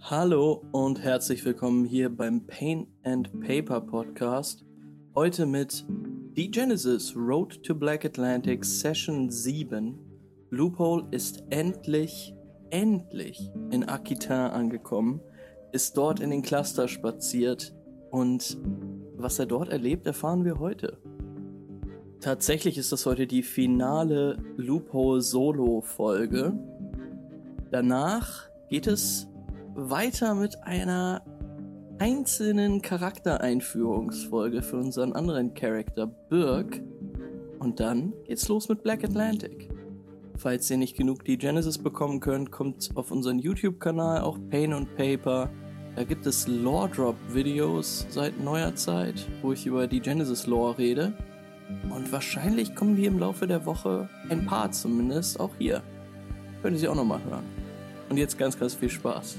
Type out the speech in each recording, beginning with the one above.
Hallo und herzlich willkommen hier beim Pain and Paper Podcast. Heute mit The Genesis Road to Black Atlantic Session 7. Loophole ist endlich, endlich in Aquitain angekommen, ist dort in den Cluster spaziert und was er dort erlebt, erfahren wir heute. Tatsächlich ist das heute die finale Loophole Solo Folge. Danach geht es weiter mit einer einzelnen Charaktereinführungsfolge für unseren anderen Charakter Burke. Und dann geht's los mit Black Atlantic. Falls ihr nicht genug die Genesis bekommen könnt, kommt auf unseren YouTube-Kanal auch Pain und Paper. Da gibt es Lore Drop Videos seit neuer Zeit, wo ich über die Genesis Lore rede. Und wahrscheinlich kommen die im Laufe der Woche ein paar zumindest auch hier. Könnt ihr sie auch nochmal hören. Und jetzt ganz, ganz viel Spaß.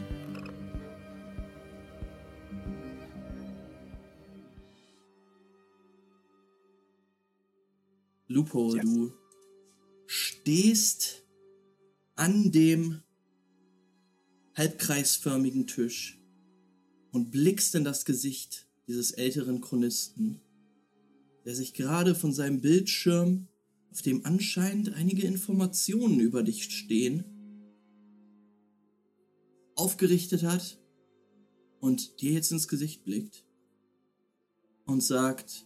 Lupo, yes. du stehst an dem halbkreisförmigen Tisch und blickst in das Gesicht dieses älteren Chronisten, der sich gerade von seinem Bildschirm, auf dem anscheinend einige Informationen über dich stehen, aufgerichtet hat und dir jetzt ins Gesicht blickt und sagt,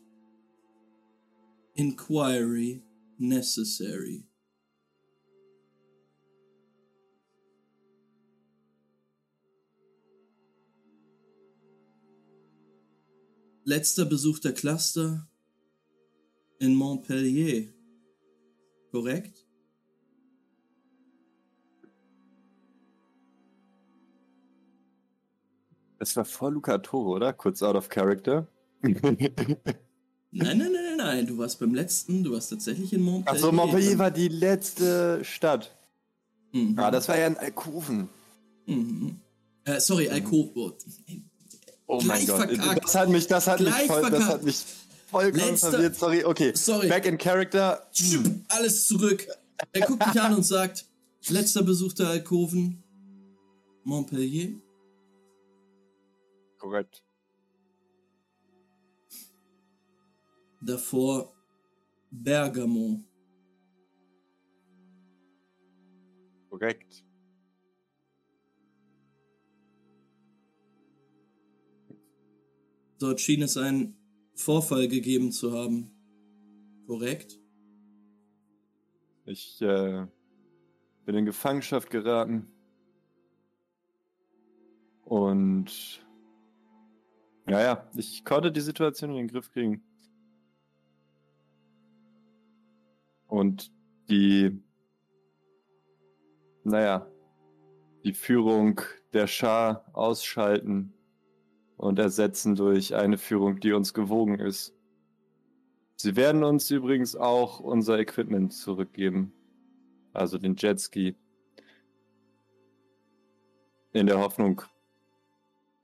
Inquiry necessary. Letzter Besuch der Cluster in Montpellier. Korrekt? Das war vor Luca Toro, oder? Kurz out of character. Nein, nein, nein, nein. Du warst beim letzten, du warst tatsächlich in Montpellier. Achso, Montpellier war die letzte Stadt. Mhm. Ah, das war ja in Alkoven. Mhm. Äh, sorry, Alkoven. Oh mein Gott, verkackt. das hat mich, das hat mich voll, das hat mich vollkommen verwirrt. Sorry, okay. Sorry. Back in Character. Alles zurück. Er guckt mich an und sagt, letzter Besuch der Alkoven, Montpellier. Korrekt. Davor Bergamo. Korrekt. Dort schien es einen Vorfall gegeben zu haben. Korrekt? Ich äh, bin in Gefangenschaft geraten. Und naja, ich konnte die Situation in den Griff kriegen. Und die, naja, die Führung der Schar ausschalten und ersetzen durch eine Führung, die uns gewogen ist. Sie werden uns übrigens auch unser Equipment zurückgeben, also den Jetski, in der Hoffnung,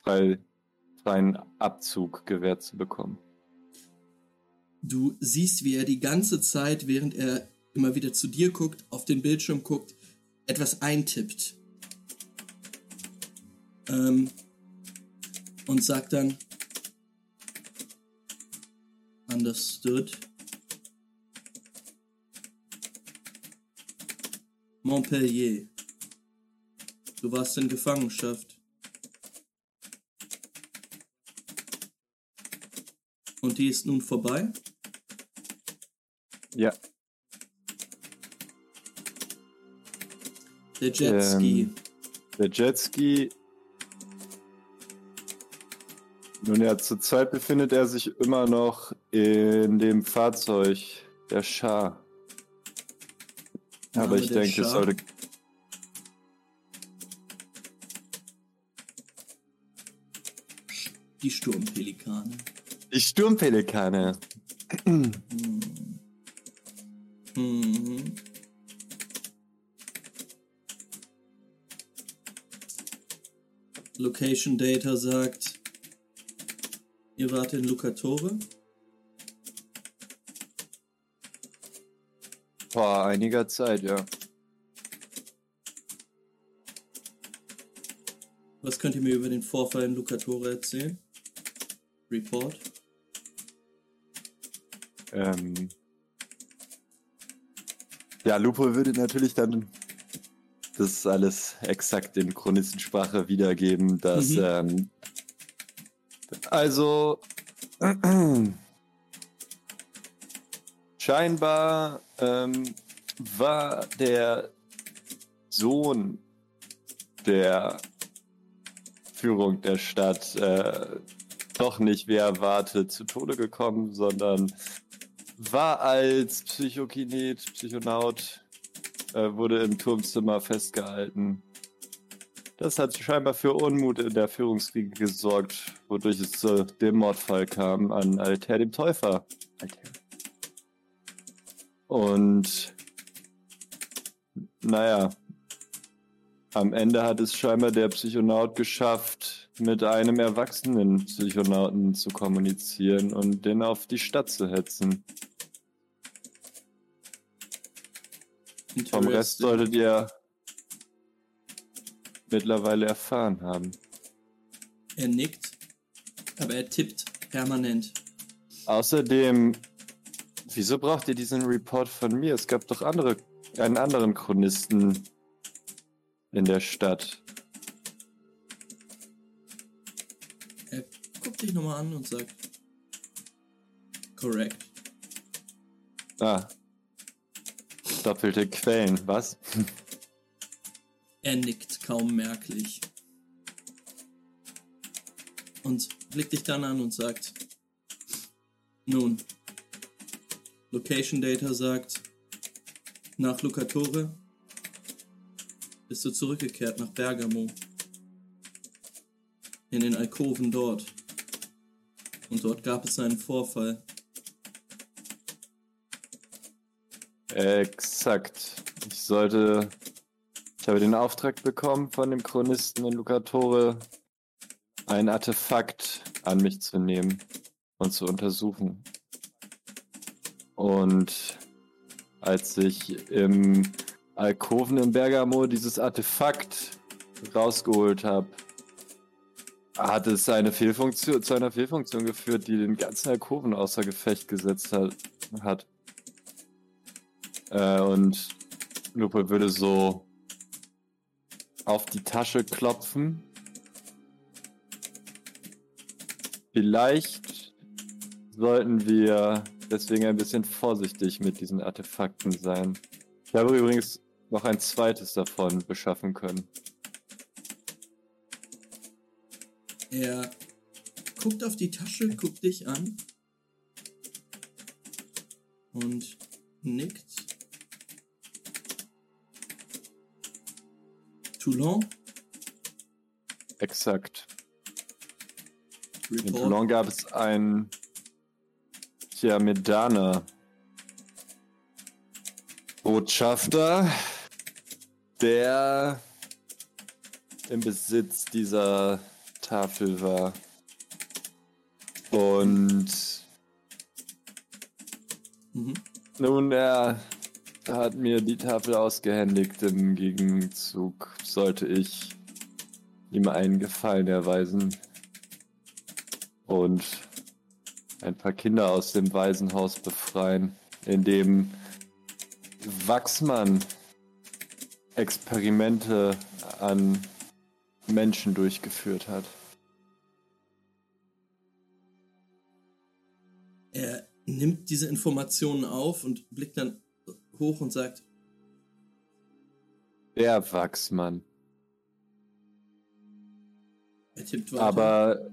freien Abzug gewährt zu bekommen. Du siehst, wie er die ganze Zeit, während er immer wieder zu dir guckt, auf den Bildschirm guckt, etwas eintippt. Ähm, und sagt dann, understood. Montpellier. Du warst in Gefangenschaft. Und die ist nun vorbei? Ja. Der Jetski. Ähm, der Jetski. Nun ja, zurzeit befindet er sich immer noch in dem Fahrzeug der Schar. Aber ich denke, es sollte. Die Sturmpelikane. Die Sturmpelikane. Mhm. Location Data sagt, ihr wart in Lucatore. Vor einiger Zeit, ja. Was könnt ihr mir über den Vorfall in Lucatore erzählen? Report. Ähm, ja, Lupo würde natürlich dann das alles exakt in Chronistensprache wiedergeben, dass Mhm. ähm, also scheinbar ähm, war der Sohn der Führung der Stadt äh, doch nicht wie erwartet zu Tode gekommen, sondern war als Psychokinet, Psychonaut, äh, wurde im Turmzimmer festgehalten. Das hat scheinbar für Unmut in der Führungsriege gesorgt, wodurch es zu dem Mordfall kam an Alter dem Täufer. Alter. Und naja, am Ende hat es scheinbar der Psychonaut geschafft, mit einem erwachsenen Psychonauten zu kommunizieren und den auf die Stadt zu hetzen. Vom Rest solltet ihr mittlerweile erfahren haben. Er nickt, aber er tippt permanent. Außerdem, wieso braucht ihr diesen Report von mir? Es gab doch andere, einen anderen Chronisten in der Stadt. Er guckt dich nochmal an und sagt: Correct. Ah. Doppelte Quellen, was? Er nickt kaum merklich. Und blickt dich dann an und sagt: Nun, Location Data sagt, nach Lucatore bist du zurückgekehrt nach Bergamo. In den Alkoven dort. Und dort gab es einen Vorfall. Exakt. Ich sollte. Ich habe den Auftrag bekommen von dem Chronisten in Lucatore, ein Artefakt an mich zu nehmen und zu untersuchen. Und als ich im Alkoven in Bergamo dieses Artefakt rausgeholt habe, hat es eine Fehlfunktion, zu einer Fehlfunktion geführt, die den ganzen Alkoven außer Gefecht gesetzt hat. Äh, und Lupe würde so auf die Tasche klopfen. Vielleicht sollten wir deswegen ein bisschen vorsichtig mit diesen Artefakten sein. Ich habe übrigens noch ein zweites davon beschaffen können. Er guckt auf die Tasche, guckt dich an und nickt. Toulon, Exakt. In Report. Toulon gab es ein Tja, Medana. Botschafter, der im Besitz dieser Tafel war. Und Mhm. nun, er hat mir die Tafel ausgehändigt. Im Gegenzug sollte ich ihm einen Gefallen erweisen und ein paar Kinder aus dem Waisenhaus befreien, in dem Wachsmann Experimente an Menschen durchgeführt hat. Er nimmt diese Informationen auf und blickt dann hoch und sagt, Der Wachsmann. er tippt weiter. Aber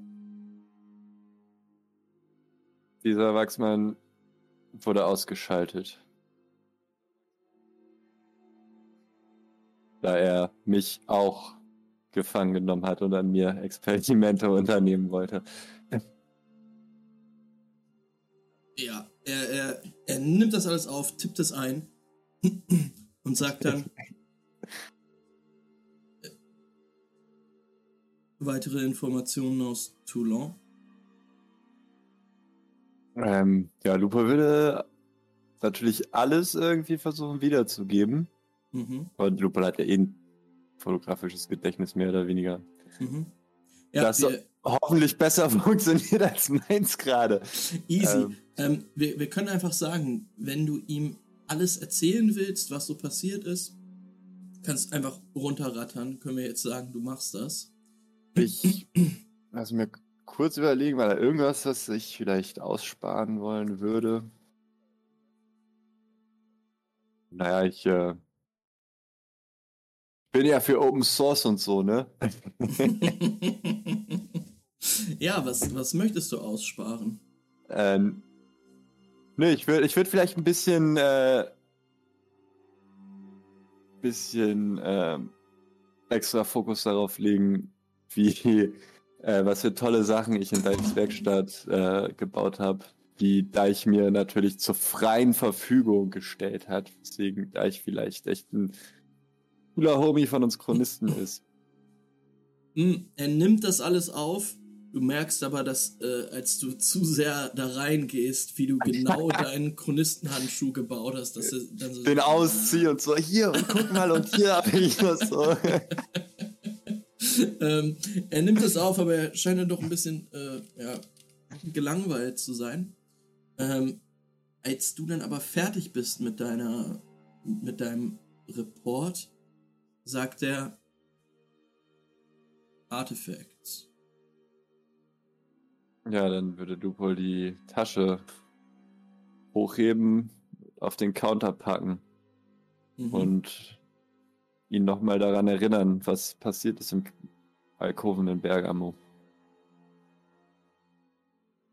dieser Wachsmann wurde ausgeschaltet. Da er mich auch gefangen genommen hat und an mir Experimente unternehmen wollte. Ja, er, er, er nimmt das alles auf, tippt es ein und sagt dann weitere Informationen aus Toulon. Ähm, ja, Lupo würde natürlich alles irgendwie versuchen wiederzugeben. Mhm. Und Lupo hat ja eh fotografisches Gedächtnis mehr oder weniger. Mhm. das wir, hoffentlich besser funktioniert als meins gerade. Easy. Ähm. Ähm, wir, wir können einfach sagen, wenn du ihm alles erzählen willst, was so passiert ist, kannst einfach runterrattern. Können wir jetzt sagen, du machst das. Ich lass mir kurz überlegen, weil da irgendwas, was ich vielleicht aussparen wollen würde. Naja, ich äh, bin ja für Open Source und so, ne? ja, was, was möchtest du aussparen? Ähm, ne, ich würde ich würd vielleicht ein bisschen, äh, bisschen äh, extra Fokus darauf legen, wie, äh, was für tolle Sachen ich in Deichs Werkstatt äh, gebaut habe, die Deich mir natürlich zur freien Verfügung gestellt hat. Deswegen Deich vielleicht echt ein cooler Homie von uns Chronisten ist. Hm, er nimmt das alles auf. Du merkst aber, dass äh, als du zu sehr da reingehst, wie du genau deinen Chronistenhandschuh gebaut hast, dass er dann so den ausziehe und so hier und guck mal und hier habe ich was so. ähm, er nimmt es auf, aber er scheint dann doch ein bisschen äh, ja, gelangweilt zu sein. Ähm, als du dann aber fertig bist mit deiner mit deinem Report, sagt er Artifacts. Ja, dann würde du wohl die Tasche hochheben, auf den Counter packen mhm. und ihn nochmal daran erinnern, was passiert ist im Alkoven in Bergamo.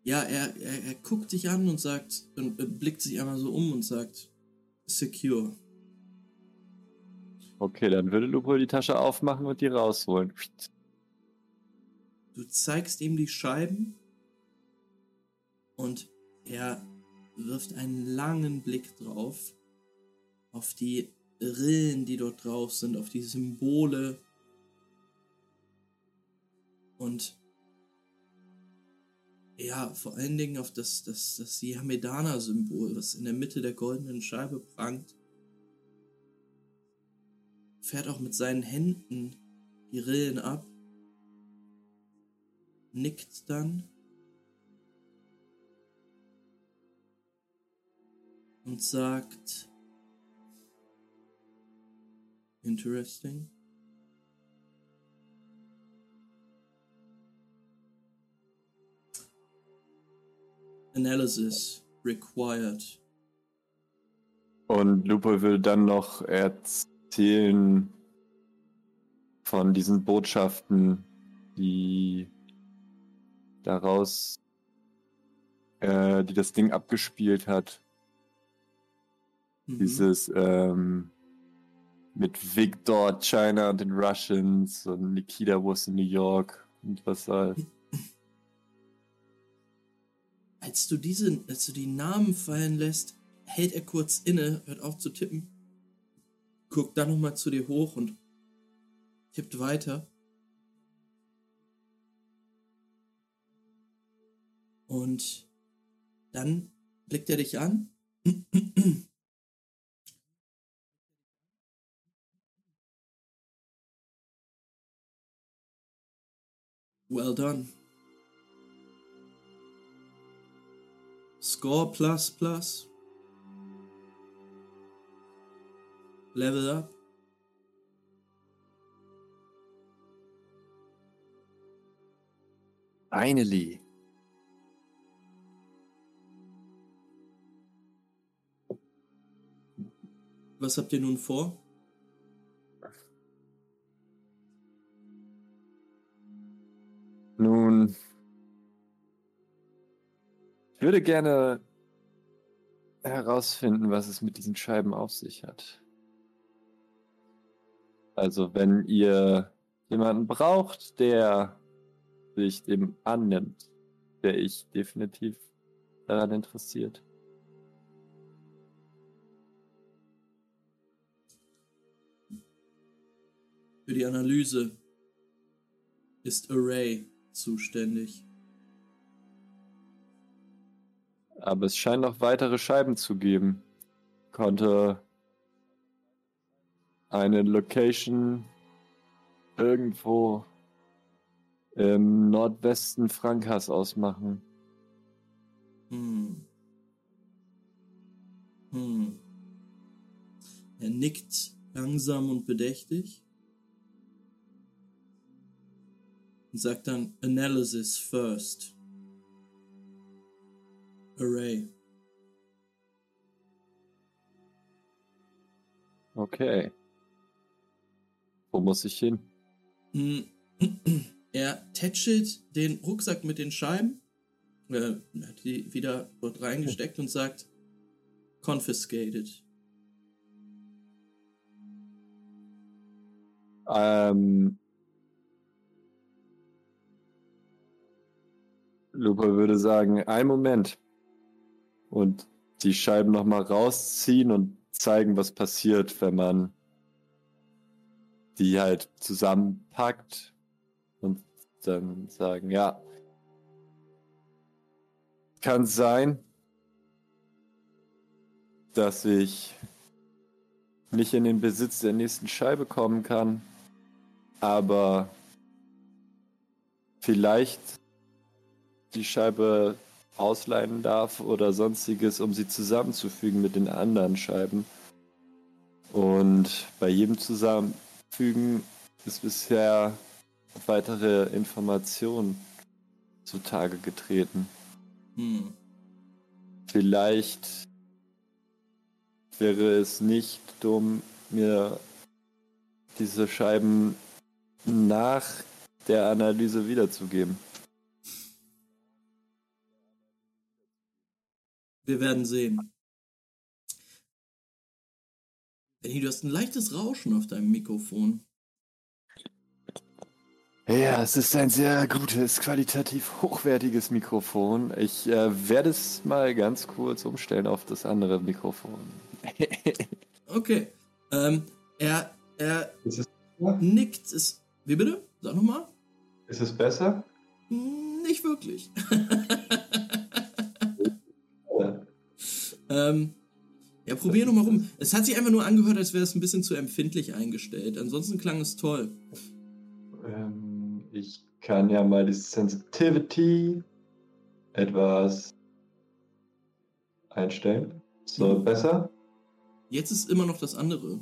Ja, er, er, er guckt dich an und sagt, und blickt sich einmal so um und sagt, secure. Okay, dann würde Lupo die Tasche aufmachen und die rausholen. Du zeigst ihm die Scheiben und er wirft einen langen Blick drauf, auf die Rillen, die dort drauf sind, auf die Symbole. Und ja, vor allen Dingen auf das, das, das Sihamedana-Symbol, was in der Mitte der goldenen Scheibe prangt. Fährt auch mit seinen Händen die Rillen ab, nickt dann. Und sagt, interesting. Analysis required. Und Lupo will dann noch erzählen von diesen Botschaften, die daraus, äh, die das Ding abgespielt hat. Mhm. Dieses ähm, mit Victor, China und den Russians und Nikita Wurst in New York und was halt. Als du diese, als du die Namen fallen lässt, hält er kurz inne, hört auf zu tippen, guckt dann nochmal zu dir hoch und tippt weiter. Und dann blickt er dich an. Well done. Score plus plus. Level up. Finally. Was habt ihr nun vor? Nun, ich würde gerne herausfinden, was es mit diesen Scheiben auf sich hat. Also, wenn ihr jemanden braucht, der sich dem annimmt, der ich definitiv daran interessiert. Für die Analyse ist Array zuständig. Aber es scheint noch weitere Scheiben zu geben. Konnte eine Location irgendwo im Nordwesten Frankas ausmachen. Hm. Hm. Er nickt langsam und bedächtig und sagt dann Analysis first. Array. Okay. Wo muss ich hin? Hm. Er tätschelt den Rucksack mit den Scheiben, äh, hat die wieder dort reingesteckt und sagt confiscated. Ähm, Lupa würde sagen, ein Moment. Und die Scheiben nochmal rausziehen und zeigen, was passiert, wenn man die halt zusammenpackt und dann sagen, ja, kann sein, dass ich nicht in den Besitz der nächsten Scheibe kommen kann, aber vielleicht die Scheibe ausleihen darf oder sonstiges, um sie zusammenzufügen mit den anderen Scheiben. Und bei jedem Zusammenfügen ist bisher weitere Informationen zutage getreten. Hm. Vielleicht wäre es nicht dumm, mir diese Scheiben nach der Analyse wiederzugeben. Wir werden sehen. Benny, du hast ein leichtes Rauschen auf deinem Mikrofon. Ja, es ist ein sehr gutes, qualitativ hochwertiges Mikrofon. Ich äh, werde es mal ganz kurz umstellen auf das andere Mikrofon. okay. Ähm, er er ist es, nickt. Es, wie bitte? Sag nochmal. ist es besser? Nicht wirklich. ähm, ja, probier nochmal rum. Es hat sich einfach nur angehört, als wäre es ein bisschen zu empfindlich eingestellt. Ansonsten klang es toll. Ähm, ich kann ja mal die Sensitivity etwas einstellen. So, Mhm. besser? Jetzt ist immer noch das andere.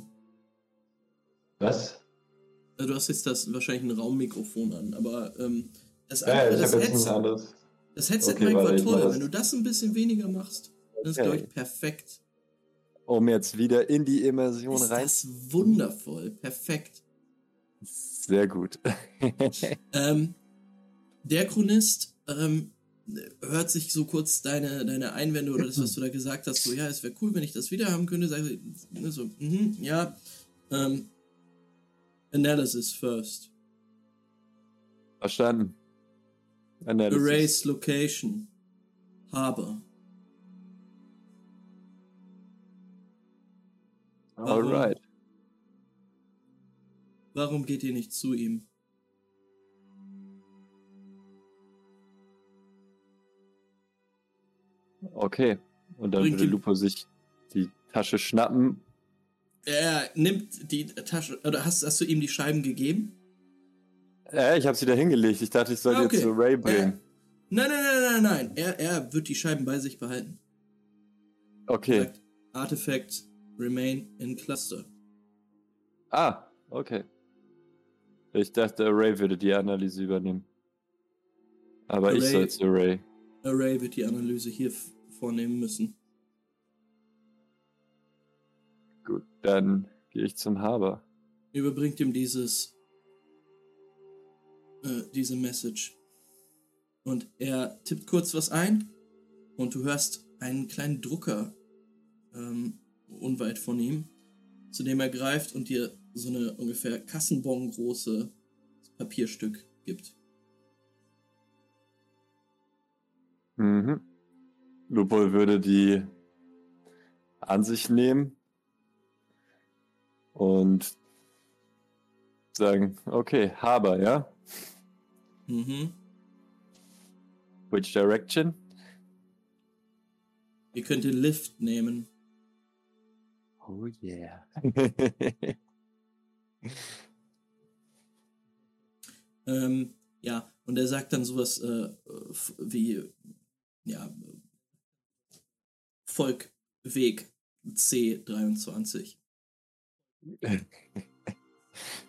Was? Also Du hast jetzt das wahrscheinlich ein Raummikrofon an, aber ähm, das, Ja, andere, das, Headset, das Headset Okay, war toll. Wenn du das ein bisschen weniger machst, dann ist glaube ich perfekt. Um jetzt wieder in die Immersion Ist rein. das wundervoll, perfekt. Sehr gut. Ähm, der Chronist ähm, hört sich so kurz deine, deine Einwände oder das, was du da gesagt hast, so, ja, es wäre cool, wenn ich das wieder haben könnte. Sag, ne, so, mhm, ja. Ähm, Analysis first. Verstanden. Analysis. Erase location. Harbor. Warum? Alright. Warum geht ihr nicht zu ihm? Okay. Und dann Bring würde Lupo sich die Tasche schnappen. Er nimmt die Tasche, oder hast, hast du ihm die Scheiben gegeben? Äh, ich habe sie da hingelegt. Ich dachte, ich soll Ah, die okay. zu Ray bringen. Nein, nein, nein, nein, nein. Er, er wird die Scheiben bei sich behalten. Okay. Artifacts remain in cluster. Ah, okay. Ich dachte, Array würde die Analyse übernehmen. Aber ich Array- soll zu Array. Array wird die Analyse hier vornehmen müssen. Gut, dann gehe ich zum Haber. Überbringt ihm dieses, äh, diese Message. Und er tippt kurz was ein und du hörst einen kleinen Drucker ähm, unweit von ihm, zu dem er greift und dir so eine ungefähr Kassenbon große Papierstück gibt. Mhm. Lupo würde die an sich nehmen und sagen, okay, Haber, ja? Mhm. Which direction? Ihr könnt den Lift nehmen. Oh yeah. Ähm, ja, und er sagt dann sowas äh, wie, ja, Volkweg C23.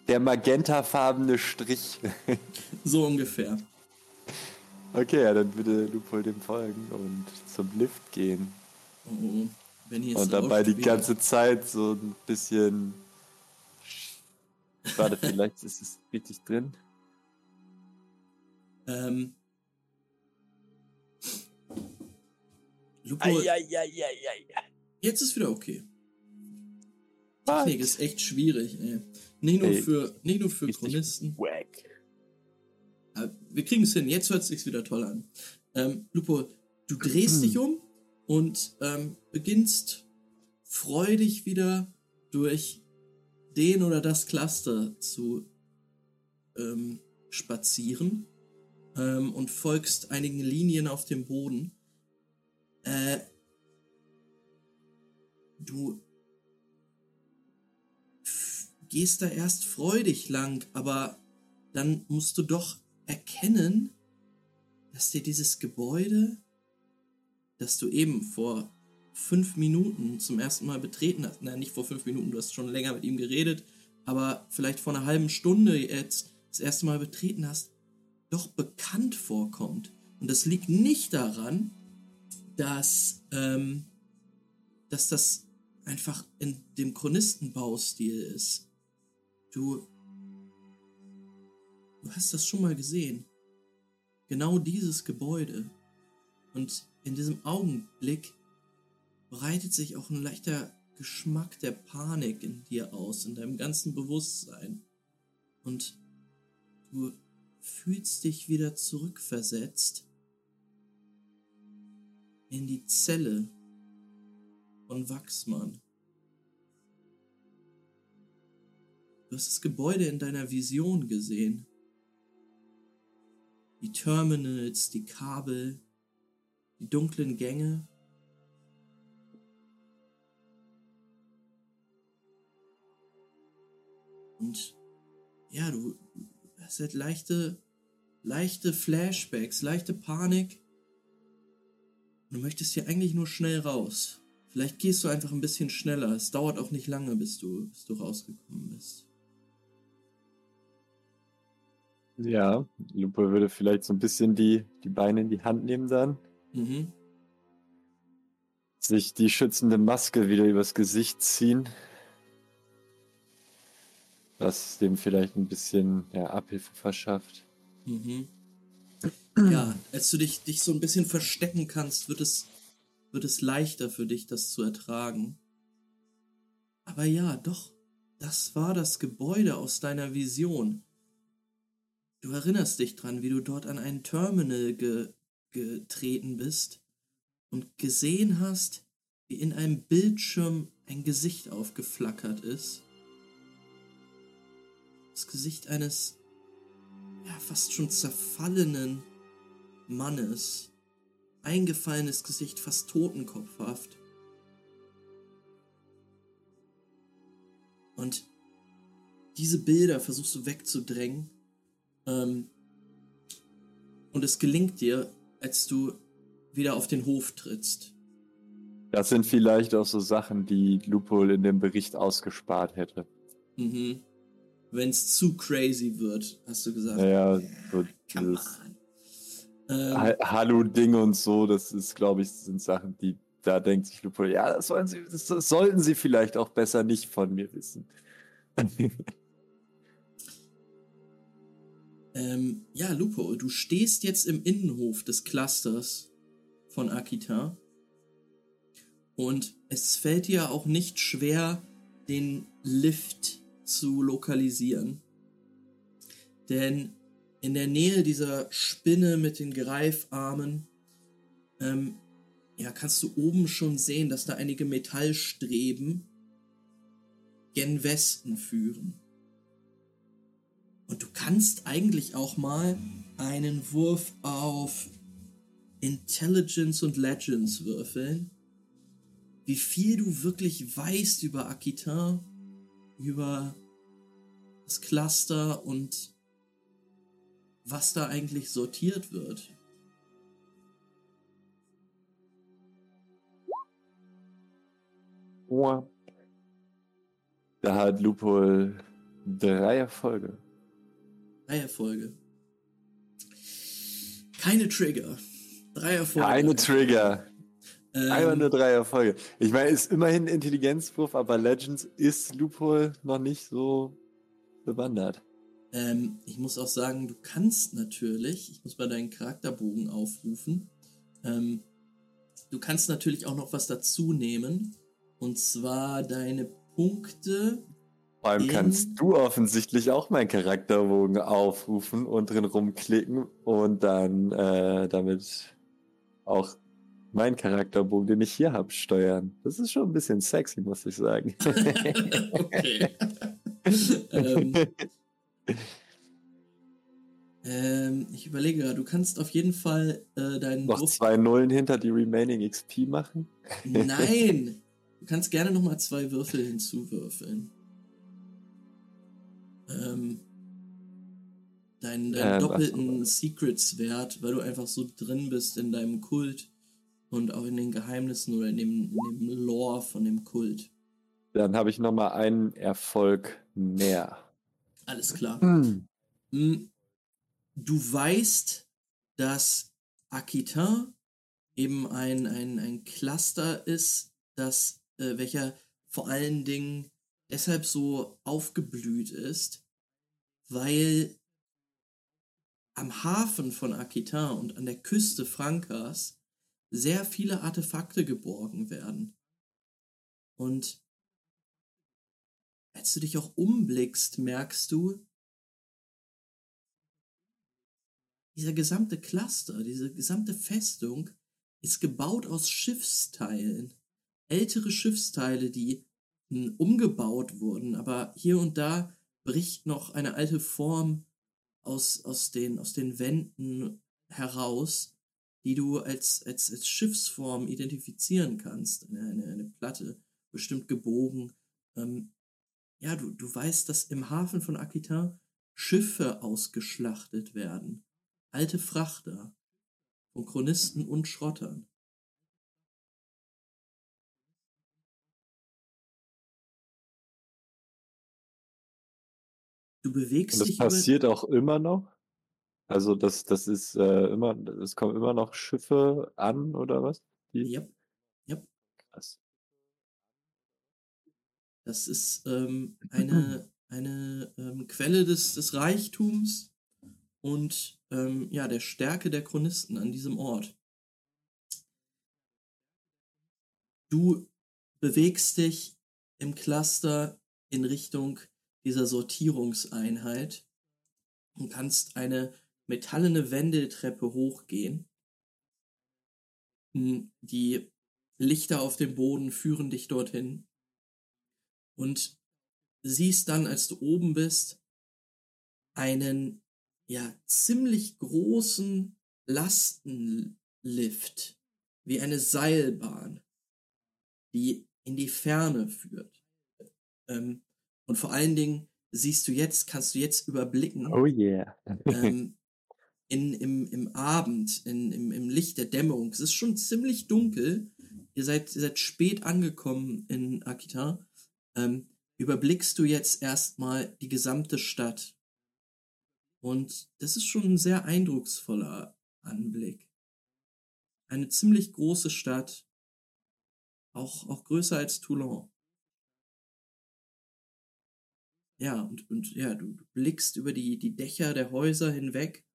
Der magentafarbene Strich. so ungefähr. Okay, ja, dann würde Lupol dem folgen und zum Lift gehen. Oh, hier und dabei die ganze Zeit so ein bisschen. Warte, vielleicht ist es richtig drin. Ähm. Lupo, ai, ai, ai, Jetzt ist wieder okay. Technik ist echt schwierig, ey. Nicht nur ey, für, nicht nur für Chronisten. Wack. Wir kriegen es hin. Jetzt hört es sich wieder toll an. Ähm, Lupo, du drehst dich um und ähm, beginnst freudig wieder durch den oder das Cluster zu ähm, spazieren ähm, und folgst einigen Linien auf dem Boden. Äh, du gehst da erst freudig lang, aber dann musst du doch erkennen, dass dir dieses Gebäude, das du eben vor fünf Minuten zum ersten Mal betreten hast, nein, nicht vor fünf Minuten, du hast schon länger mit ihm geredet, aber vielleicht vor einer halben Stunde jetzt das erste Mal betreten hast, doch bekannt vorkommt. Und das liegt nicht daran, dass, ähm, dass das einfach in dem Chronistenbaustil ist. Du, du hast das schon mal gesehen. Genau dieses Gebäude. Und in diesem Augenblick breitet sich auch ein leichter Geschmack der Panik in dir aus, in deinem ganzen Bewusstsein. Und du fühlst dich wieder zurückversetzt in die Zelle von Wachsmann. Du hast das Gebäude in deiner Vision gesehen. Die Terminals, die Kabel, die dunklen Gänge. Und ja, du hast halt leichte, leichte Flashbacks, leichte Panik. Du möchtest hier eigentlich nur schnell raus. Vielleicht gehst du einfach ein bisschen schneller. Es dauert auch nicht lange, bis du, bis du rausgekommen bist. Ja, Lupe würde vielleicht so ein bisschen die, die Beine in die Hand nehmen dann. Mhm. Sich die schützende Maske wieder übers Gesicht ziehen. Was dem vielleicht ein bisschen ja, Abhilfe verschafft. Mhm. Ja, als du dich, dich so ein bisschen verstecken kannst, wird es, wird es leichter für dich, das zu ertragen. Aber ja, doch, das war das Gebäude aus deiner Vision. Du erinnerst dich dran, wie du dort an ein Terminal ge getreten bist und gesehen hast, wie in einem Bildschirm ein Gesicht aufgeflackert ist. Das Gesicht eines ja, fast schon zerfallenen Mannes. Eingefallenes Gesicht, fast totenkopfhaft. Und diese Bilder versuchst du wegzudrängen ähm, und es gelingt dir, als du wieder auf den Hof trittst. Das sind vielleicht auch so Sachen, die Lupol in dem Bericht ausgespart hätte. Mhm. Wenn es zu crazy wird, hast du gesagt. Ja, so dieses ähm, Hallo-Ding und so, das ist, glaube ich, sind Sachen, die da denkt sich Lupol, ja, das, sollen sie, das sollten sie vielleicht auch besser nicht von mir wissen. Ähm, ja, Lupo, du stehst jetzt im Innenhof des Clusters von Akita. Und es fällt dir auch nicht schwer, den Lift zu lokalisieren. Denn in der Nähe dieser Spinne mit den Greifarmen ähm, ja, kannst du oben schon sehen, dass da einige Metallstreben gen Westen führen. Und du kannst eigentlich auch mal einen Wurf auf Intelligence und Legends würfeln. Wie viel du wirklich weißt über Aquitaine, über das Cluster und was da eigentlich sortiert wird. Da hat Lupol drei Erfolge. Drei Erfolge. Keine Trigger. Drei Erfolge. Keine Trigger. Ähm, Einfach nur drei Erfolge. Ich meine, ist immerhin ein Intelligenzwurf, aber Legends ist Loophole noch nicht so bewandert. Ähm, ich muss auch sagen, du kannst natürlich, ich muss mal deinen Charakterbogen aufrufen, ähm, du kannst natürlich auch noch was dazu nehmen. Und zwar deine Punkte. Vor allem kannst du offensichtlich auch meinen Charakterbogen aufrufen und drin rumklicken und dann äh, damit auch meinen Charakterbogen, den ich hier habe, steuern. Das ist schon ein bisschen sexy, muss ich sagen. okay. ähm, ähm, ich überlege gerade, du kannst auf jeden Fall äh, deinen Noch Wurf- zwei Nullen hinter die Remaining XP machen. Nein! Du kannst gerne nochmal zwei Würfel hinzuwürfeln. Ähm, deinen, deinen Ähm, doppelten Secrets-Wert, weil du einfach so drin bist in deinem Kult und auch in den Geheimnissen oder in dem, in dem Lore von dem Kult. Dann habe ich noch mal einen Erfolg mehr. Alles klar. Hm. Mm, Du weißt, dass Aquitain eben ein, ein, ein Cluster ist, das, äh, welcher vor allen Dingen deshalb so aufgeblüht ist, weil am Hafen von Aquitain und an der Küste Frankas sehr viele Artefakte geborgen werden. Und als du dich auch umblickst, merkst du, dieser gesamte Cluster, diese gesamte Festung ist gebaut aus Schiffsteilen. Ältere Schiffsteile, die umgebaut wurden, aber hier und da bricht noch eine alte Form aus, aus, den, aus den Wänden heraus, die du als, als, als Schiffsform identifizieren kannst. Eine, eine, eine Platte, bestimmt gebogen. Ähm, ja, du, du weißt, dass im Hafen von Aquitain Schiffe ausgeschlachtet werden. Alte Frachter von Chronisten und Schrottern. Du bewegst Und das dich über, passiert auch immer noch? Also das, das ist äh, immer, es kommen immer noch Schiffe an oder was? Ja, Krass. das ist ähm, eine, eine ähm, Quelle des, des Reichtums und ähm, ja, der Stärke der Chronisten an diesem Ort. Du bewegst dich im Cluster in Richtung dieser Sortierungseinheit und kannst eine metallene Wendeltreppe hochgehen. Hm, Die Lichter auf dem Boden führen dich dorthin und siehst dann, als du oben bist, einen ja ziemlich großen Lastenlift, wie eine Seilbahn, die in die Ferne führt. Ähm, und vor allen Dingen siehst du jetzt, kannst du jetzt überblicken, Oh yeah. ähm, in, im, im Abend, in, im, im Licht der Dämmerung. Es ist schon ziemlich dunkel. Ihr seid, ihr seid spät angekommen in Akita. Ähm, überblickst du jetzt erstmal die gesamte Stadt. Und das ist schon ein sehr eindrucksvoller Anblick. Eine ziemlich große Stadt. Auch, auch größer als Toulon. Ja, und, und ja, du, blickst über die, die Dächer der Häuser hinweg,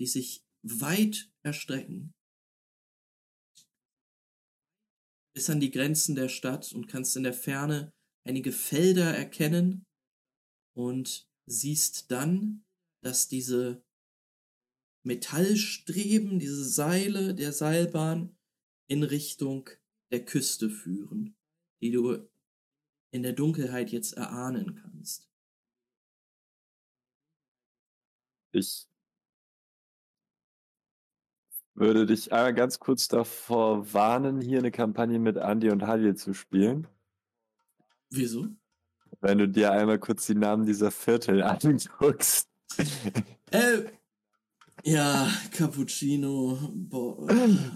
die sich weit erstrecken, bis an die Grenzen der Stadt und kannst in der Ferne einige Felder erkennen und siehst dann, dass diese Metallstreben, diese Seile der Seilbahn in Richtung der Küste führen, die du in der Dunkelheit jetzt erahnen kannst. Ich würde dich einmal ganz kurz davor warnen, hier eine Kampagne mit Andy und Halil zu spielen. Wieso? Wenn du dir einmal kurz die Namen dieser Viertel anguckst. äh, ja, Cappuccino. Bo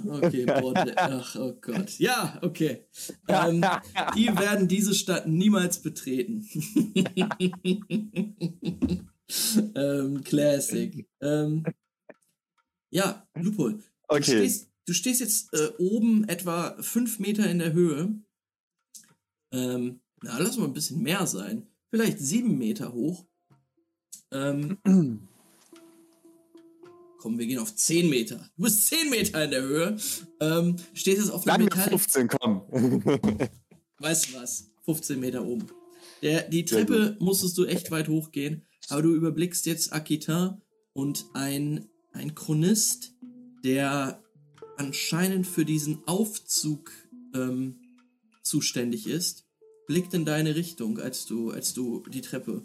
okay, Borde. Ach, oh Gott. Ja, okay. Ähm, die werden diese Stadt niemals betreten. ähm, Classic. Ähm, ja, Lupol. Du, Okay. stehst, du stehst jetzt äh, oben etwa fünf Meter in der Höhe. Ähm, na, lass mal ein bisschen mehr sein. Vielleicht sieben Meter hoch. Ähm, komm, wir gehen auf zehn Meter. Du bist zehn Meter in der Höhe. Ähm, stehst jetzt auf einem Lange Metall. 15, komm. Weißt du was? 15 Meter oben. Der, die Treppe musstest du echt weit hochgehen, aber du überblickst jetzt Akita und ein, ein Chronist, der anscheinend für diesen Aufzug ähm, zuständig ist, blickt in deine Richtung, als du, als du die Treppe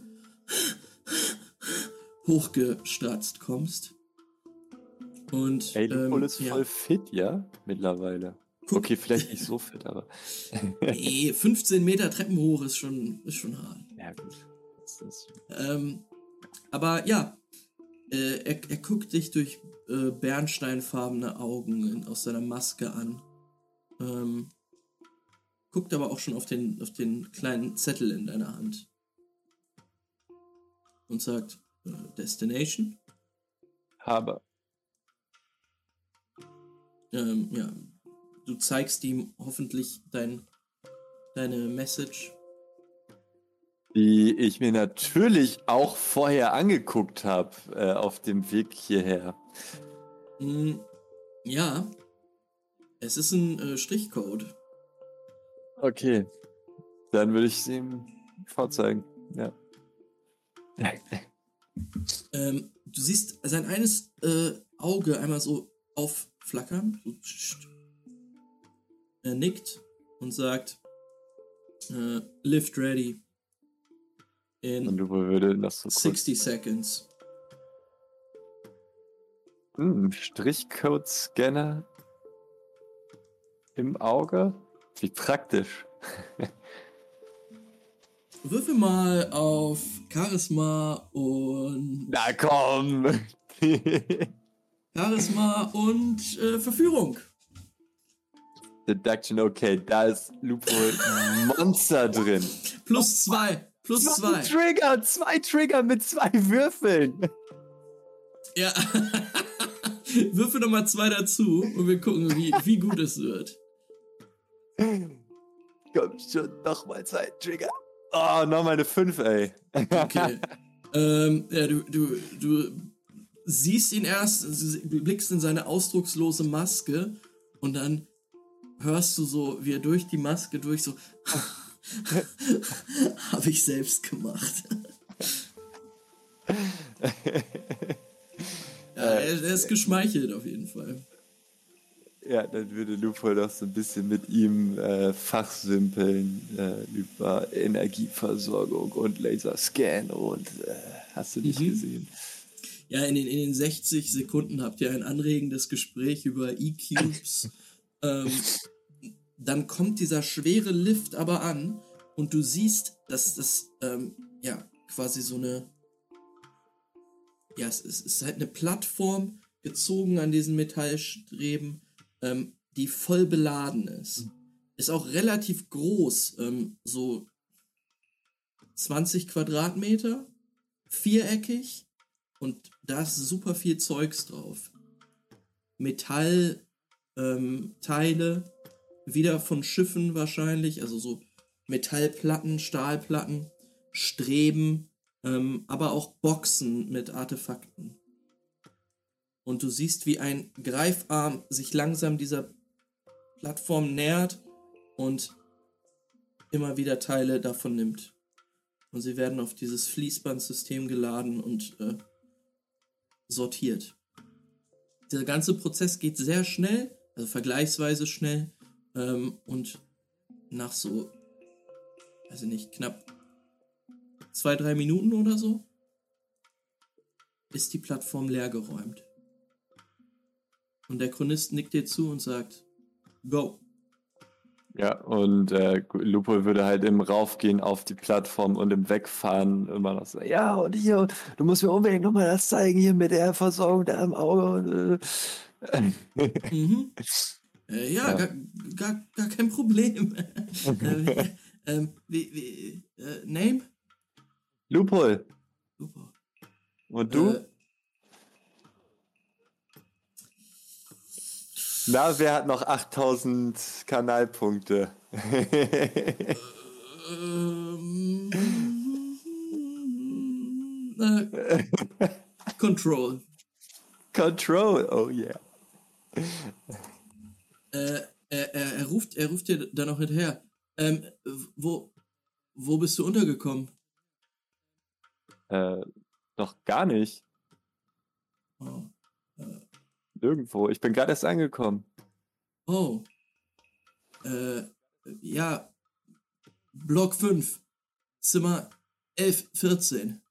hochgestratzt kommst. Und Ey, Lupol ähm, ist ja. voll fit, ja? Mittlerweile. Guck. Okay, vielleicht nicht so fit, aber. Nee, 15 Meter Treppen hoch ist schon, ist schon hart. Ja, gut. Ähm, aber ja, äh, er, er guckt dich durch äh, bernsteinfarbene Augen aus seiner Maske an. Ähm, guckt aber auch schon auf den, auf den kleinen Zettel in deiner Hand. Und sagt, äh, Destination? aber. Ähm, ja, du zeigst ihm hoffentlich dein, deine Message. Die ich mir natürlich auch vorher angeguckt habe äh, auf dem Weg hierher. Mm, ja, es ist ein äh, Strichcode. Okay. Dann würde ich sie ihm vorzeigen. Ja. Ähm, du siehst sein eines äh, Auge einmal so aufflackern. Tsch. er nickt und sagt: äh, Lift ready. In würde das so kurz. 60 seconds. Hm, Strichcode-Scanner im Auge? Wie praktisch. Würfel mal auf Charisma und Na komm! Charisma und äh, Verführung. Deduction, okay, da ist Lupol Monster drin. Plus zwei. Plus zwei. Trigger, zwei Trigger mit zwei Würfeln. Ja. Würfel nochmal zwei dazu und wir gucken, wie, wie gut es wird. Komm schon, nochmal zwei Trigger. Oh, nochmal eine 5, ey. Okay. ähm, ja, du, du, du siehst ihn erst, blickst in seine ausdruckslose Maske und dann hörst du so, wie er durch die Maske durch so. Habe ich selbst gemacht. ja, er, er ist geschmeichelt auf jeden Fall. Ja, dann würde Lupol doch so ein bisschen mit ihm äh, fachsimpeln äh, über Energieversorgung und Laserscan und äh, hast du nicht Mhm. gesehen. Ja, in den, in den 60 Sekunden habt ihr ein anregendes Gespräch über E-Cubes. ähm, dann kommt dieser schwere Lift aber an und du siehst, dass das ähm, ja quasi so eine. Ja, es ist, es ist halt eine Plattform gezogen an diesen Metallstreben, ähm, die voll beladen ist. Ist auch relativ groß, ähm, so 20 Quadratmeter, viereckig und da ist super viel Zeugs drauf. Metallteile, ähm, wieder von Schiffen wahrscheinlich, also so Metallplatten, Stahlplatten, Streben, ähm, aber auch Boxen mit Artefakten. Und du siehst, wie ein Greifarm sich langsam dieser Plattform nähert und immer wieder Teile davon nimmt. Und sie werden auf dieses Fließbandsystem geladen und äh, sortiert. Der ganze Prozess geht sehr schnell, also vergleichsweise schnell. Ähm, und nach so, ich nicht, knapp zwei, drei Minuten oder so, ist die Plattform leergeräumt. Und der Chronist nickt dir zu und sagt, Go. Ja, und äh, Lupo würde halt im Raufgehen auf die Plattform und im Wegfahren immer noch so, ja, und hier, du musst mir unbedingt nochmal das zeigen, hier mit der Versorgung da im Auge. äh. mhm. äh, ja, ja. Gar, gar, gar kein Problem. äh, ähm, wie, wie, äh, Name? Lupol. Lupol. Und du? Na, wer hat noch 8000 Kanalpunkte? ähm, äh, Control. Control, oh yeah. Äh, er, er, er, ruft, er ruft dir da noch hinterher. Ähm, wo, wo bist du untergekommen? Äh, noch gar nicht. Oh. Äh, Nirgendwo. Ich bin gerade erst angekommen. Oh. Äh, ja. Block 5. Zimmer 1114.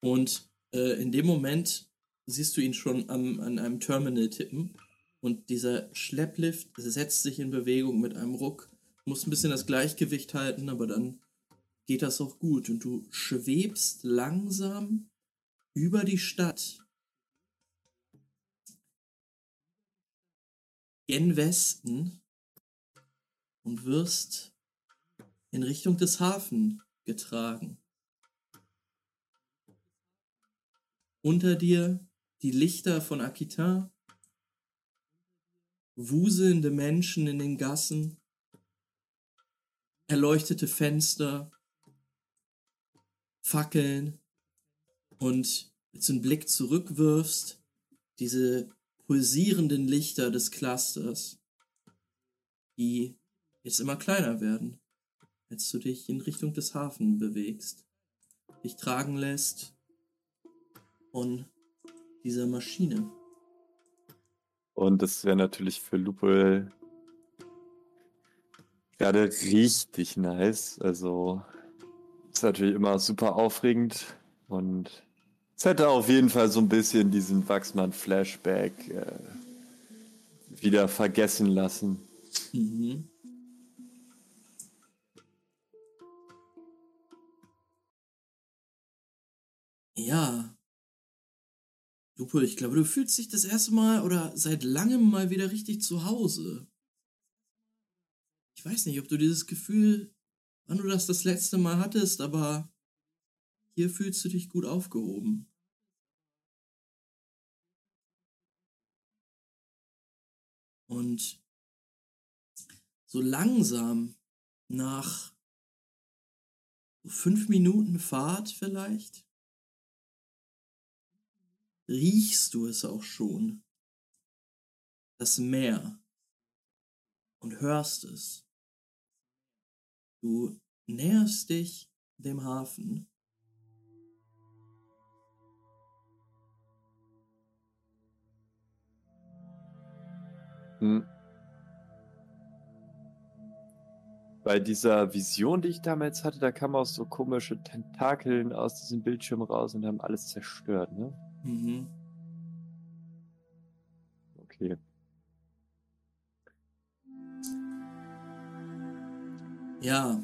Und äh, in dem Moment siehst du ihn schon am, an einem Terminal tippen. Und dieser Schlepplift setzt sich in Bewegung mit einem Ruck. Muss ein bisschen das Gleichgewicht halten, aber dann geht das auch gut. Und du schwebst langsam über die Stadt. Gen Westen. Und wirst in Richtung des Hafen getragen. Unter dir die Lichter von Aquitain, wuselnde Menschen in den Gassen, erleuchtete Fenster, Fackeln und jetzt einen Blick zurückwirfst, diese pulsierenden Lichter des Clusters, die jetzt immer kleiner werden, als du dich in Richtung des Hafens bewegst, dich tragen lässt von dieser Maschine. Und das wäre natürlich für Lupe gerade richtig nice. Also ist natürlich immer super aufregend und es hätte auf jeden Fall so ein bisschen diesen Wachsmann-Flashback äh, wieder vergessen lassen. Mhm. Ja. Lupo, ich glaube, du fühlst dich das erste Mal oder seit langem mal wieder richtig zu Hause. Ich weiß nicht, ob du dieses Gefühl wann du das das letzte Mal hattest, aber hier fühlst du dich gut aufgehoben. Und so langsam nach fünf Minuten Fahrt vielleicht, riechst du es auch schon, das Meer, und hörst es. Du näherst dich dem Hafen. Hm. Bei dieser Vision, die ich damals hatte, da kamen auch so komische Tentakeln aus diesem Bildschirm raus und haben alles zerstört, ne? Mhm. Okay. Ja,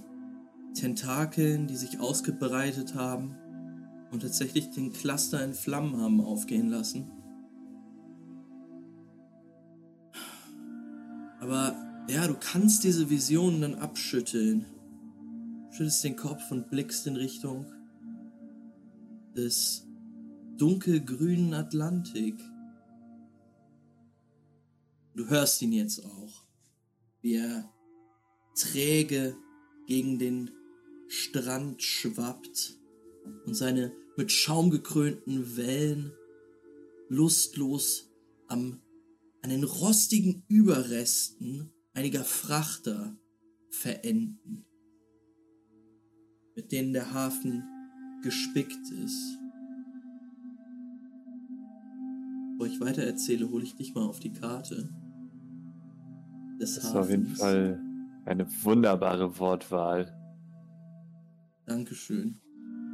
Tentakeln, die sich ausgebreitet haben und tatsächlich den Cluster in Flammen haben aufgehen lassen. Aber ja, du kannst diese Visionen dann abschütteln. Schüttelst den Kopf und blickst in Richtung des dunkelgrünen Atlantik. Du hörst ihn jetzt auch, wie er träge gegen den Strand schwappt und seine mit Schaum gekrönten Wellen lustlos am, an den rostigen Überresten einiger Frachter verenden, mit denen der Hafen gespickt ist. Bevor ich weiter erzähle, hole ich dich mal auf die Karte des das Hafens. Ist auf jeden Fall eine wunderbare Wortwahl. Dankeschön.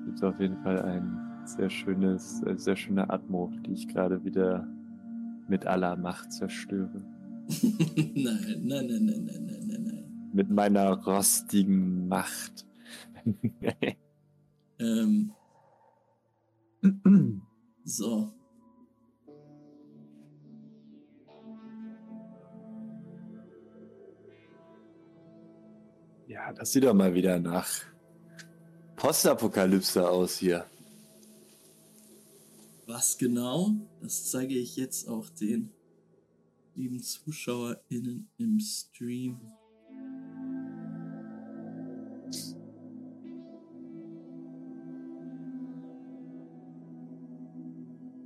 Gibt auf jeden Fall einen Sehr schönes, äh, sehr schöne Atmo, die ich gerade wieder mit aller Macht zerstöre. nein, nein, nein, nein, nein, nein, nein, nein. Mit meiner rostigen Macht. ähm. so. Ja, das sieht doch mal wieder nach Postapokalypse aus hier. Was genau? Das zeige ich jetzt auch den lieben ZuschauerInnen im Stream.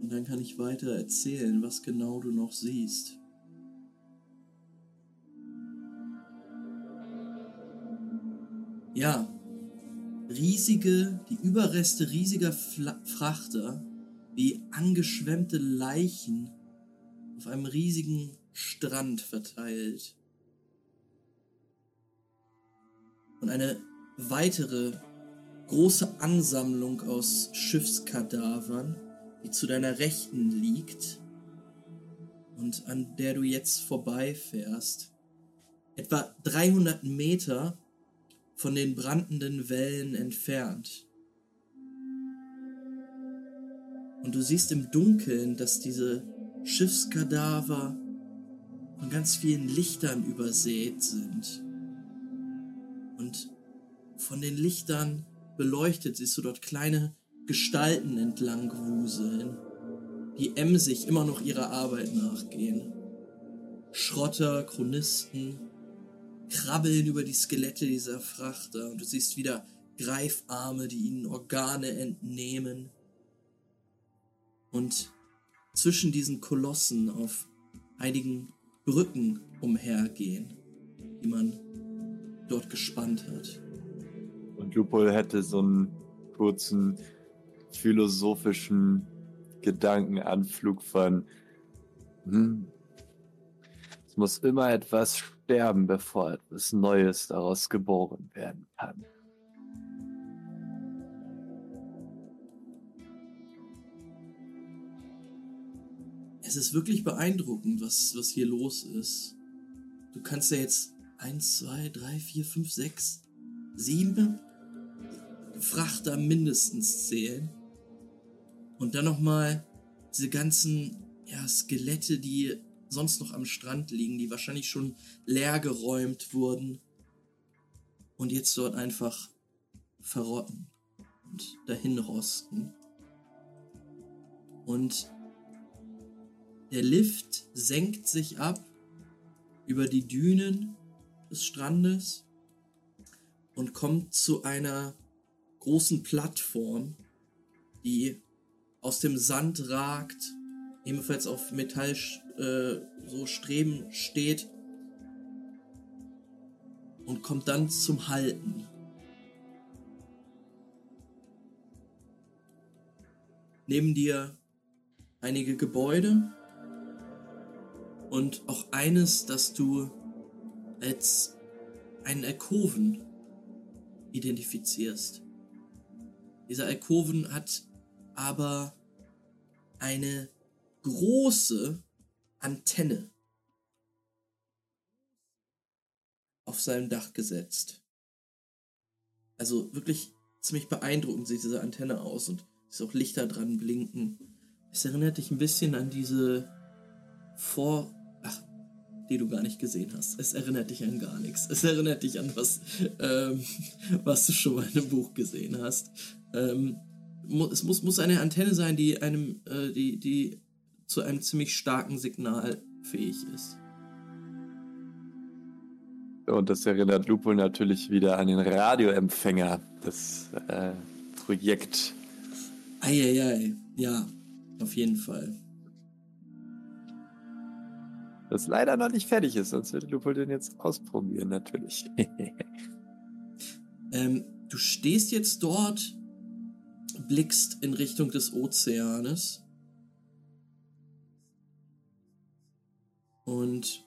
Und dann kann ich weiter erzählen, was genau du noch siehst. Ja, riesige, die Überreste riesiger Fla Frachter, wie angeschwemmte Leichen auf einem riesigen Strand verteilt. Und eine weitere große Ansammlung aus Schiffskadavern, die zu deiner Rechten liegt und an der du jetzt vorbeifährst. Etwa 300 Meter von den brandenden Wellen entfernt. Und du siehst im Dunkeln, dass diese Schiffskadaver von ganz vielen Lichtern übersät sind. Und von den Lichtern beleuchtet siehst du dort kleine Gestalten entlang wuseln, die emsig immer noch ihrer Arbeit nachgehen. Schrotter, Chronisten, krabbeln über die Skelette dieser Frachter und du siehst wieder Greifarme, die ihnen Organe entnehmen. Und zwischen diesen Kolossen auf einigen Brücken umhergehen, die man dort gespannt hat. Und Lupol hätte so einen kurzen philosophischen Gedankenanflug von, hm, es muss immer etwas sterben, bevor etwas Neues daraus geboren werden kann. Es ist wirklich beeindruckend, was, was hier los ist. Du kannst ja jetzt 1, 2, 3, 4, 5, 6, 7 Frachter mindestens zählen. Und dann nochmal diese ganzen ja, Skelette, die sonst noch am Strand liegen, die wahrscheinlich schon leer geräumt wurden und jetzt dort einfach verrotten und dahin rosten. Und der Lift senkt sich ab über die Dünen des Strandes und kommt zu einer großen Plattform, die aus dem Sand ragt, ebenfalls auf Metall äh, so Streben steht und kommt dann zum Halten. Neben dir einige Gebäude und auch eines, das du als einen Alkoven identifizierst. Dieser Alkoven hat aber eine große Antenne auf seinem Dach gesetzt. Also wirklich ziemlich beeindruckend sieht diese Antenne aus und ist auch Lichter dran blinken. Es erinnert dich ein bisschen an diese Vor... Ach, die du gar nicht gesehen hast. Es erinnert dich an gar nichts. Es erinnert dich an was, ähm, was du schon mal in einem Buch gesehen hast. Ähm, es muss, muss eine Antenne sein, die einem, äh, die, die zu einem ziemlich starken Signal fähig ist. Und das erinnert Lupo natürlich wieder an den Radioempfänger, das äh, Projekt. Eieiei, ja, auf jeden Fall. Das leider noch nicht fertig ist, sonst würde Lupo den jetzt ausprobieren, natürlich. ähm, du stehst jetzt dort, blickst in Richtung des Ozeanes Und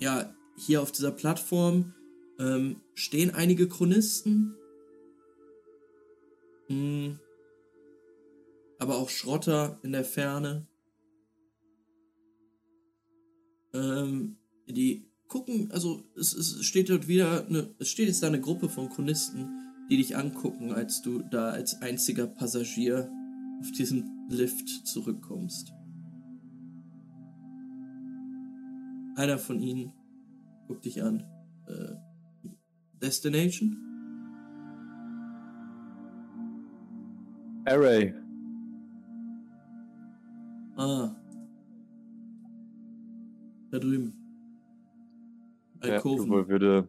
ja, hier auf dieser Plattform ähm, stehen einige Chronisten. Hm. aber auch Schrotter in der Ferne. Ähm, die gucken, also es, es steht dort wieder, eine, es steht jetzt da eine Gruppe von Chronisten, die dich angucken, als du da als einziger Passagier auf diesen Lift zurückkommst. Einer von ihnen guckt dich an. Äh, Destination? Array. Ah. Da drüben. Alkoven. Ja, würde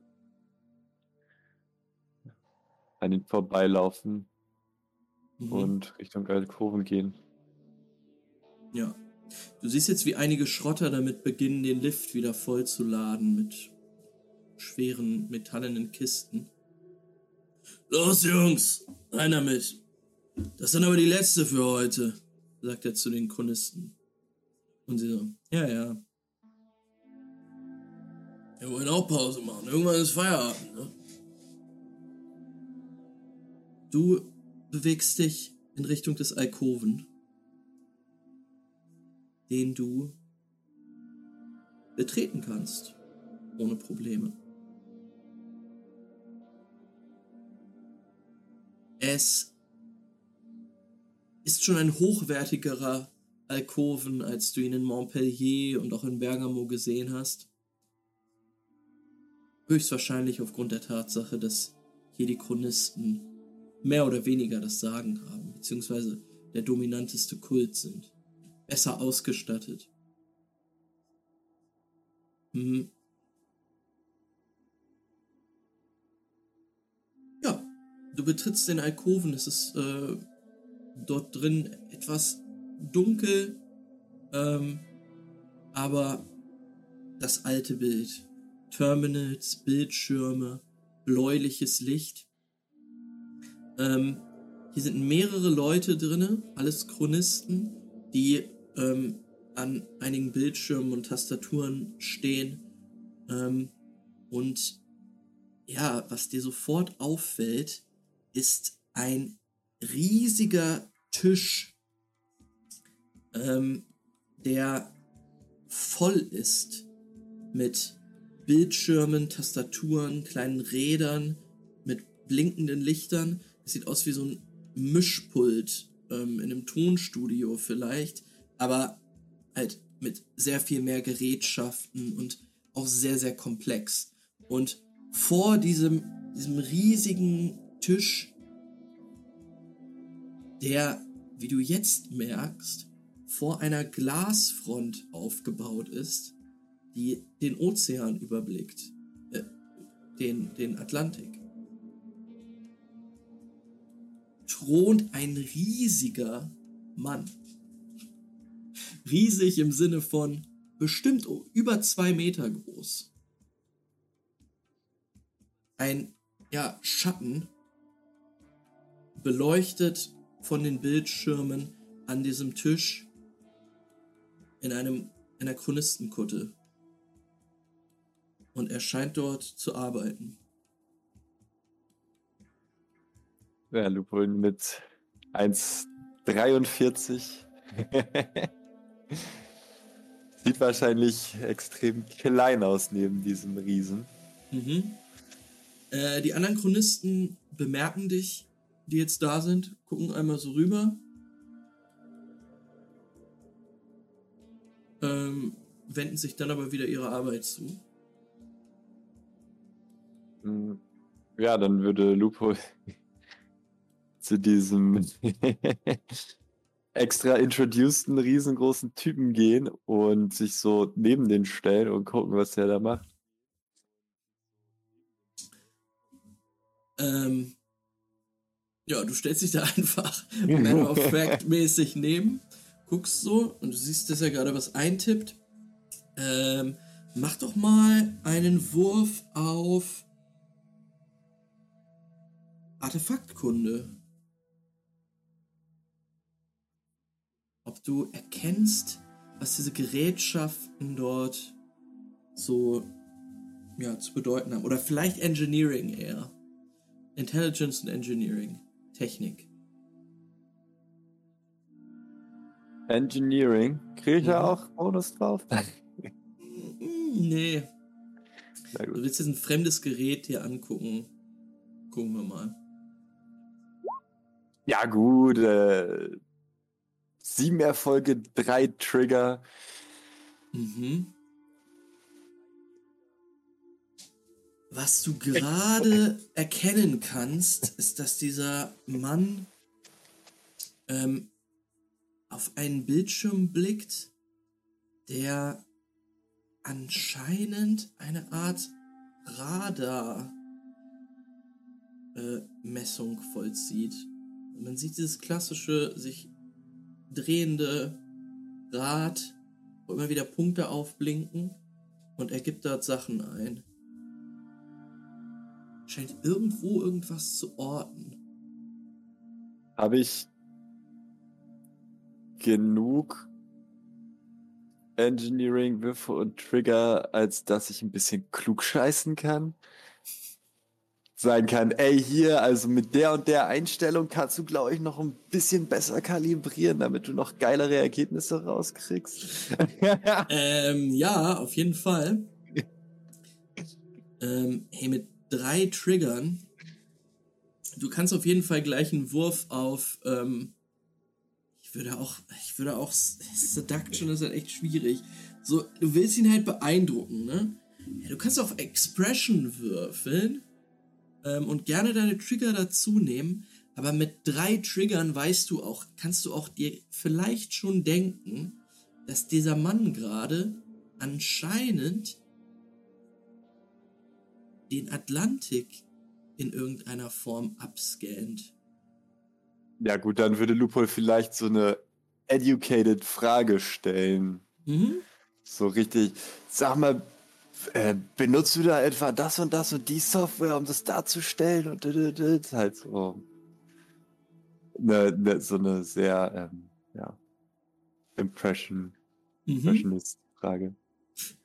an ihn vorbeilaufen mhm. und Richtung Alkoven gehen. Ja. Du siehst jetzt, wie einige Schrotter damit beginnen, den Lift wieder vollzuladen mit schweren metallenen Kisten. Los, Jungs, einer mit. Das dann aber die letzte für heute, sagt er zu den Chronisten. Und sie so, ja, ja. Wir wollen auch Pause machen. Irgendwann ist Feierabend, ne? Du bewegst dich in Richtung des Alkoven, den du betreten kannst, ohne Probleme. Es ist schon ein hochwertigerer Alkoven, als du ihn in Montpellier und auch in Bergamo gesehen hast. Höchstwahrscheinlich aufgrund der Tatsache, dass hier die Chronisten mehr oder weniger das Sagen haben, beziehungsweise der dominanteste Kult sind. Besser ausgestattet. Mhm. Ja, du betrittst den Alkoven, es ist äh, dort drin etwas dunkel, ähm, aber das alte Bild. Terminals, Bildschirme, bläuliches Licht. Ähm, hier sind mehrere Leute drin, alles Chronisten, die ähm, an einigen Bildschirmen und Tastaturen stehen. Ähm, und ja, was dir sofort auffällt, ist ein riesiger Tisch, ähm, der voll ist mit Bildschirmen, Tastaturen, kleinen Rädern, mit blinkenden Lichtern es sieht aus wie so ein Mischpult ähm, in einem Tonstudio vielleicht, aber halt mit sehr viel mehr Gerätschaften und auch sehr, sehr komplex. Und vor diesem, diesem riesigen Tisch, der, wie du jetzt merkst, vor einer Glasfront aufgebaut ist, die den Ozean überblickt, äh, den, den Atlantik. thront ein riesiger Mann. Riesig im Sinne von bestimmt über zwei Meter groß. Ein ja, Schatten, beleuchtet von den Bildschirmen an diesem Tisch in einem einer Chronistenkutte. Und er scheint dort zu arbeiten. Ja, Lupuln mit 1,43. Sieht wahrscheinlich extrem klein aus neben diesem Riesen. Mhm. Äh, die anderen Chronisten bemerken dich, die jetzt da sind, gucken einmal so rüber. Ähm, wenden sich dann aber wieder ihrer Arbeit zu. Hm. Ja, dann würde Lupo zu diesem extra introduceden riesengroßen Typen gehen und sich so neben den stellen und gucken, was der da macht? Ähm, ja, du stellst dich da einfach Man of Fact mäßig neben, guckst so und du siehst, dass er gerade was eintippt. Ähm, mach doch mal einen Wurf auf Artefaktkunde. Ob du erkennst, was diese Gerätschaften dort so ja, zu bedeuten haben. Oder vielleicht Engineering eher. Intelligence und Engineering. Technik. Engineering. Kriege ich ja Mhm. auch Bonus drauf? Nee. Du willst jetzt ein fremdes Gerät dir angucken. Gucken wir mal. Ja, gut. Äh, sieben Erfolge, drei Trigger. Mhm. Was du gerade erkennen kannst, ist, dass dieser Mann ähm, auf einen Bildschirm blickt, der anscheinend eine Art Radar äh, vollzieht. Man sieht dieses klassische, sich drehende Rad, wo immer wieder Punkte aufblinken und er gibt dort Sachen ein. Scheint irgendwo irgendwas zu orten. Habe ich genug Engineering-Würfe und Trigger, als dass ich ein bisschen klug scheißen kann? Sein kann, ey, hier, also mit der und der Einstellung kannst du, glaube ich, noch ein bisschen besser kalibrieren, damit du noch geilere Ergebnisse rauskriegst. Ähm, ja, auf jeden Fall. ähm, hey, mit drei Triggern. Du kannst auf jeden Fall gleich einen Wurf auf, ähm, ich würde auch, ich würde auch, Seduction ist halt echt schwierig. So, du willst ihn halt beeindrucken, ne? Ja, du kannst auf Expression würfeln ähm, und gerne deine Trigger dazu nehmen, aber mit drei Triggern weißt du auch, kannst du auch dir vielleicht schon denken, dass dieser Mann gerade anscheinend den Atlantik in irgendeiner Form abscannt. ja, gut, dann würde Lupol vielleicht so eine educated Frage stellen. Mhm. So richtig, sag mal, äh, benutzt du da etwa das und das und die Software, um das darzustellen? Und d- d- d- halt so. Ne, ne, so eine sehr, ähm, ja, Impression, Mhm. Impressionist-Frage.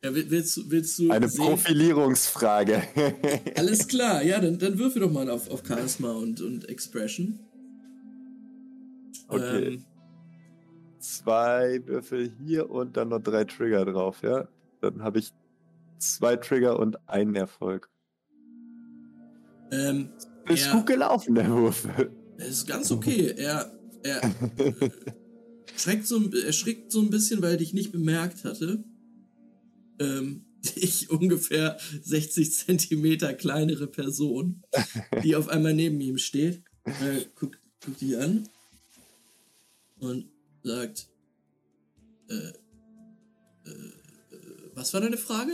Ja, will- willst, willst du Eine sehen? Profilierungsfrage. Alles klar, ja, dann, dann würfel doch mal auf, auf Charisma und, und Expression. Okay. Ähm, Zwei Würfel hier und dann noch drei Trigger drauf, ja? Dann habe ich zwei Trigger und einen Erfolg. ähm, Ist gut gelaufen, der Wurf. ist ganz okay. Er, er, schreckt so, ein- er schreckt so ein bisschen, weil er dich nicht bemerkt hatte. Ähm, ich ungefähr 60 Zentimeter kleinere Person, die auf einmal neben ihm steht, äh, guckt, guckt die an und sagt, äh, äh, äh, was war deine Frage?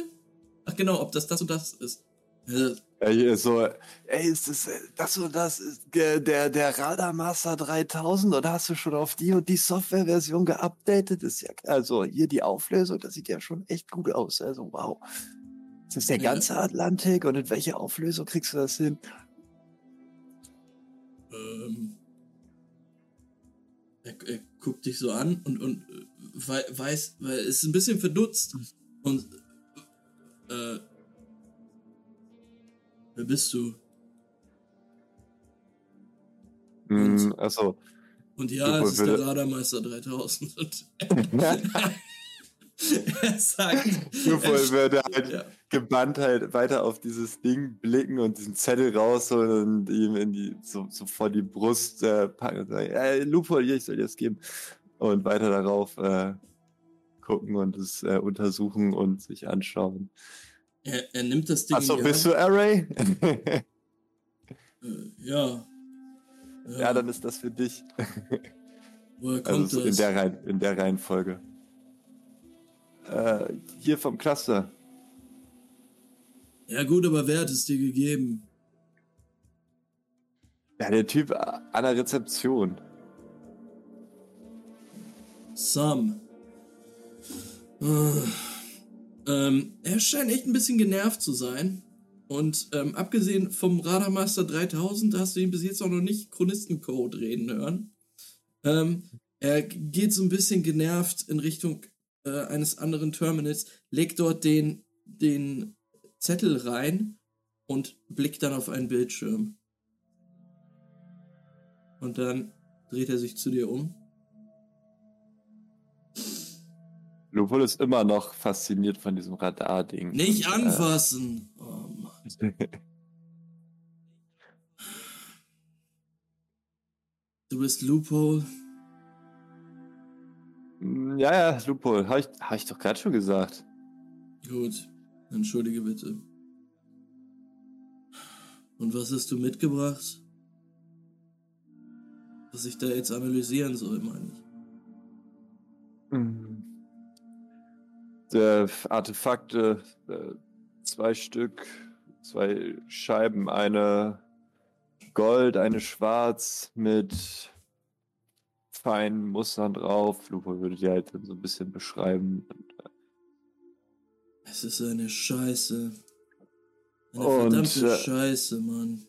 Ach genau, ob das das und das ist. Äh, Ja, ist so, ey, ist das, äh, das und das ist der, der, der Radar Master 3000 oder hast du schon auf die und die Softwareversion geupdatet? Ist ja, also hier die Auflösung, das sieht ja schon echt gut aus. Also, wow. Ist das der Ja. ganze Atlantik und in welcher Auflösung kriegst du das hin? ähm, er, er guckt dich so an und, und äh, wei- weiß, weil es ist ein bisschen verdutzt und äh, wer bist du? Hm, achso. Und ja, Du es ist der Radarmeister 3000 und er sagt, Jufol würde halt ja, gebannt halt weiter auf dieses Ding blicken und diesen Zettel rausholen und ihm in die, so, so vor die Brust äh, packen und sagen, äh, Lupol, ich soll dir das geben. Und weiter darauf äh, gucken und es äh, untersuchen und sich anschauen. er, er nimmt das Ding Achso, in bist Hand. du Array? Äh, ja. ja, dann ist das für dich. Woher Also kommt so in das? der, Reihen, in der Reihenfolge. Äh, hier vom Cluster. Ja gut, aber wer hat es dir gegeben? Ja, der Typ an der Rezeption. Sam. Äh, ähm, er scheint echt ein bisschen genervt zu sein. Und ähm, abgesehen vom Radarmaster 3000 hast du ihn bis jetzt auch noch nicht Chronistencode reden hören. Ähm, er geht so ein bisschen genervt in Richtung äh, eines anderen Terminals, legt dort den, den Zettel rein und blickt dann auf einen Bildschirm. Und dann dreht er sich zu dir um. Lupol ist immer noch fasziniert von diesem Radar-Ding. Nicht Und, äh, anfassen! Oh Mann. Du bist Loophole? Ja, ja, Lupol, habe ich, hab ich doch gerade schon gesagt. Gut, entschuldige bitte. Und was hast du mitgebracht? Was ich da jetzt analysieren soll, meine ich. Mhm. Der Artefakte, äh, zwei Stück, zwei Scheiben, eine Gold, eine Schwarz mit feinen Mustern drauf. Lupo würde die halt dann so ein bisschen beschreiben. Es ist eine Scheiße. Eine Und, verdammte äh, Scheiße, Mann.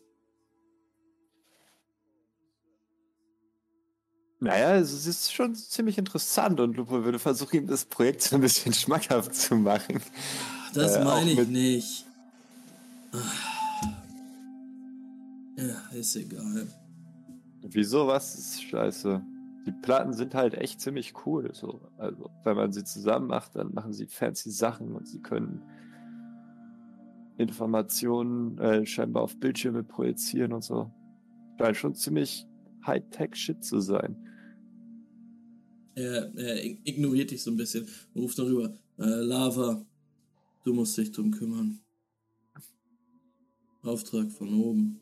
Naja, es ist schon ziemlich interessant und Lupo würde versuchen, ihm das Projekt so ein bisschen schmackhaft zu machen. Das äh, meine ich nicht. Ja, ist egal. Wieso? Was ist scheiße? Die Platten sind halt echt ziemlich cool. So. Also, wenn man sie zusammen macht, dann machen sie fancy Sachen und sie können Informationen äh, scheinbar auf Bildschirme projizieren und so. Scheint schon ziemlich High-Tech-Shit zu sein. Er, er ig- ignoriert dich so ein bisschen. Ruft noch rüber. Äh, Lava, du musst dich drum kümmern. Auftrag von oben.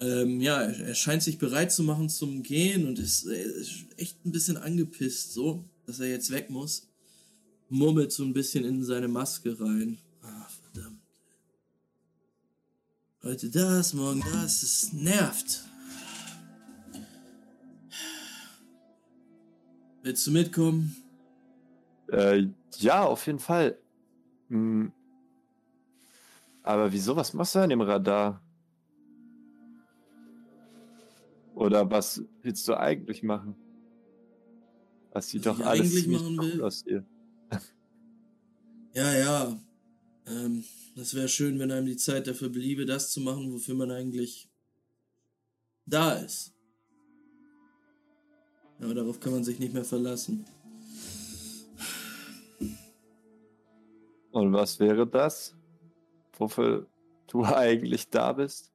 Ähm, ja, er, scheint sich bereit zu machen zum Gehen und ist, äh, ist echt ein bisschen angepisst, so, dass er jetzt weg muss. Murmelt so ein bisschen in seine Maske rein. Ah, verdammt. Heute das, morgen das, es nervt. Willst du mitkommen? Äh, ja, auf jeden Fall. Hm. Aber wieso? Was machst du an dem Radar? Oder was willst du eigentlich machen? Das sieht Was doch alles eigentlich ziemlich machen cool will? aus hier. Ja, ja. Ähm, das wäre schön, wenn einem die Zeit dafür bliebe, das zu machen, wofür man eigentlich da ist. Aber darauf kann man sich nicht mehr verlassen. Und was wäre das? Wofür du eigentlich da bist?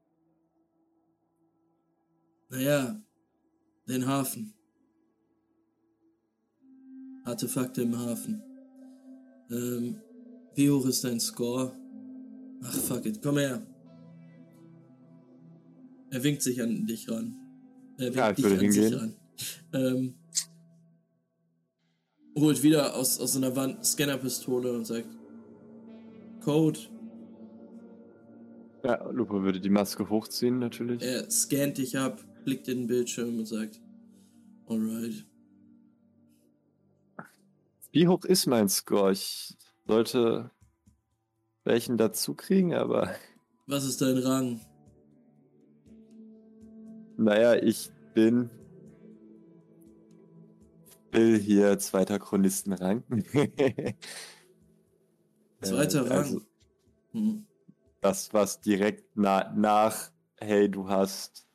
Naja, den Hafen. Artefakte im Hafen. Ähm, wie hoch ist dein Score? Ach, fuck it, komm her. Er winkt sich an dich ran. Er winkt Ja, ich dich würde an sich hingehen. ran. Ähm, holt wieder aus, aus einer Wand Scannerpistole und sagt Code. Ja, Lupo würde die Maske hochziehen, natürlich. Er scannt dich ab, blickt in den Bildschirm und sagt Alright. Wie hoch ist mein Score? Ich sollte welchen dazu kriegen, aber Was ist dein Rang? naja, ich bin. Will hier zweiter Chronistenrang. Zweiter Äh, Rang. Also Hm. das, was direkt na nach, hey, du hast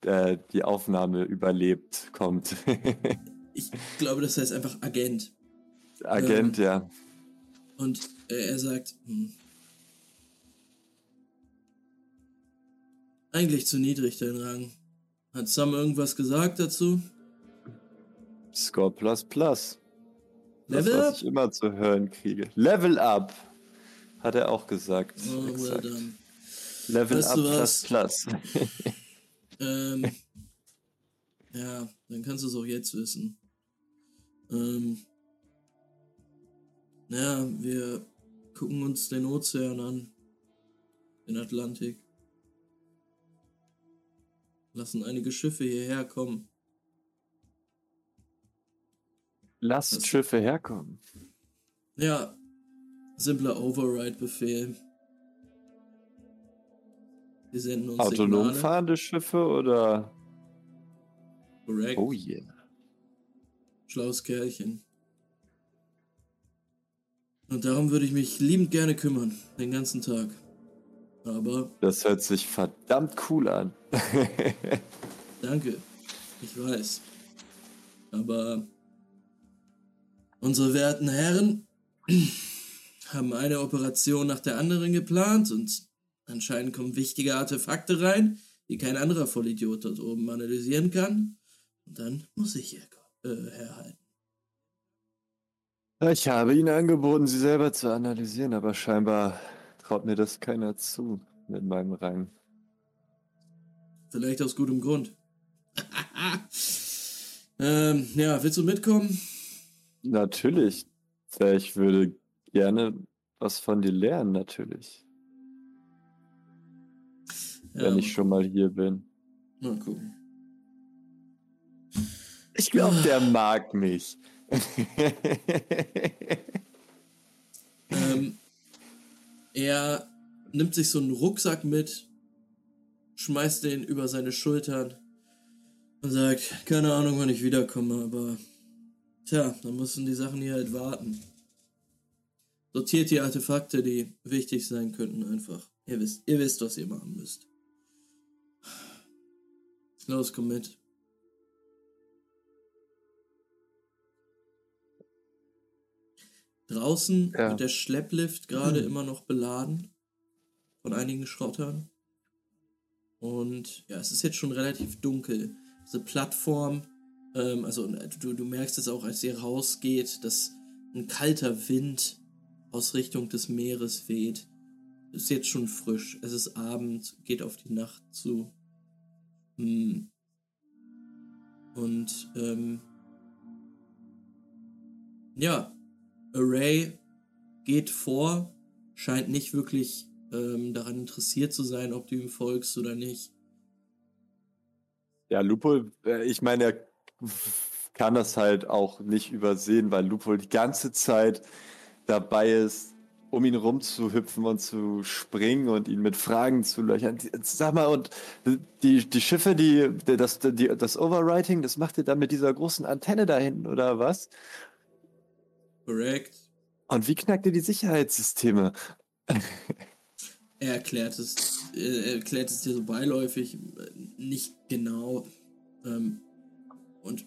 äh, die Aufnahme überlebt, kommt. Ich glaube, das heißt einfach Agent. Agent, ja. Und äh, er sagt, hm. eigentlich zu niedrig dein Rang. Hat Sam irgendwas gesagt dazu? Score plus plus. Das, Level was up? ich immer zu hören kriege. Level up. Hat er auch gesagt. Oh, well Exakt. done. Level Weißt up plus was? plus. Ähm, ja, dann kannst du es auch jetzt wissen. Ähm, ja, wir gucken uns den Ozean an. Den Atlantik. Lassen einige Schiffe hierher kommen. Lasst Schiffe herkommen. Ja, simpler Override-Befehl. Wir senden uns Autonom Signale. fahrende Schiffe oder. Korrekt. Oh yeah. Schlaues Kerlchen. Und darum würde ich mich liebend gerne kümmern, den ganzen Tag. Aber Das hört sich verdammt cool an. danke, ich weiß. Aber unsere werten Herren haben eine Operation nach der anderen geplant und anscheinend kommen wichtige Artefakte rein, die kein anderer Vollidiot dort oben analysieren kann. Und dann muss ich hier äh, herhalten. Ich habe Ihnen angeboten, sie selber zu analysieren, aber scheinbar traut mir das keiner zu mit meinem Rang. Vielleicht aus gutem Grund. ähm, ja, willst du mitkommen? Natürlich. Ich würde gerne was von dir lernen, natürlich. Wenn ich schon mal hier bin. Mal gucken. Ich glaube, der mag mich. ähm, er nimmt sich so einen Rucksack mit, schmeißt den über seine Schultern und sagt, keine Ahnung, wann ich wiederkomme, aber tja, dann müssen die Sachen hier halt warten. Sortiert die Artefakte, die wichtig sein könnten, einfach. Ihr wisst, ihr wisst, was ihr machen müsst. Los, komm mit. Draußen ja. wird der Schlepplift gerade mhm. immer noch beladen von einigen Schrottern. Und ja, es ist jetzt schon relativ dunkel. Diese Plattform, ähm, also du, du merkst es auch, als ihr rausgeht, dass ein kalter Wind aus Richtung des Meeres weht. Ist jetzt schon frisch. Es ist Abend, geht auf die Nacht zu. Hm. Und ähm, ja, Array geht vor, scheint nicht wirklich ähm, daran interessiert zu sein, ob du ihm folgst oder nicht. Ja, Lupo, äh, ich meine, er kann das halt auch nicht übersehen, weil Lupo die ganze Zeit dabei ist, um ihn rumzuhüpfen und zu springen und ihn mit Fragen zu löchern. Sag mal, und die, die Schiffe, die, das, die, das Overwriting, das macht ihr dann mit dieser großen Antenne da hinten, oder was? Korrekt. Und wie knackt ihr die Sicherheitssysteme? er erklärt es, er erklärt es dir so beiläufig, nicht genau. Ähm, und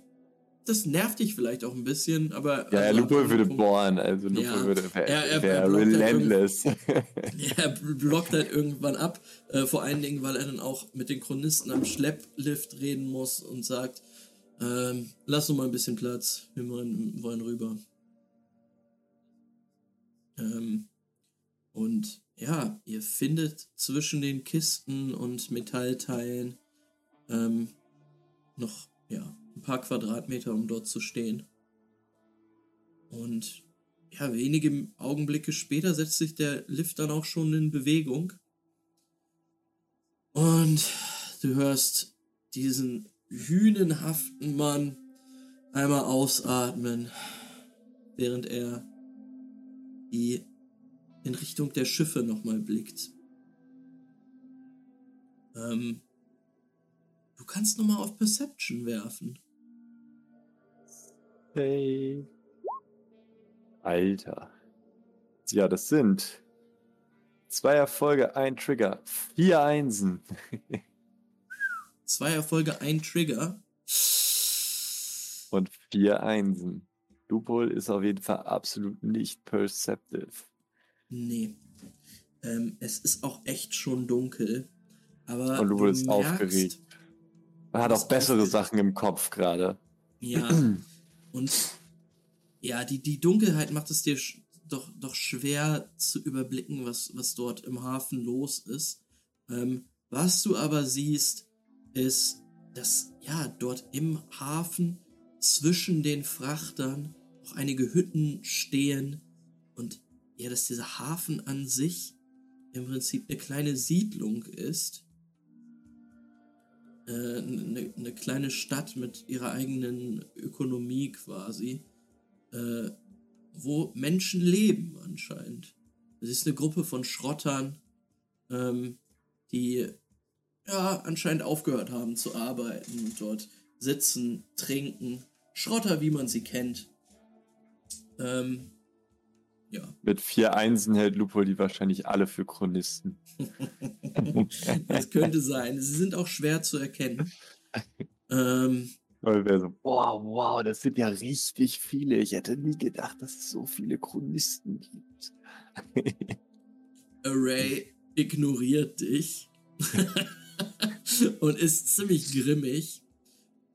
das nervt dich vielleicht auch ein bisschen, aber. Ja, also Lupo würde bohren, also Lupo ja, würde wär, er, er, er halt relentless. Halt er blockt halt irgendwann ab, äh, vor allen Dingen, weil er dann auch mit den Chronisten am Schlepplift reden muss und sagt, ähm, lass uns mal ein bisschen Platz, wir wollen, wollen rüber. Ähm, und ja, ihr findet zwischen den Kisten und Metallteilen ähm, noch ja, ein paar Quadratmeter, um dort zu stehen. Und ja, wenige Augenblicke später setzt sich der Lift dann auch schon in Bewegung. Und du hörst diesen hünenhaften Mann einmal ausatmen, während er die in Richtung der Schiffe nochmal blickt. Ähm, du kannst nochmal auf Perception werfen. Hey. Alter. Ja, das sind zwei Erfolge, ein Trigger, vier Einsen. zwei Erfolge, ein Trigger. Und vier Einsen. Loophole ist auf jeden Fall absolut nicht perceptive. Nee. Ähm, es ist auch echt schon dunkel. Aber Und Loophole ist aufgeregt. Er hat auch bessere. Sachen im Kopf gerade. Ja. Und ja, die, die Dunkelheit macht es dir doch, doch schwer zu überblicken, was, was dort im Hafen los ist. Ähm, was du aber siehst, ist, dass ja dort im Hafen zwischen den Frachtern auch einige Hütten stehen und ja, dass dieser Hafen an sich im Prinzip eine kleine Siedlung ist. Äh, eine, eine, kleine Stadt mit ihrer eigenen Ökonomie quasi, äh, wo Menschen leben anscheinend. Es ist eine Gruppe von Schrottern, ähm, die ja anscheinend aufgehört haben zu arbeiten und dort sitzen, trinken. Schrotter, wie man sie kennt. Ähm, ja. Mit vier Einsen hält Lupo die wahrscheinlich alle für Chronisten. das könnte sein. Sie sind auch schwer zu erkennen. Ähm, so, wow, wow, das sind ja richtig viele. Ich hätte nie gedacht, dass es so viele Chronisten gibt. Array ignoriert dich und ist ziemlich grimmig.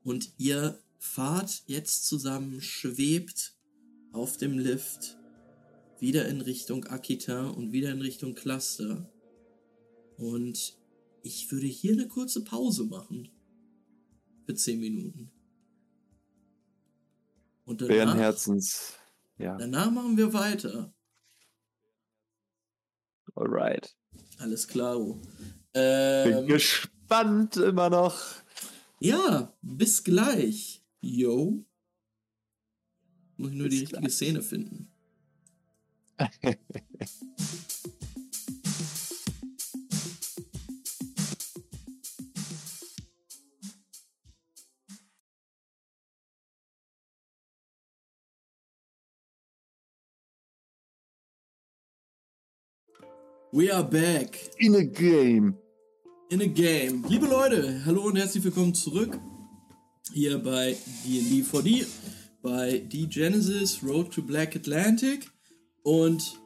Und ihr fahrt jetzt zusammen, schwebt auf dem Lift wieder in Richtung Akita und wieder in Richtung Cluster. Und ich würde hier eine kurze Pause machen. Für 10 Minuten. Und danach, Bärenherzens. Ja. danach machen wir weiter. Alright. Alles klar. Bin Ähm, gespannt immer noch. ja, bis gleich. Yo. Muss ich nur die Bis richtige gleich. Szene finden. We are back In a game. in a game. Liebe Leute, hallo und herzlich willkommen zurück hier bei D&D 4D, bei D Genesis Road to Black Atlantic und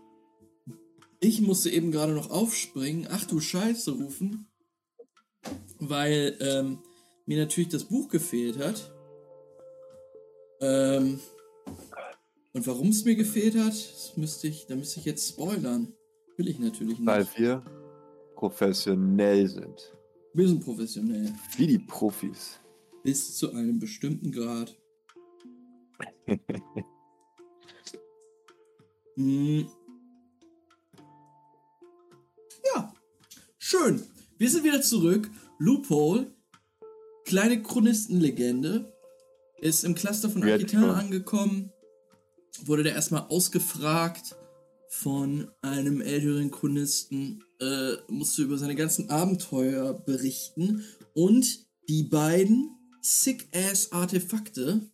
ich musste eben gerade noch aufspringen, ach du Scheiße rufen, weil ähm, mir natürlich das Buch gefehlt hat. Ähm, und warum es mir gefehlt hat, das müsste ich, da müsste ich jetzt spoilern. Will ich natürlich nicht. Weil wir professionell sind. Wir sind professionell. Wie die Profis. Bis zu einem bestimmten Grad. Hm. Ja, schön. Wir sind wieder zurück. Loophole, kleine Chronistenlegende, ist im Cluster von Aquitain Bull. angekommen. Wurde da erstmal ausgefragt von einem älteren Chronisten, äh, musste über seine ganzen Abenteuer berichten und die beiden Sick-Ass-Artefakte,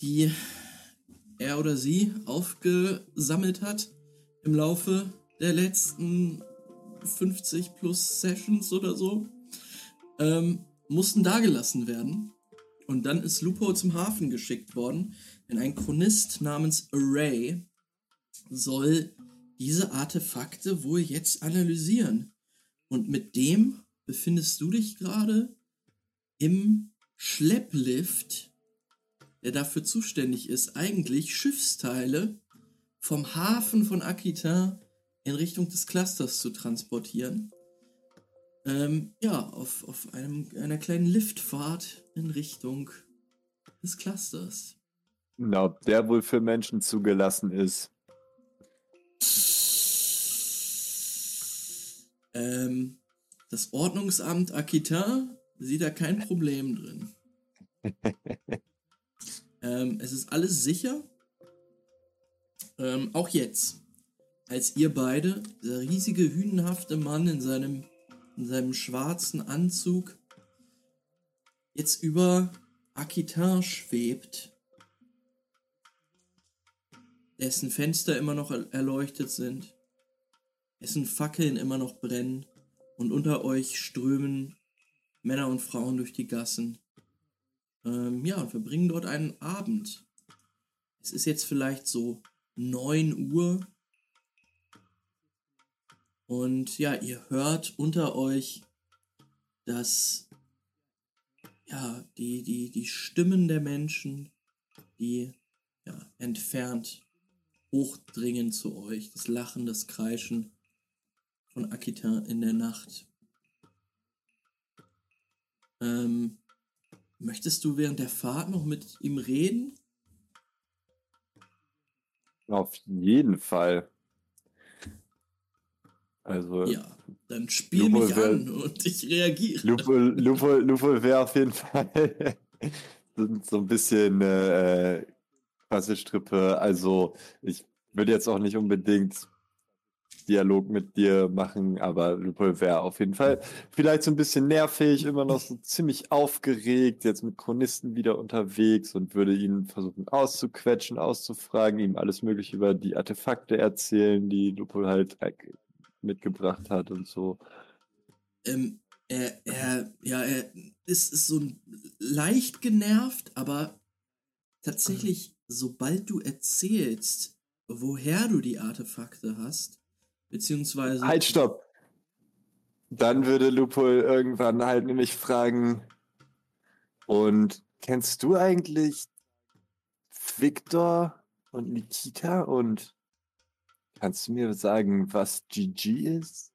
die er oder sie aufgesammelt hat im Laufe der letzten 50 plus Sessions oder so, ähm, mussten dagelassen werden. Und dann ist Lupo zum Hafen geschickt worden, denn ein Chronist namens Array soll diese Artefakte wohl jetzt analysieren. Und mit dem befindest du dich gerade im Schlepplift, der dafür zuständig ist, eigentlich Schiffsteile vom Hafen von Aquitain in Richtung des Clusters zu transportieren. Ähm, ja, auf, auf einem, einer kleinen Liftfahrt in Richtung des Clusters. Na, ob der wohl für Menschen zugelassen ist. Ähm, das Ordnungsamt Aquitain sieht da kein Problem drin. ähm, es ist alles sicher. Ähm, auch jetzt, als ihr beide, der riesige hünenhafte Mann in seinem, in seinem schwarzen Anzug, jetzt über Aquitain schwebt, dessen Fenster immer noch er- erleuchtet sind, dessen Fackeln immer noch brennen und unter euch strömen Männer und Frauen durch die Gassen. Ähm, ja, und verbringen dort einen Abend. Es ist jetzt vielleicht so 9 Uhr. Und ja, ihr hört unter euch, dass ja, die, die, die Stimmen der Menschen, die ja, entfernt hochdringen zu euch. Das Lachen, das Kreischen von Aquitain in der Nacht. Ähm, möchtest du während der Fahrt noch mit ihm reden? Auf jeden Fall. Also, Ja, dann spiel Lupo mich wär- an und ich reagiere. Lupo, Lupo, Lupo wäre auf jeden Fall so, ein bisschen äh, Quasselstrippe. Also, ich würde jetzt auch nicht unbedingt Dialog mit dir machen, aber Lupo wäre auf jeden Fall vielleicht so ein bisschen nervig, immer noch so ziemlich aufgeregt, jetzt mit Chronisten wieder unterwegs und würde ihn versuchen auszuquetschen, auszufragen, ihm alles Mögliche über die Artefakte erzählen, die Lupo halt äh, mitgebracht hat und so. Ähm, er, er, ja, er ist, ist so leicht genervt, aber tatsächlich, sobald du erzählst, woher du die Artefakte hast, beziehungsweise. Halt, stopp! Dann würde Lupol irgendwann halt nämlich fragen, und kennst du eigentlich Victor und Nikita und kannst du mir sagen, was GG ist?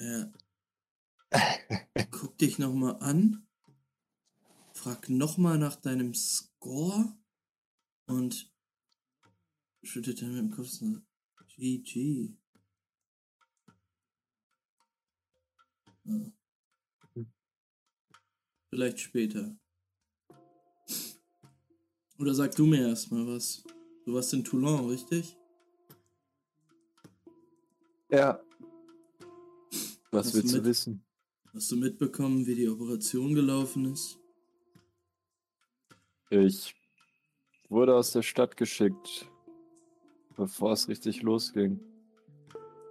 Ja. Guck dich nochmal an. Frag nochmal nach deinem Score. Und schüttet dann mit dem Kopf so, GG. Ja. Vielleicht später. Oder sag du mir erstmal was. Du warst in Toulon, richtig? Ja. Was Hast willst du du mit- wissen? Hast du mitbekommen, wie die Operation gelaufen ist? Ich wurde aus der Stadt geschickt, bevor es richtig losging.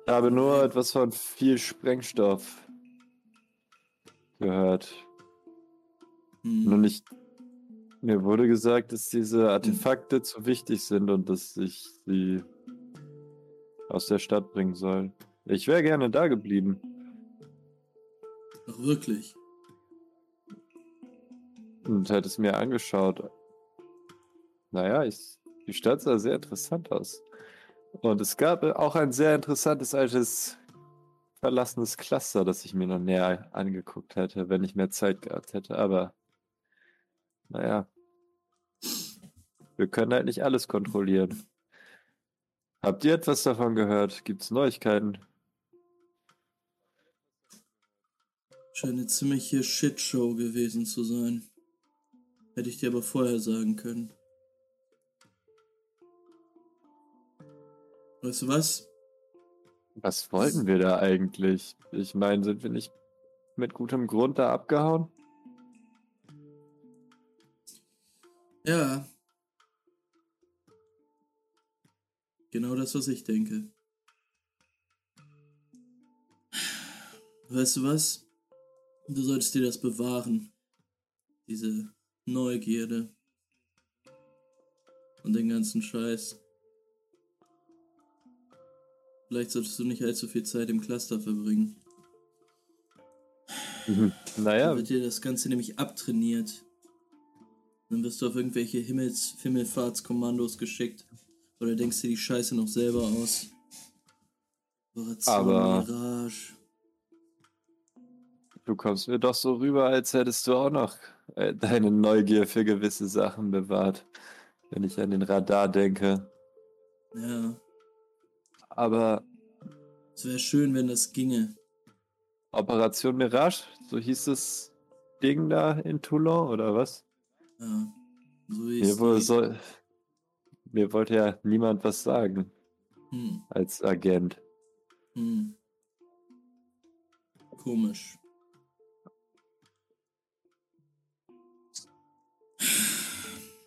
Ich habe nur etwas von viel Sprengstoff gehört. Hm. Nur nicht. Mir wurde gesagt, dass diese Artefakte zu wichtig sind und dass ich sie aus der Stadt bringen soll. Ich wäre gerne da geblieben. Ach, wirklich? und hätte es mir angeschaut. Naja, ich, die Stadt sah sehr interessant aus. Und es gab auch ein sehr interessantes altes verlassenes Cluster, das ich mir noch näher angeguckt hätte, wenn ich mehr Zeit gehabt hätte. Aber naja, wir können halt nicht alles kontrollieren. Habt ihr etwas davon gehört? Gibt es Neuigkeiten? Scheint eine ziemliche Shitshow gewesen zu sein. Hätte ich dir aber vorher sagen können. Weißt du was? Was wollten wir da eigentlich? Ich meine, sind wir nicht mit gutem Grund da abgehauen? Ja. Genau das, was ich denke. Weißt du was? Du solltest dir das bewahren. Diese Neugierde. Und den ganzen Scheiß. Vielleicht solltest du nicht allzu viel Zeit im Cluster verbringen. Naja, Dann wird dir das Ganze nämlich abtrainiert. Dann wirst du auf irgendwelche Himmels Himmelfahrtskommandos geschickt. Oder denkst dir die Scheiße noch selber aus. Operation Aber- Mirage. Du kommst mir doch so rüber, als hättest du auch noch äh, deine Neugier für gewisse Sachen bewahrt, wenn ich an den Radar denke. Ja, Aber es wäre schön, wenn das ginge. Operation Mirage, so hieß das Ding da in Toulon oder was? Ja, so wie Mir, es soll, mir wollte ja niemand was sagen Hm, als Agent. hm. Komisch.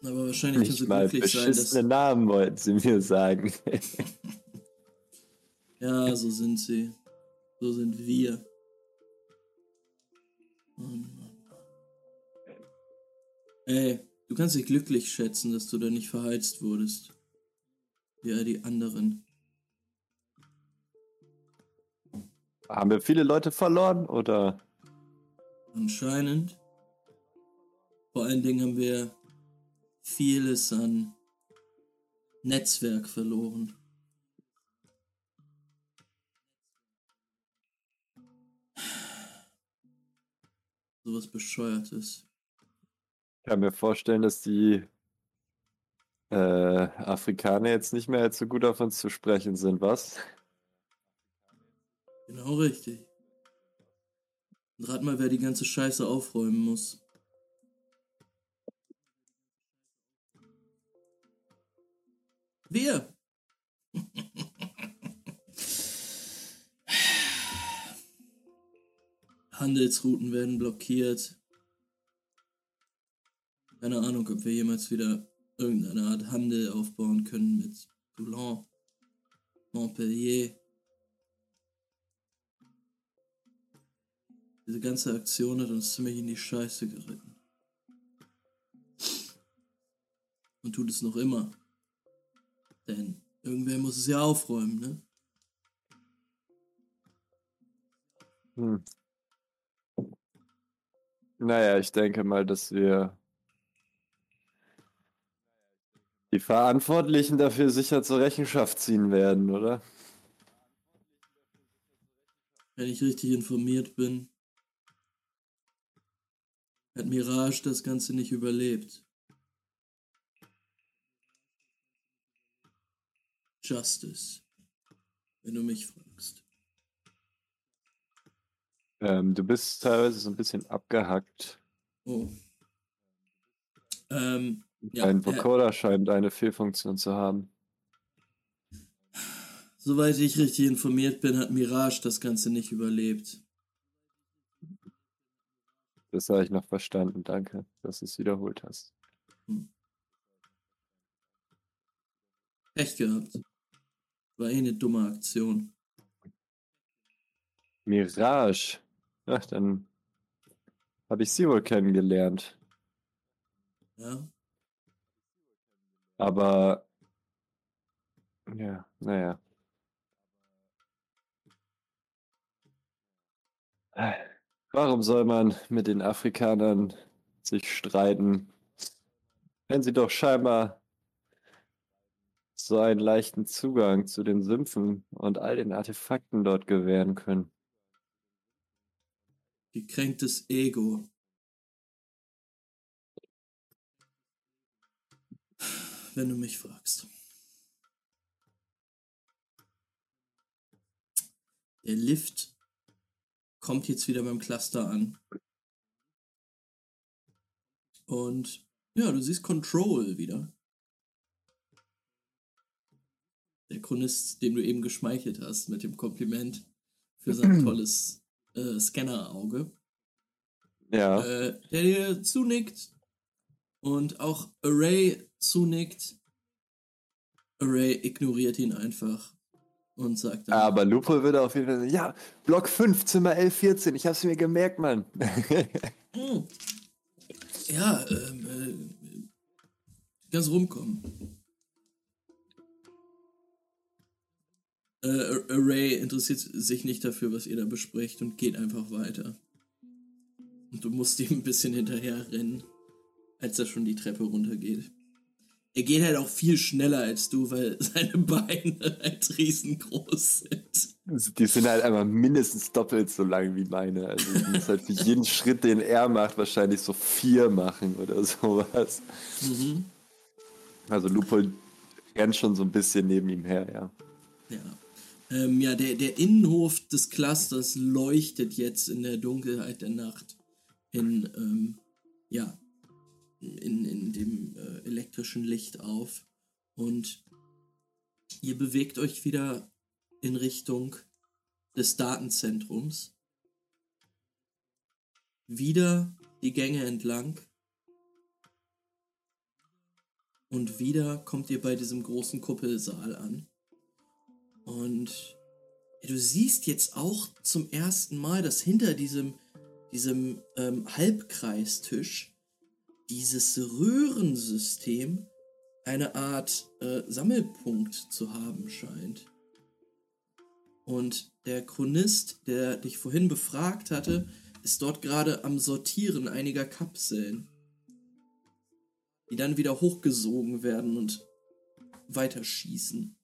Aber wahrscheinlich du mal glücklich sein, dass... Namen wollten sie mir sagen. Ja, so sind sie. So sind wir. Oh Mann. Ey, du kannst dich glücklich schätzen, dass du da nicht verheizt wurdest. Wie all die anderen. Haben wir viele Leute verloren oder? Anscheinend. Vor allen Dingen haben wir vieles an Netzwerk verloren. Sowas Bescheuertes. Ich kann mir vorstellen, dass die äh, Afrikaner jetzt nicht mehr allzu gut auf uns zu sprechen sind, was? Genau richtig. Und rat mal, wer die ganze Scheiße aufräumen muss. Wir. Handelsrouten werden blockiert. Keine Ahnung, ob wir jemals wieder irgendeine Art Handel aufbauen können mit Toulon, Montpellier. Diese ganze Aktion hat uns ziemlich in die Scheiße geritten. Und tut es noch immer. Denn irgendwer muss es ja aufräumen, ne? Hm. Naja, ich denke mal, dass wir die Verantwortlichen dafür sicher zur Rechenschaft ziehen werden, oder? Wenn ich richtig informiert bin, hat Mirage das Ganze nicht überlebt. Justice, wenn du mich fragst. Ähm, du bist teilweise so ein bisschen abgehackt. Oh. Ähm, ja, Dein äh, Vocoder scheint eine Fehlfunktion zu haben. soweit ich richtig informiert bin, hat Mirage das Ganze nicht überlebt. Das habe ich noch verstanden. Danke, dass du es wiederholt hast. Echt gehabt. War eh eine dumme Aktion. Mirage. Ach, dann habe ich sie wohl kennengelernt. Ja. Aber ja, naja. Warum soll man mit den Afrikanern sich streiten, wenn sie doch scheinbar so einen leichten Zugang zu den Sümpfen und all den Artefakten dort gewähren können? Gekränktes Ego. Wenn du mich fragst. Der Lift kommt jetzt wieder beim Cluster an. Und ja, du siehst Control wieder. Der Chronist, dem du eben geschmeichelt hast mit dem Kompliment für sein tolles äh, Scannerauge. Ja, Äh, der dir zunickt und auch Array zunickt. Array ignoriert ihn einfach und sagt dann, aber Lupo würde auf jeden Fall sagen, ja, Block 5, Zimmer 1114, ich hab's mir gemerkt, Mann. "Hm, ja, ähm, äh, ganz rumkommen. Äh, Array interessiert sich nicht dafür, was ihr da besprecht und geht einfach weiter. Und du musst ihm ein bisschen hinterher rennen, als er schon die Treppe runtergeht. Er geht halt auch viel schneller als du, weil seine Beine halt riesengroß sind. Die sind halt einfach mindestens doppelt so lang wie meine. Also ich muss halt für jeden Schritt, den er macht, wahrscheinlich so vier machen oder sowas. Mhm. Also Lupo rennt schon so ein bisschen neben ihm her, ja. Ja. Ähm, ja, der, der Innenhof des Clusters leuchtet jetzt in der Dunkelheit der Nacht in, ähm, ja, in, in dem äh, elektrischen Licht auf. Und ihr bewegt euch wieder in Richtung des Datenzentrums. Wieder die Gänge entlang. Und wieder kommt ihr bei diesem großen Kuppelsaal an. Und du siehst jetzt auch zum ersten Mal, dass hinter diesem, diesem ähm, Halbkreistisch dieses Röhrensystem eine Art äh, Sammelpunkt zu haben scheint. Und der Chronist, der dich vorhin befragt hatte, ist dort gerade am Sortieren einiger Kapseln, die dann wieder hochgesogen werden und weiterschießen.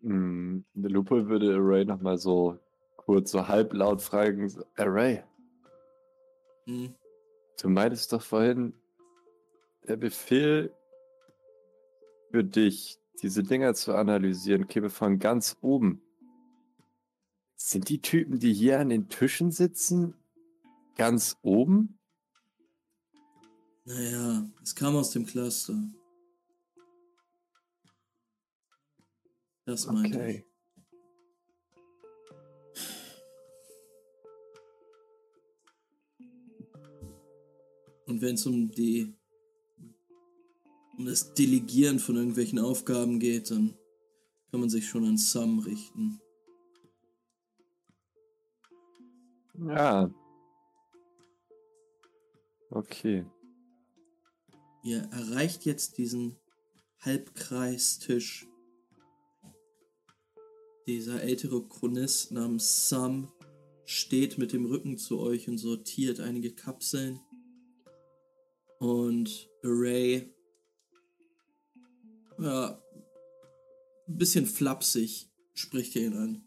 Hm, der Lupo würde Array nochmal so kurz so halblaut fragen, Array, Hm. du meintest doch vorhin, der Befehl für dich, diese Dinger zu analysieren, käme von ganz oben. Sind die Typen, die hier an den Tischen sitzen, ganz oben? Naja, es kam aus dem Cluster. Das meinte ich. Okay. Und wenn es um die um das Delegieren von irgendwelchen Aufgaben geht, dann kann man sich schon an Sam richten. Ja. Okay. Ihr erreicht jetzt diesen Halbkreistisch. Dieser ältere Chronist namens Sam steht mit dem Rücken zu euch und sortiert einige Kapseln. Und Array, ja, ein bisschen flapsig spricht er ihn an.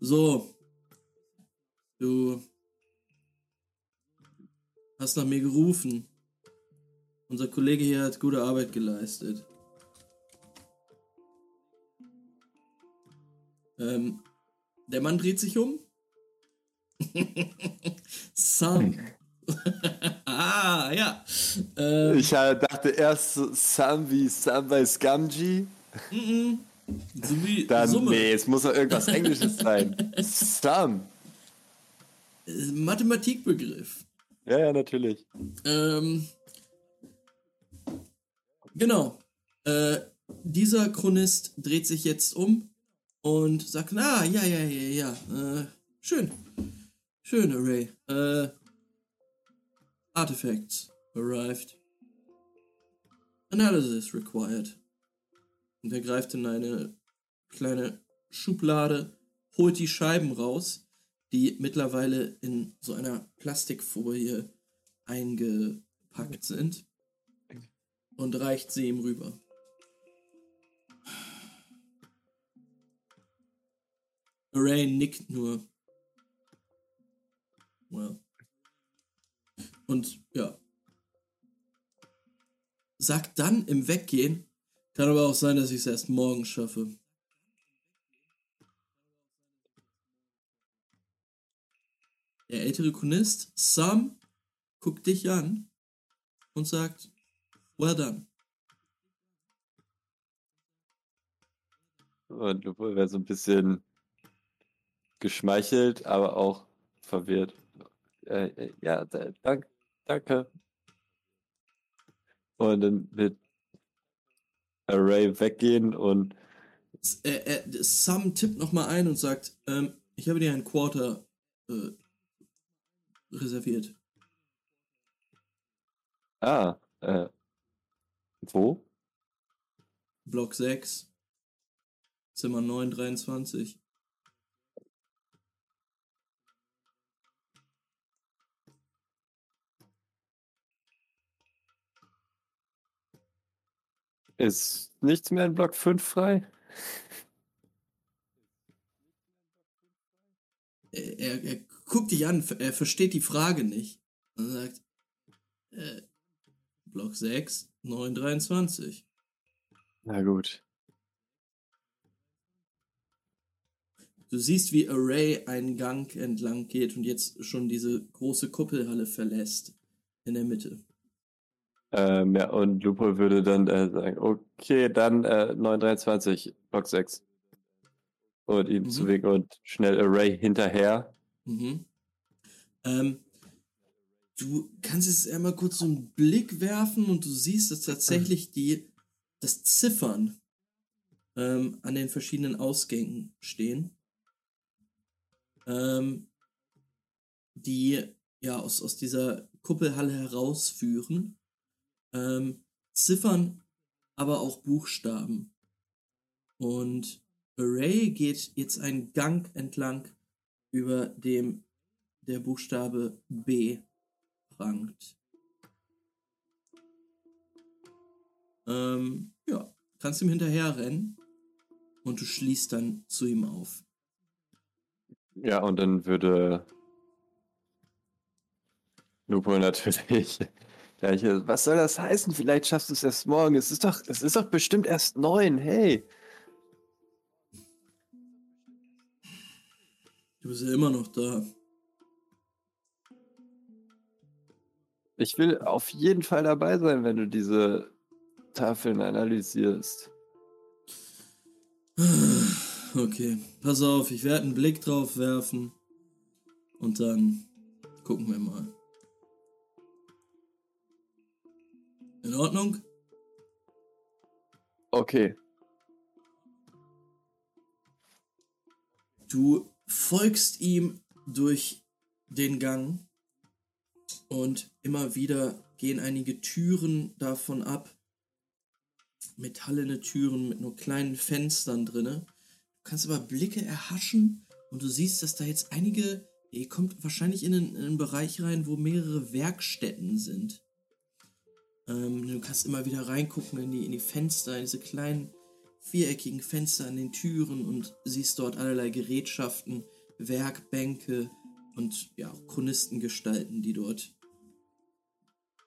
So, du hast nach mir gerufen. Unser Kollege hier hat gute Arbeit geleistet. Ähm, der Mann dreht sich um. Sam. ah, ja. Ähm, Ich äh, dachte erst Sam wie Sam bei Scamji. mm, so wie Dann, Summe. nee, es muss doch irgendwas Englisches sein. Sam. Mathematikbegriff. Ja, ja, natürlich. Ähm, genau. Äh, dieser Chronist dreht sich jetzt um und sagt, na, ja, ja, ja, ja, äh, schön. Schön, Array. Äh, Artifacts arrived. Analysis required. Und er greift in eine kleine Schublade, holt die Scheiben raus, die mittlerweile in so einer Plastikfolie eingepackt sind und reicht sie ihm rüber. Ray nickt nur. Well. Und ja. Sagt dann im Weggehen, kann aber auch sein, dass ich es erst morgen schaffe. Der ältere Chronist, Sam, guckt dich an und sagt, well done. Und wäre so ein bisschen geschmeichelt, aber auch verwirrt. Äh, äh, ja, da, dank, danke. Und dann wird Array weggehen und S- äh, äh, Sam tippt nochmal ein und sagt, ähm, ich habe dir ein Quarter äh, reserviert. ah, äh, wo? Block 6, Zimmer 923. Ist nichts mehr in Block 5 frei? Er, er, er guckt dich an, er versteht die Frage nicht. Und sagt, äh, Block 6, 923. Na gut. Du siehst, wie Array einen Gang entlang geht und jetzt schon diese große Kuppelhalle verlässt. In der Mitte. Ähm, ja, und Lupo würde dann äh, sagen, okay, dann äh, 923, Block 6. Und ihm Mhm. zuwinken und schnell Array hinterher. Mhm. Ähm, du kannst jetzt einmal kurz so einen Blick werfen und du siehst, dass tatsächlich die, das Ziffern ähm, an den verschiedenen Ausgängen stehen. Ähm, die ja aus, aus dieser Kuppelhalle herausführen. Ähm, Ziffern, aber auch Buchstaben. Und Array geht jetzt einen Gang entlang, über dem der Buchstabe B prangt. Ähm, ja, kannst ihm hinterher rennen und du schließt dann zu ihm auf. Ja, und dann würde Lupo natürlich äh, was soll das heißen? Vielleicht schaffst du es erst morgen. Es ist doch, es ist doch bestimmt erst neun. Hey. Du bist ja immer noch da. Ich will auf jeden Fall dabei sein, wenn du diese Tafeln analysierst. Okay, pass auf, ich werde einen Blick drauf werfen und dann gucken wir mal. In Ordnung? Okay. Du folgst ihm durch den Gang und immer wieder gehen einige Türen davon ab. Metallene Türen mit nur kleinen Fenstern drinne. Du kannst aber Blicke erhaschen und du siehst, dass da jetzt einige, ihr kommt wahrscheinlich in einen, in einen Bereich rein, wo mehrere Werkstätten sind. Ähm, du kannst immer wieder reingucken in die, in die Fenster, in diese kleinen viereckigen Fenster an den Türen und siehst dort allerlei Gerätschaften, Werkbänke und ja, Chronistengestalten, die dort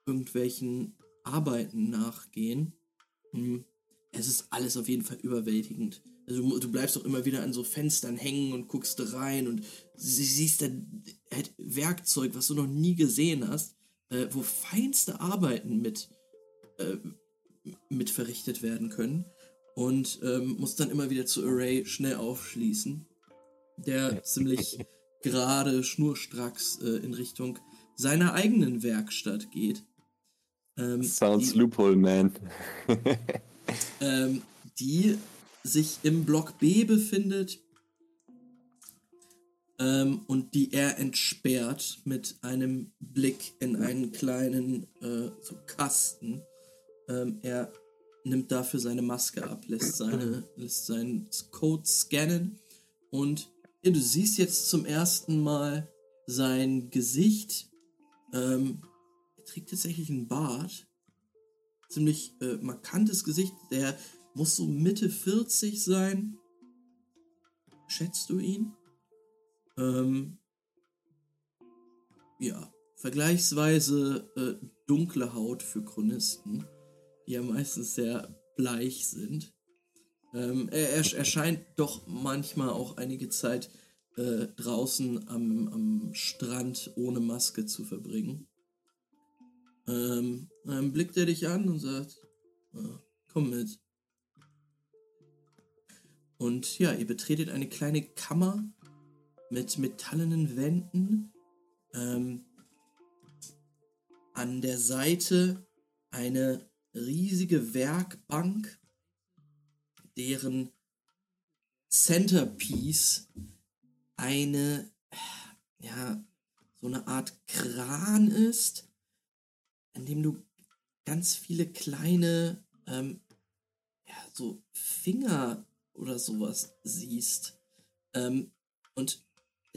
irgendwelchen Arbeiten nachgehen. Hm. Es ist alles auf jeden Fall überwältigend. Also du bleibst auch immer wieder an so Fenstern hängen und guckst rein und siehst dann halt Werkzeug, was du noch nie gesehen hast, äh, wo feinste Arbeiten mit, äh, mit verrichtet werden können. Und ähm, musst dann immer wieder zu Array schnell aufschließen, der ziemlich gerade schnurstracks äh, in Richtung seiner eigenen Werkstatt geht. Ähm, Sounds die, Loophole, man. ähm, die sich im Block B befindet ähm, und die er entsperrt mit einem Blick in einen kleinen äh, so Kasten. Ähm, er nimmt dafür seine Maske ab, lässt, seine, lässt seinen Code scannen und ja, du siehst jetzt zum ersten Mal sein Gesicht. Ähm, er trägt tatsächlich einen Bart. Ziemlich äh, markantes Gesicht. Der muss so Mitte 40 sein. Schätzt du ihn? Ähm, ja, vergleichsweise äh, dunkle Haut für Chronisten, die ja meistens sehr bleich sind. Ähm, er, er erscheint doch manchmal auch einige Zeit äh, draußen am, am Strand ohne Maske zu verbringen. Ähm, dann blickt er dich an und sagt, ah, komm mit. Und ja, ihr betretet eine kleine Kammer mit metallenen Wänden. Ähm, an der Seite eine riesige Werkbank deren Centerpiece eine, ja, so eine Art Kran ist, in dem du ganz viele kleine, ähm, ja, so Finger oder sowas siehst. Ähm, und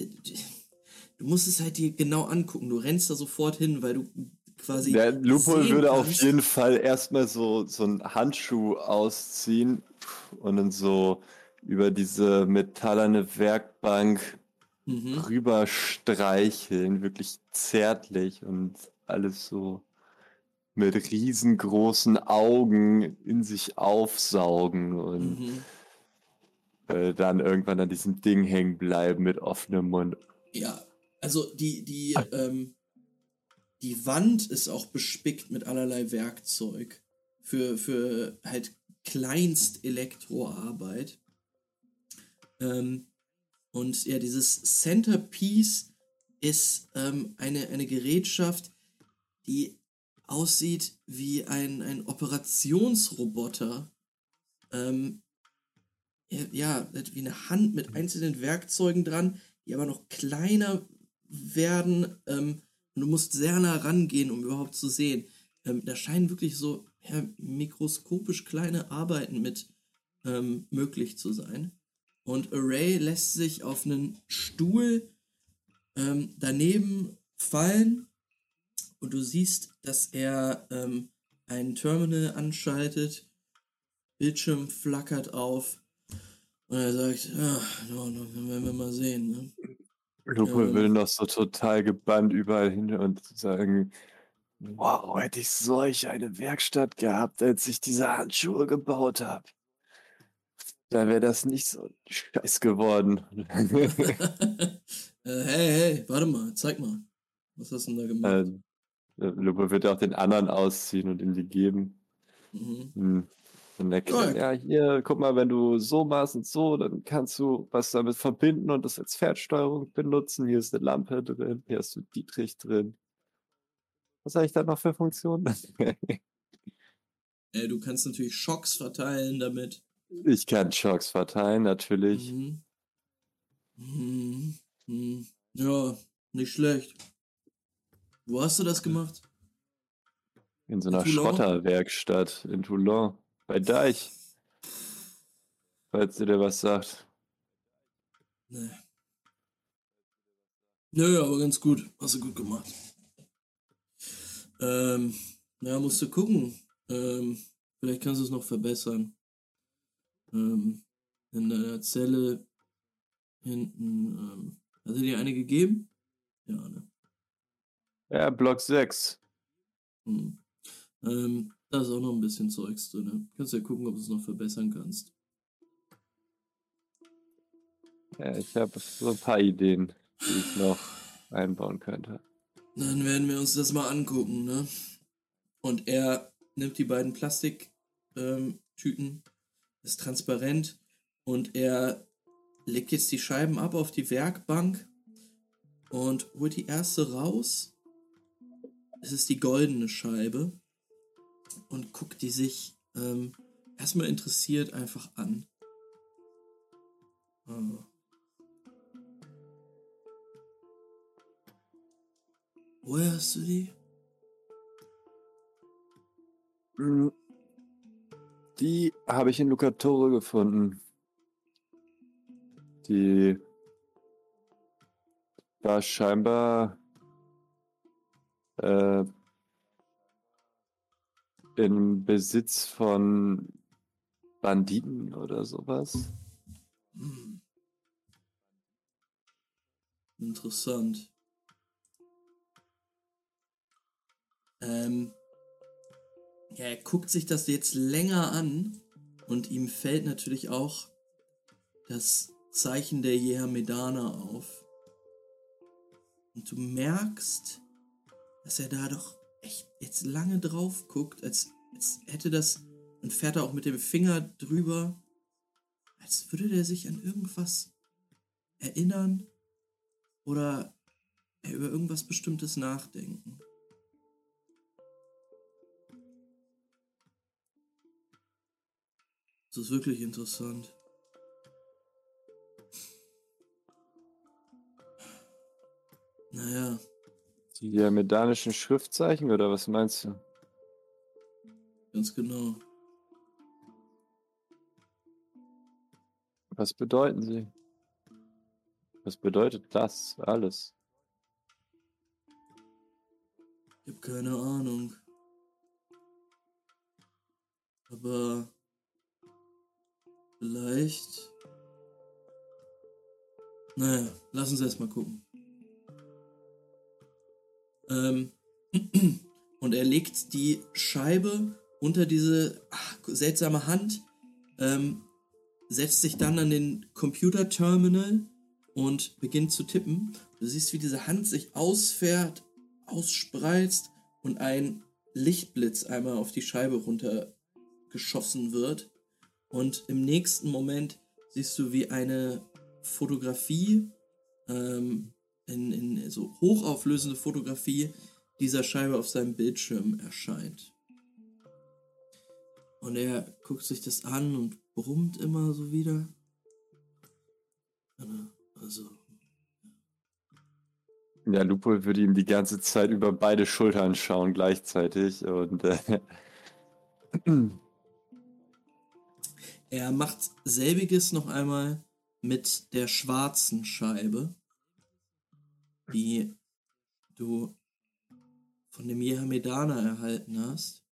du musst es halt dir genau angucken. Du rennst da sofort hin, weil du quasi. Der Lupo würde kannst. auf jeden Fall erstmal so, so einen Handschuh ausziehen und dann so über diese metallerne Werkbank mhm. rüber streicheln, wirklich zärtlich und alles so mit riesengroßen Augen in sich aufsaugen und mhm. Äh, dann irgendwann an diesem Ding hängen bleiben mit offenem Mund. Ja, also die, die, ähm, die Wand ist auch bespickt mit allerlei Werkzeug für, für halt kleinst Elektroarbeit. Ähm, und ja, dieses Centerpiece ist ähm, eine, eine Gerätschaft, die aussieht wie ein, ein Operationsroboter. Ähm, ja, wie eine Hand mit einzelnen Werkzeugen dran, die aber noch kleiner werden. Ähm, und du musst sehr nah rangehen, um überhaupt zu sehen. Ähm, da scheinen wirklich so ja, mikroskopisch kleine Arbeiten mit ähm, möglich zu sein. Und Array lässt sich auf einen Stuhl ähm, daneben fallen und du siehst, dass er ähm, ein Terminal anschaltet, Bildschirm flackert auf und er sagt, ja, no, no, werden wir mal sehen. Ne? Lupe ähm, will noch so total gebannt überall hin und sagen, Wow, hätte ich solch eine Werkstatt gehabt, als ich diese Handschuhe gebaut habe. Da wäre das nicht so scheiß geworden. äh, hey, hey, warte mal, zeig mal. Was hast du denn da gemacht? Äh, Lupe wird auch den anderen ausziehen und ihm die geben. Mhm. Hm. Und erklärt, ja, hier, guck mal, wenn du so machst und so, dann kannst du was damit verbinden und das als Pferdsteuerung benutzen. Hier ist eine Lampe drin, hier hast du Dietrich drin. Was habe ich da noch für Funktionen? äh, du kannst natürlich Schocks verteilen damit. Ich kann Schocks verteilen, natürlich. Mhm. Mhm. Mhm. Ja, Nicht schlecht. Wo hast du das gemacht? In so einer Toulon? Schrotterwerkstatt in Toulon. Bei Deich. Falls dir der was sagt. Nee. Nö, aber ganz gut. Hast du gut gemacht. Ähm, ja, musst du gucken. Ähm, vielleicht kannst du es noch verbessern. Ähm, in deiner Zelle hinten. Ähm, hat er dir eine gegeben? Ja, ne? Ja, Block 6. Hm. Ähm, da ist auch noch ein bisschen Zeugs drin. Ne? Kannst ja gucken, ob du es noch verbessern kannst. Ja, ich habe so ein paar Ideen, die ich noch einbauen könnte. Dann werden wir uns das mal angucken, ne? Und er nimmt die beiden Plastiktüten, Tüten, ist transparent und er legt jetzt die Scheiben ab auf die Werkbank und holt die erste raus. Es ist die goldene Scheibe und guckt die sich ähm, erstmal interessiert einfach an. Ah. Woher hast du die? Hm. Die habe ich in Lucatore gefunden. Die war scheinbar äh, im Besitz von Banditen oder sowas. Hm. Interessant. Ähm, ja, er guckt sich das jetzt länger an und ihm fällt natürlich auch das Zeichen der Jehamedana auf. Und du merkst, dass er da doch echt jetzt lange drauf guckt, als, als hätte das und fährt er auch mit dem Finger drüber, als würde der sich an irgendwas erinnern oder über irgendwas Bestimmtes nachdenken. Das ist wirklich interessant. Naja, Die medanischen Schriftzeichen oder was meinst du? ganz genau. Was bedeuten sie? Was bedeutet das alles? Ich habe keine Ahnung. Aber vielleicht. Naja, lass uns erstmal gucken. Ähm, und er legt die Scheibe unter diese ach, seltsame Hand, ähm, setzt sich dann an den Computerterminal und beginnt zu tippen. Du siehst, wie diese Hand sich ausfährt, ausspreizt und ein Lichtblitz einmal auf die Scheibe runtergeschossen wird. Und im nächsten Moment siehst du, wie eine Fotografie, ähm, in, in so hochauflösende Fotografie dieser Scheibe auf seinem Bildschirm erscheint. Und er guckt sich das an und brummt immer so wieder. Also, Ja, Lupo würde ihm die ganze Zeit über beide Schultern schauen gleichzeitig und äh, Er macht selbiges noch einmal mit der schwarzen Scheibe, die du von dem Jehamedana erhalten hast.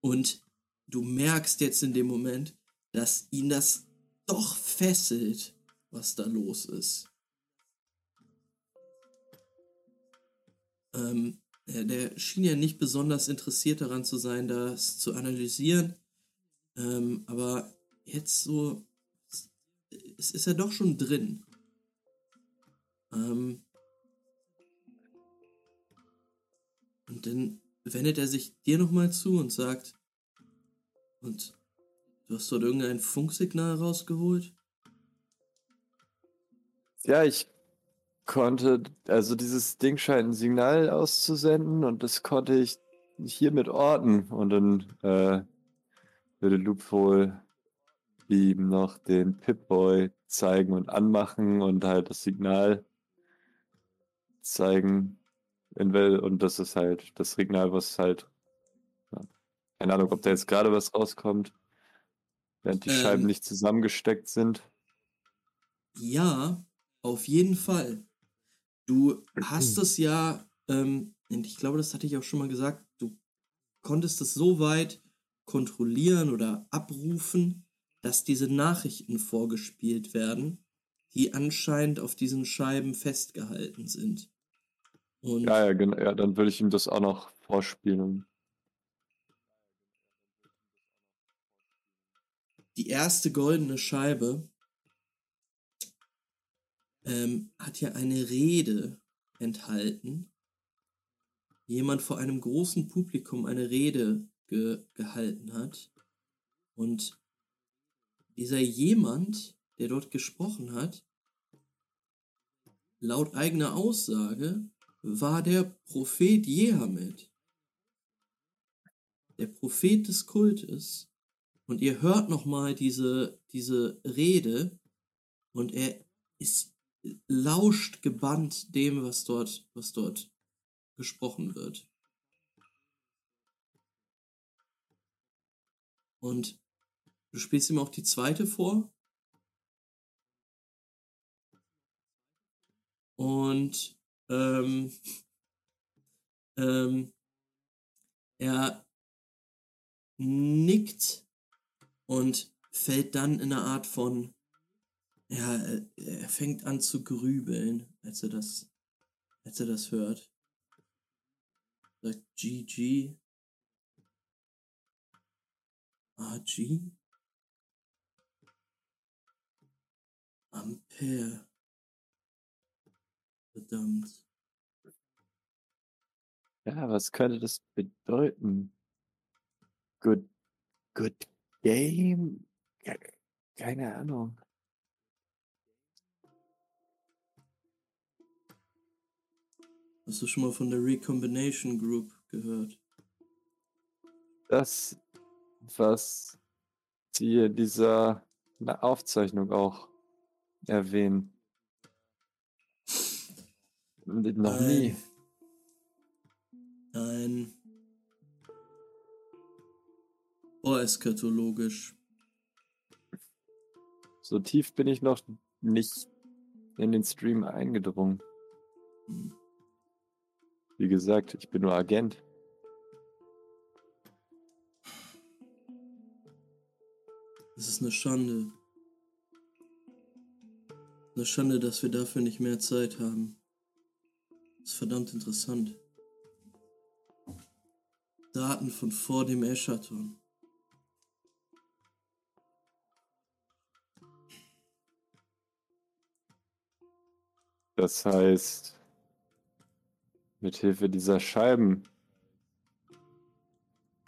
Und du merkst jetzt in dem Moment, dass ihn das doch fesselt, was da los ist. Ähm, der, der schien ja nicht besonders interessiert daran zu sein, das zu analysieren. Ähm, aber jetzt so, es ist er doch schon drin. Ähm, und dann wendet er sich dir nochmal zu und sagt, und du hast dort irgendein Funksignal rausgeholt? ja, ich konnte, also dieses Ding scheint ein Signal auszusenden und das konnte ich hiermit orten und dann äh, würde Loop wohl ihm noch den Pip-Boy zeigen und anmachen und halt das Signal zeigen. In Well und das ist halt das Signal, was halt. Ja, keine Ahnung, ob da jetzt gerade was rauskommt, während die ähm, Scheiben nicht zusammengesteckt sind. Ja, auf jeden Fall. Du hast es ja, ähm, ich glaube, das hatte ich auch schon mal gesagt, du konntest es so weit kontrollieren oder abrufen, dass diese Nachrichten vorgespielt werden, die anscheinend auf diesen Scheiben festgehalten sind. Und ja, ja, genau, ja, dann würde ich ihm das auch noch vorspielen. Die erste goldene Scheibe ähm, hat ja eine Rede enthalten. Jemand vor einem großen Publikum eine Rede ge gehalten hat. Und dieser jemand, der dort gesprochen hat, laut eigener Aussage, war der Prophet Jehamed. Der Prophet des Kultes. Und ihr hört nochmal diese, diese Rede und er ist, lauscht gebannt dem, was dort, was dort gesprochen wird. Und du spielst ihm auch die zweite vor. Und ähm, ähm, er nickt und fällt dann in eine Art von, ja, er fängt an zu grübeln, als er das, als er das hört. Sagt GG. AG. Ampere. Verdammt. Ja, was könnte das bedeuten? Good, good game? Keine Ahnung. Hast du schon mal von der Recombination Group gehört? Das, was die in dieser Aufzeichnung auch erwähnen. Noch ein, nie. Ein Ohreskatologisch. So tief bin ich noch nicht in den Stream eingedrungen. Hm. Wie gesagt, ich bin nur Agent. Es ist eine Schande. Eine Schande, dass wir dafür nicht mehr Zeit haben. Das ist verdammt interessant. Daten von vor dem Eschaton. Das heißt, mit Hilfe dieser Scheiben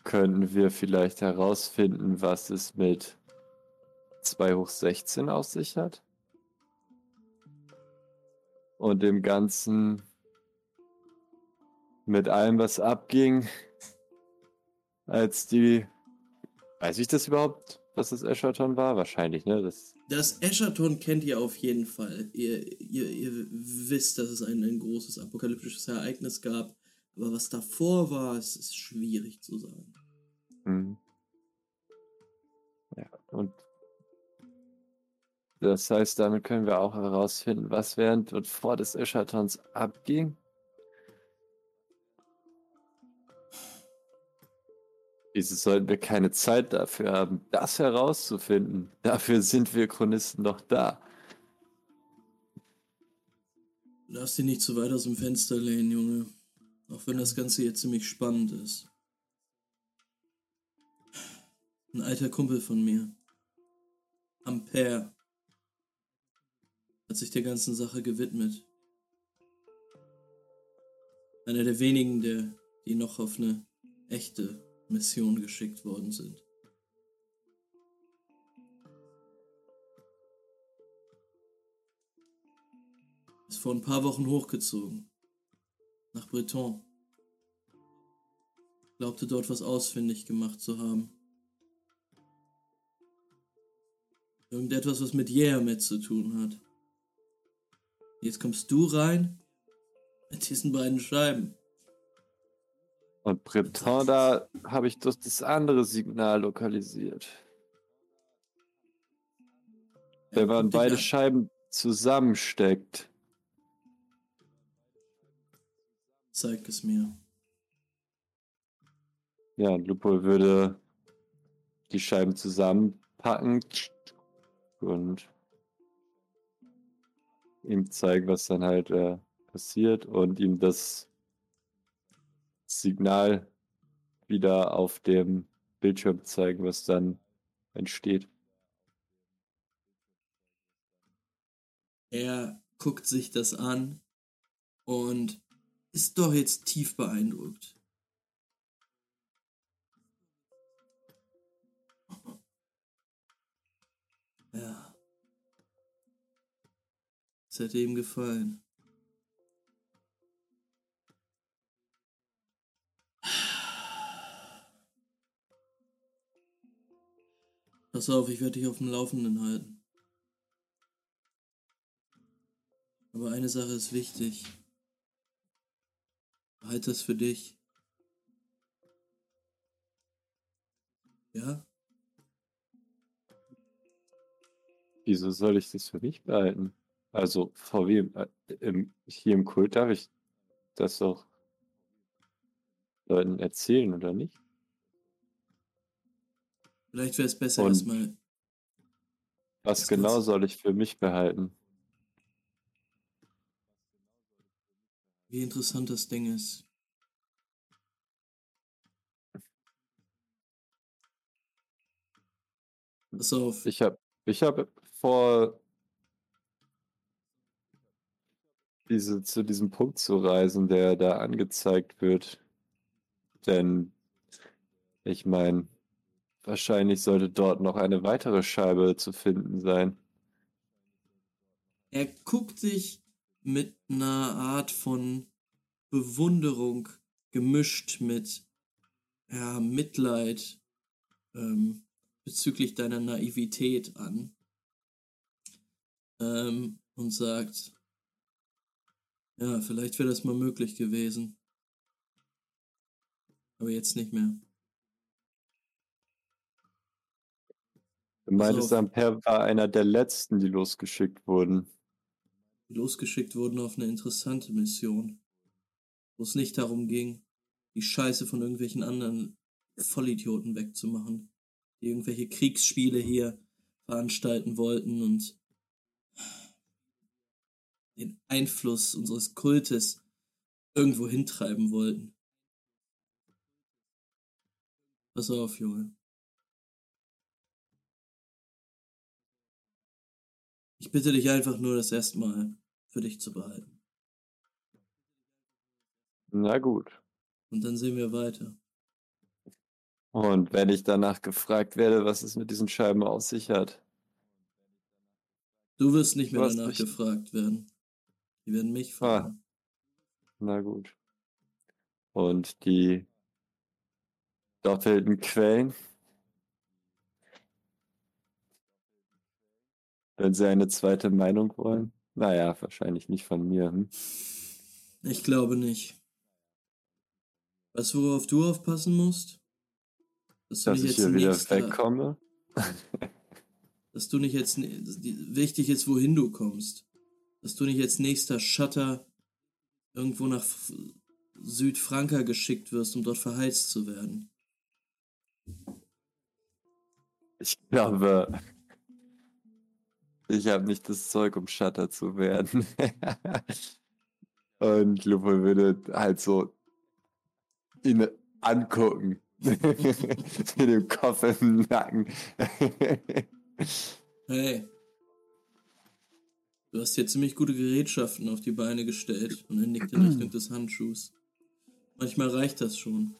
könnten wir vielleicht herausfinden, was es mit 2 hoch 16 auf sich hat. Und dem Ganzen mit allem, was abging, als die. Weiß ich das überhaupt, was das Eschaton war? Wahrscheinlich, ne? Das, das Eschaton kennt ihr auf jeden Fall. Ihr, ihr, ihr wisst, dass es ein, ein großes apokalyptisches Ereignis gab. Aber was davor war, es ist schwierig zu sagen. Mhm. Ja, und das heißt, damit können wir auch herausfinden, was während und vor des Eschatons abging. Wieso sollten wir keine Zeit dafür haben, das herauszufinden? Dafür sind wir Chronisten doch da. Lass dich nicht zu weit aus dem Fenster lehnen, Junge. Auch wenn das Ganze jetzt ziemlich spannend ist. Ein alter Kumpel von mir. Ampere. Hat sich der ganzen Sache gewidmet. Einer der wenigen, der, die noch auf eine echte Mission geschickt worden sind. Ist vor ein paar Wochen hochgezogen. Nach Breton. Glaubte dort was ausfindig gemacht zu haben. Irgendetwas, was mit Jermet zu tun hat. Jetzt kommst du rein Mit diesen beiden Scheiben. Und Breton, da habe ich das, das andere Signal lokalisiert. Wenn man beide Scheiben zusammensteckt. Zeig es mir. Ja, Lupo würde die Scheiben zusammenpacken und ihm zeigen, was dann halt äh, passiert und ihm das Signal wieder auf dem Bildschirm zeigen, was dann entsteht. Er guckt sich das an und ist doch jetzt tief beeindruckt. Ja. Es hätte ihm gefallen. Pass auf, ich werde dich auf dem Laufenden halten. Aber eine Sache ist wichtig. Halt das für dich. Ja? Wieso soll ich das für mich behalten? Also, wem? Äh, im, hier im Kult darf ich das doch Leuten erzählen, oder nicht? Vielleicht wäre es besser, Und erstmal. Was genau soll ich für mich behalten? Wie interessant das Ding ist. Pass auf. Ich habe ich hab vor, diese, zu diesem Punkt zu reisen, der da angezeigt wird. Denn ich meine, wahrscheinlich sollte dort noch eine weitere Scheibe zu finden sein. Er guckt sich mit einer Art von Bewunderung gemischt mit ja, Mitleid ähm, bezüglich deiner Naivität an ähm, und sagt, ja, vielleicht wäre das mal möglich gewesen. Aber jetzt nicht mehr. Du meintest, auf. Ampere war einer der letzten, die losgeschickt wurden. Die losgeschickt wurden auf eine interessante Mission, wo es nicht darum ging, die Scheiße von irgendwelchen anderen Vollidioten wegzumachen, die irgendwelche Kriegsspiele hier veranstalten wollten und den Einfluss unseres Kultes irgendwo hintreiben wollten. Pass auf, Junge. Ich bitte dich einfach nur, das erstmal für dich zu behalten. Na gut. Und dann sehen wir weiter. Und wenn ich danach gefragt werde, was es mit diesen Scheiben auf sich hat. Du wirst nicht mehr danach recht. gefragt werden. Die werden mich Ah. fragen. Na gut. Und die doppelten Quellen? Wenn Sie eine zweite Meinung wollen? Naja, wahrscheinlich nicht von mir. Hm? Ich glaube nicht. Weißt du, worauf du aufpassen musst? Dass du Dass nicht ich jetzt hier wieder wegkomme? dass du nicht jetzt wichtig ist, wohin du kommst. Dass du nicht jetzt nächster Shutter irgendwo nach Südfranka geschickt wirst, um dort verheizt zu werden. Ich glaube, ich habe nicht das Zeug, um Shutter zu werden. Und Lupo würde halt so ihn angucken. Mit dem Kopf im Nacken. Hey. Du hast hier ziemlich gute Gerätschaften auf die Beine gestellt und er nickt in Richtung des Handschuhs. Manchmal reicht das schon.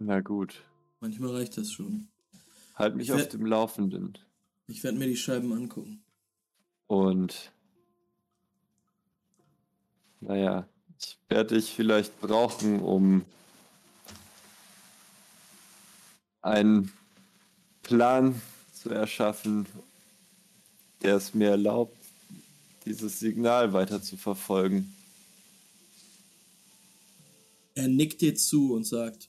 Na gut. Manchmal reicht das schon. Halt mich Ich auf werd- dem Laufenden. Ich werde mir die Scheiben angucken. Und naja, ich werde dich vielleicht brauchen, um einen Plan zu erschaffen, der es mir erlaubt, dieses Signal weiter zu verfolgen. Er nickt dir zu und sagt,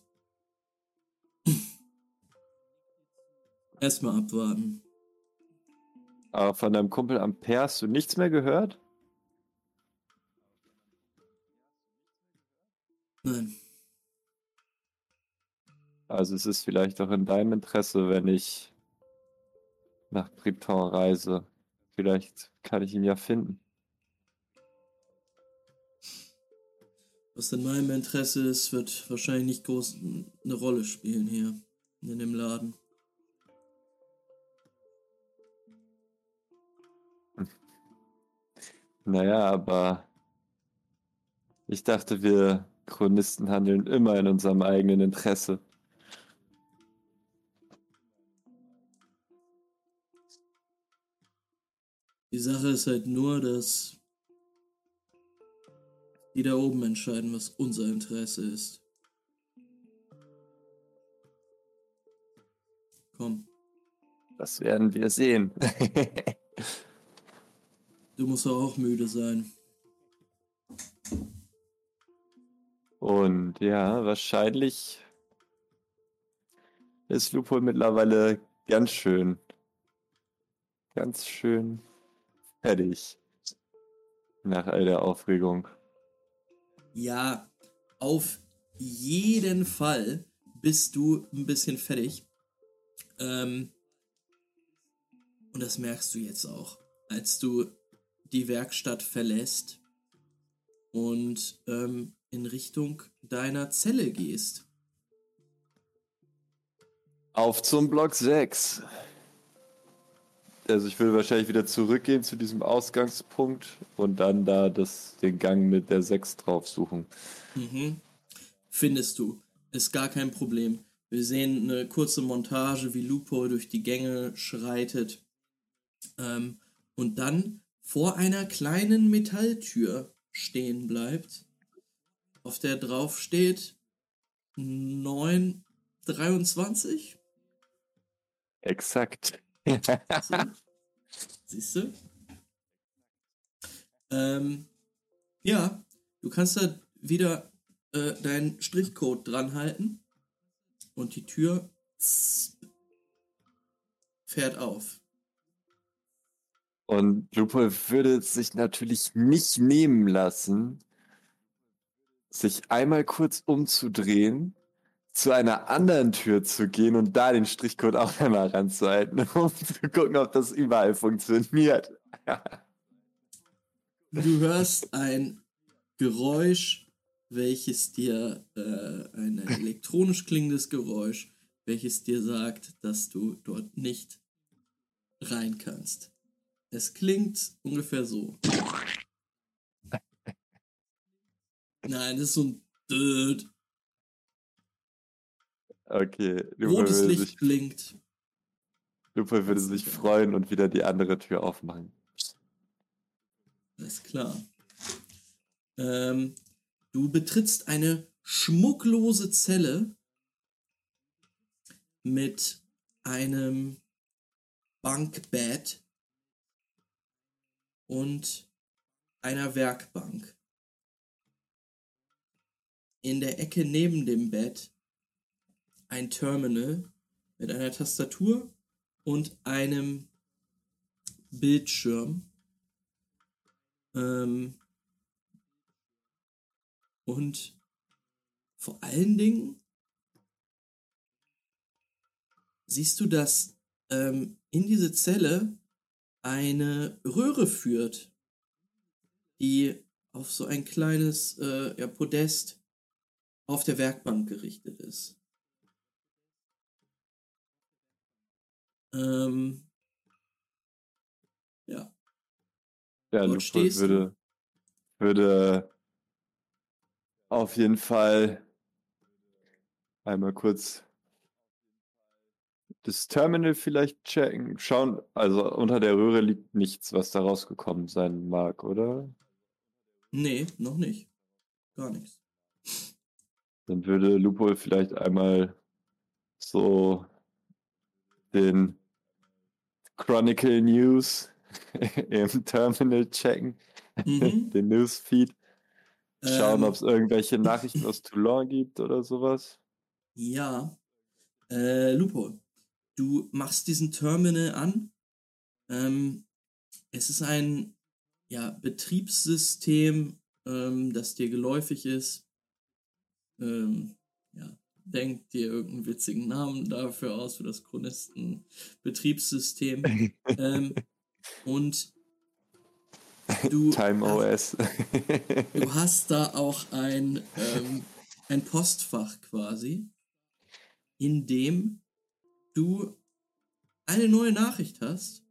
erstmal abwarten. Aber von deinem Kumpel Ampere hast du nichts mehr gehört? Nein. Also es ist vielleicht auch in deinem Interesse, wenn ich nach Breton reise. Vielleicht kann ich ihn ja finden. Was in meinem Interesse ist, wird wahrscheinlich nicht groß eine Rolle spielen hier in dem Laden. Naja, aber ich dachte, wir Chronisten handeln immer in unserem eigenen Interesse. Die Sache ist halt nur, dass die da oben entscheiden, was unser Interesse ist. Komm. Das werden wir sehen. du musst auch müde sein. Und ja, wahrscheinlich ist Lupo mittlerweile ganz schön, ganz schön fertig nach all der Aufregung. Ja, auf jeden Fall bist du ein bisschen fertig. Ähm, und das merkst du jetzt auch, als du die Werkstatt verlässt und ähm, in Richtung deiner Zelle gehst. Auf zum Block 6. Also ich würde wahrscheinlich wieder zurückgehen zu diesem Ausgangspunkt und dann da das, den Gang mit der 6 drauf suchen. Mhm. Findest du. Ist gar kein Problem. Wir sehen eine kurze Montage, wie Lupo durch die Gänge schreitet ähm, und dann vor einer kleinen Metalltür stehen bleibt, auf der drauf steht 923. Exakt. Siehst du? Ähm, ja, du kannst da wieder äh, deinen Strichcode dran halten und die Tür fährt auf. Und Lupo würde sich natürlich nicht nehmen lassen, sich einmal kurz umzudrehen zu einer anderen Tür zu gehen und da den Strichcode auch einmal ranzuhalten, um zu gucken, ob das überall funktioniert. du hörst ein Geräusch, welches dir, äh, ein elektronisch klingendes Geräusch, welches dir sagt, dass du dort nicht rein kannst. Es klingt ungefähr so. Nein, das ist so ein Död. Okay. Rotes Licht sich, blinkt. Lupe würde sich freuen und wieder die andere Tür aufmachen. Alles klar. Ähm, du betrittst eine schmucklose Zelle mit einem Bankbett und einer Werkbank. In der Ecke neben dem Bett ein Terminal mit einer Tastatur und einem Bildschirm. Ähm, und vor allen Dingen siehst du, dass ähm, in diese Zelle eine Röhre führt, die auf so ein kleines äh, ja, Podest auf der Werkbank gerichtet ist. Ähm, ja. Ja, Dort würde, würde auf jeden Fall einmal kurz das Terminal vielleicht checken, schauen. Also unter der Röhre liegt nichts, was da rausgekommen sein mag, oder? Nee, noch nicht. Gar nichts. Dann würde Lupo vielleicht einmal so den Chronicle News im Terminal checken, Mhm. den Newsfeed, schauen, Ähm, ob es irgendwelche Nachrichten aus Toulon gibt oder sowas. Ja. Äh, Lupo, du machst diesen Terminal an. Ähm, es ist ein ja, Betriebssystem, ähm, das dir geläufig ist. Ähm, ja, denk dir irgendeinen witzigen Namen dafür aus, für das Chronisten-Betriebssystem. ähm, und du Time OS. du hast da auch ein, ähm, ein Postfach quasi, in dem du eine neue Nachricht hast,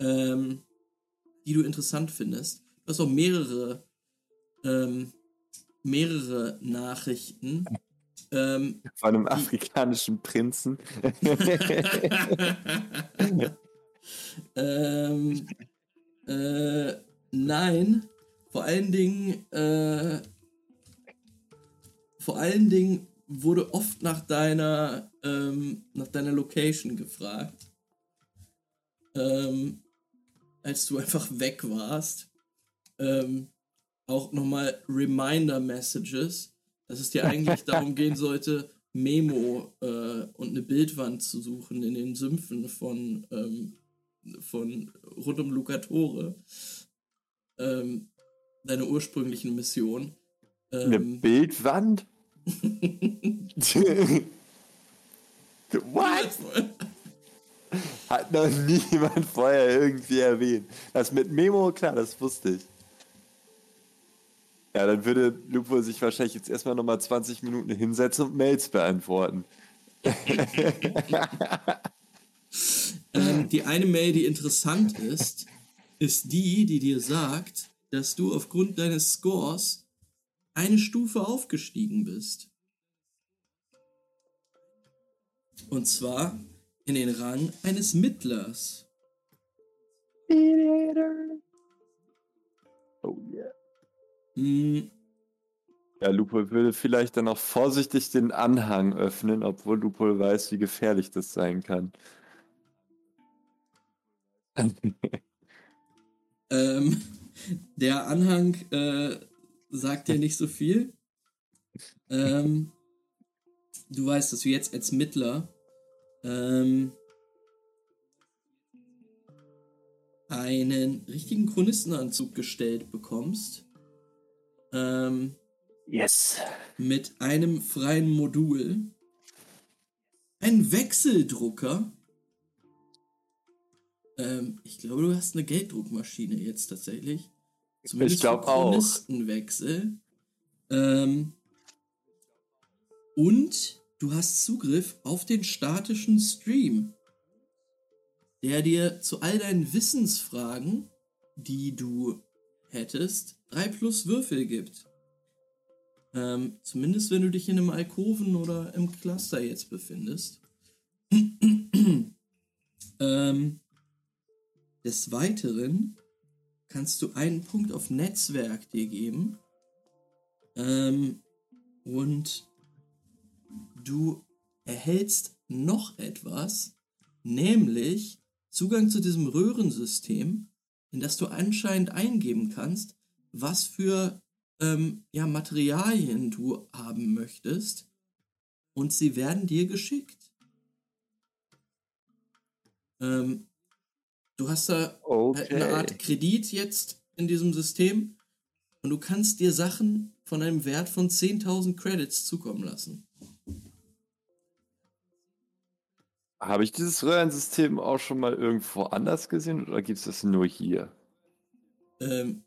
ähm, die du interessant findest. Du hast auch mehrere, ähm, mehrere Nachrichten. Ähm, Von einem afrikanischen Prinzen. ähm, äh, nein, vor allen Dingen, äh, vor allen Dingen wurde oft nach deiner, ähm, nach deiner Location gefragt. Ähm, als du einfach weg warst. Ähm, auch nochmal Reminder-Messages, dass es dir eigentlich darum gehen sollte, Memo äh, und eine Bildwand zu suchen in den Sümpfen von, ähm, von rund um Lucatore. Ähm, deine ursprünglichen Mission. Eine Ähm, Bildwand? What? Hat noch niemand vorher irgendwie erwähnt. Das mit Memo, klar, das wusste ich. Ja, dann würde Lupo sich wahrscheinlich jetzt erstmal nochmal 20 Minuten hinsetzen und Mails beantworten. Ähm, die eine Mail, die interessant ist, ist die, die dir sagt, dass du aufgrund deines Scores eine Stufe aufgestiegen bist. Und zwar in den Rang eines Mittlers. Oh yeah. Hm, Ja, Lupo würde vielleicht dann auch vorsichtig den Anhang öffnen, obwohl Lupo weiß, wie gefährlich das sein kann. ähm, der Anhang äh, sagt dir nicht so viel. Ähm, du weißt, dass du jetzt als Mittler ähm, einen richtigen Chronistenanzug gestellt bekommst. Ähm, yes. mit einem freien Modul. Ein Wechseldrucker. Ähm, ich glaube, du hast eine Gelddruckmaschine jetzt tatsächlich. Zumindest Ich glaub für auch. Chronistenwechsel. Ähm, und du hast Zugriff auf den statischen Stream, der dir zu all deinen Wissensfragen, die du hättest, 3 plus Würfel gibt. Ähm, zumindest wenn du dich in einem Alkoven oder im Cluster jetzt befindest. ähm, des Weiteren kannst du einen Punkt auf Netzwerk dir geben. Ähm, und du erhältst noch etwas, nämlich Zugang zu diesem Röhrensystem, in das du anscheinend eingeben kannst, was für ähm, ja, Materialien du haben möchtest. Und sie werden dir geschickt. Ähm, du hast da halt eine Art Okay. Kredit jetzt in diesem System und du kannst dir Sachen von einem Wert von 10.000 Credits zukommen lassen. Habe ich dieses Röhrensystem auch schon mal irgendwo anders gesehen oder gibt es das nur hier? Ähm,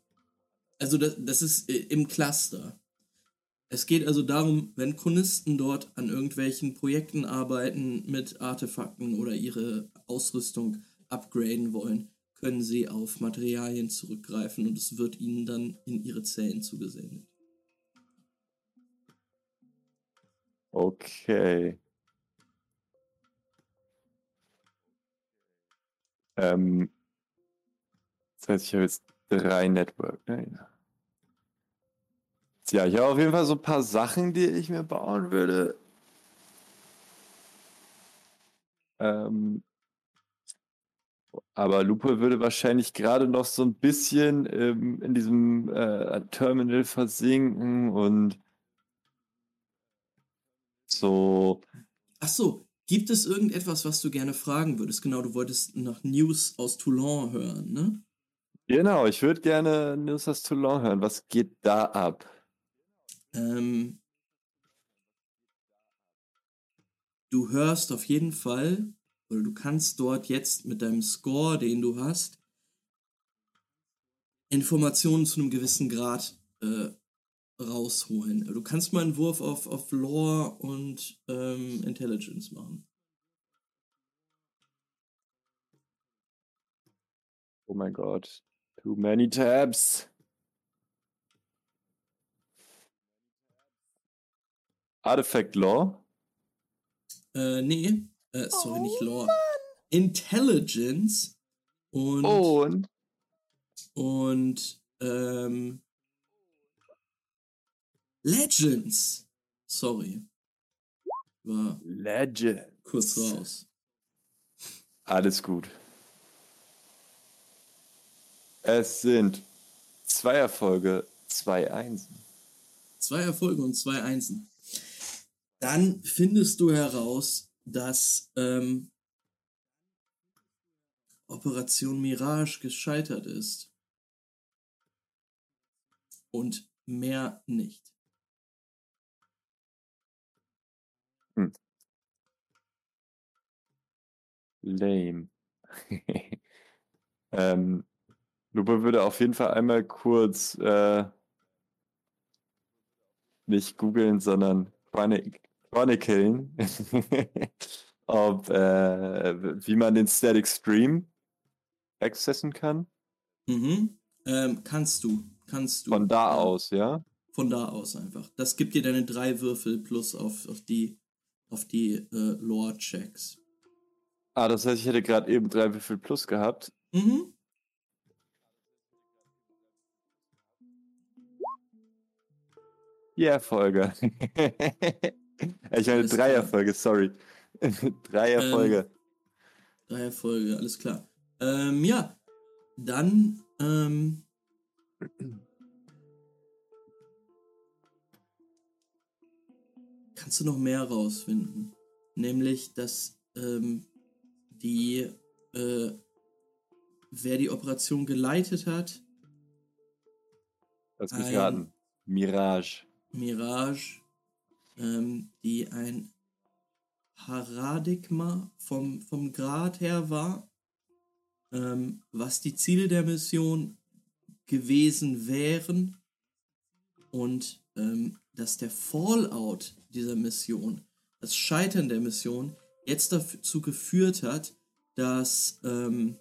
also das, das ist äh, im Cluster. Es geht also darum, wenn Chronisten dort an irgendwelchen Projekten arbeiten mit Artefakten oder ihre Ausrüstung upgraden wollen, können sie auf Materialien zurückgreifen und es wird ihnen dann in ihre Zellen zugesendet. Okay. Ähm, das heißt, ich habe jetzt drei Network. Ne? Ja. Ich habe auf jeden Fall so ein paar Sachen, die ich mir bauen würde. Ähm, Aber Lupe würde wahrscheinlich gerade noch so ein bisschen ähm, in diesem äh, Terminal versinken und so. Ach so, gibt es irgendetwas, was du gerne fragen würdest? Genau, du wolltest nach News aus Toulon hören, ne? Genau, ich würde gerne News aus Toulon hören. Was geht da ab? Ähm, du hörst auf jeden Fall, oder du kannst dort jetzt mit deinem Score, den du hast, Informationen zu einem gewissen Grad äh, rausholen. Du kannst mal einen Wurf auf, auf Lore und ähm, Intelligence machen. Oh mein Gott. Too many tabs. Artifact Law? Äh, nee. Äh, sorry, oh, nicht Lore. Mann. Intelligence und. Und. Und. Ähm, Legends. Sorry. War Legends. Kurz raus. Alles gut. Es sind zwei Erfolge, zwei Einsen. Zwei Erfolge und zwei Einsen. Dann findest du heraus, dass ähm, Operation Mirage gescheitert ist. Und mehr nicht. Hm. Lame. ähm, Lupe würde auf jeden Fall einmal kurz äh, nicht googeln, sondern chroniclen, ob äh, wie man den Static Stream accessen kann. Mhm. Ähm, kannst du. Kannst du. Von da aus, ja? Von da aus einfach. Das gibt dir deine drei Würfel plus auf, auf die, auf die äh, Lore-Checks. Ah, das heißt, ich hätte gerade eben drei Würfel plus gehabt. Mhm. Ja, Folge. ich meine Dreierfolge, sorry. Dreierfolge. Ähm, Dreierfolge, alles klar. Ähm, ja, dann ähm, kannst du noch mehr rausfinden. Nämlich, dass ähm, die, äh, wer die Operation geleitet hat. Lass mich raten. Mirage. Mirage, ähm, die ein Paradigma vom, vom Grad her war, ähm, was die Ziele der Mission gewesen wären und ähm, dass der Fallout dieser Mission, das Scheitern der Mission, jetzt dazu geführt hat, dass, ähm,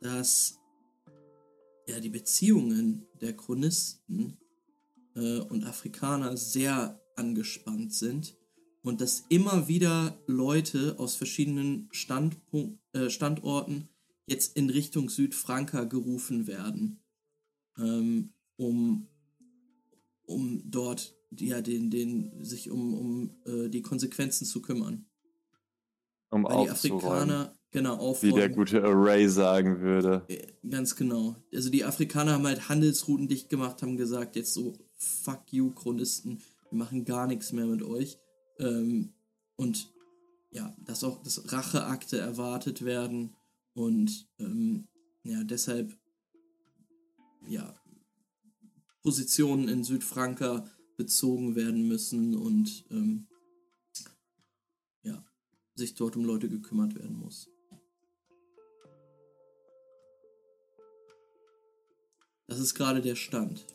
dass ja, die Beziehungen der Chronisten äh, und Afrikaner sehr angespannt sind und dass immer wieder Leute aus verschiedenen Standpunkt, äh, Standorten jetzt in Richtung Südfranka gerufen werden, ähm, um, um dort ja, den, den, sich um, um äh, die Konsequenzen zu kümmern. Um Weil die Afrikaner Genau, aufräumen. Wie der gute Array sagen würde. Äh, ganz genau. Also die Afrikaner haben halt Handelsrouten dicht gemacht, haben gesagt, jetzt so, fuck you, Chronisten, wir machen gar nichts mehr mit euch. Ähm, und ja, dass auch dass Racheakte erwartet werden und ähm, ja, deshalb ja, Positionen in Südfranka bezogen werden müssen und ähm, ja, sich dort um Leute gekümmert werden muss. Das ist gerade der Stand.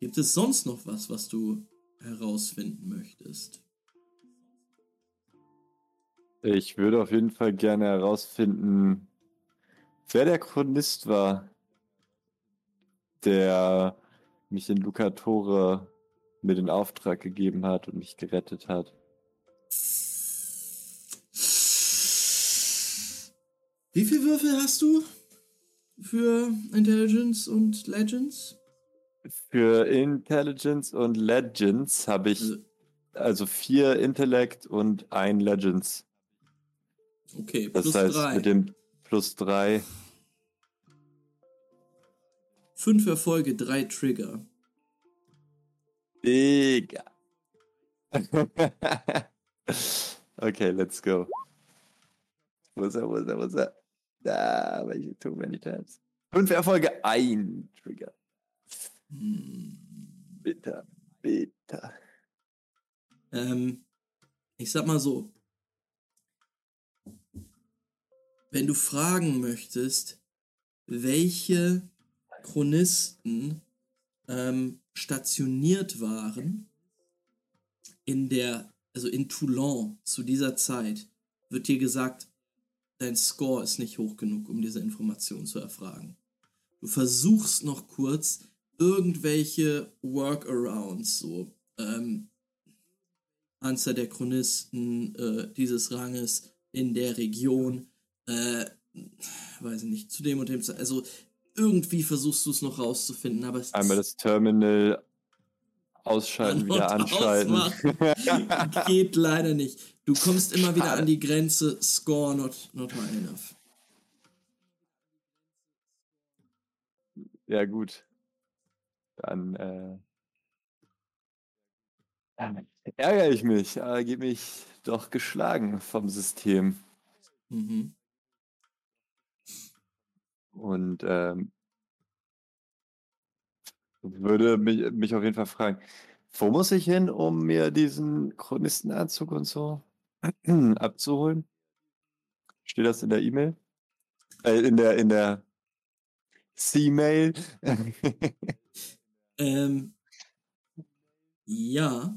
Gibt es sonst noch was, was du herausfinden möchtest? Ich würde auf jeden Fall gerne herausfinden, wer der Chronist war, der mich in Lucatore mir den Auftrag gegeben hat und mich gerettet hat. Wie viele Würfel hast du für Intelligence und Legends? Für Intelligence und Legends habe ich Also, also vier Intellect und ein Legends. okay, Das plus heißt, drei. mit dem plus drei. Fünf Erfolge, drei Trigger. Digga. okay, let's go. Wo ist er, wo ist er, wo ist er? Da, welche too many times. Fünf Erfolge, ein Trigger. Hm. Bitter, bitter. Ähm, ich sag mal so. Wenn du fragen möchtest, welche Chronisten ähm, stationiert waren in der, also in Toulon zu dieser Zeit, wird dir gesagt, dein Score ist nicht hoch genug, um diese Information zu erfragen. Du versuchst noch kurz irgendwelche Workarounds, so ähm, Anzahl der Chronisten äh, dieses Ranges in der Region, äh, weiß ich nicht, zu dem und dem, also irgendwie versuchst du es noch rauszufinden, aber es Einmal das Terminal ausschalten, wieder anschalten. geht leider nicht. Du kommst immer wieder an die Grenze, Score not, not high enough. ja, gut. Dann äh, ärgere ich mich, aber gebe mich doch geschlagen vom System. Mhm. Und ähm, würde mich, mich auf jeden Fall fragen, wo muss ich hin, um mir diesen Chronistenanzug und so abzuholen? Steht das in der E-Mail? Äh, in der, in der C-Mail? Ähm, ja,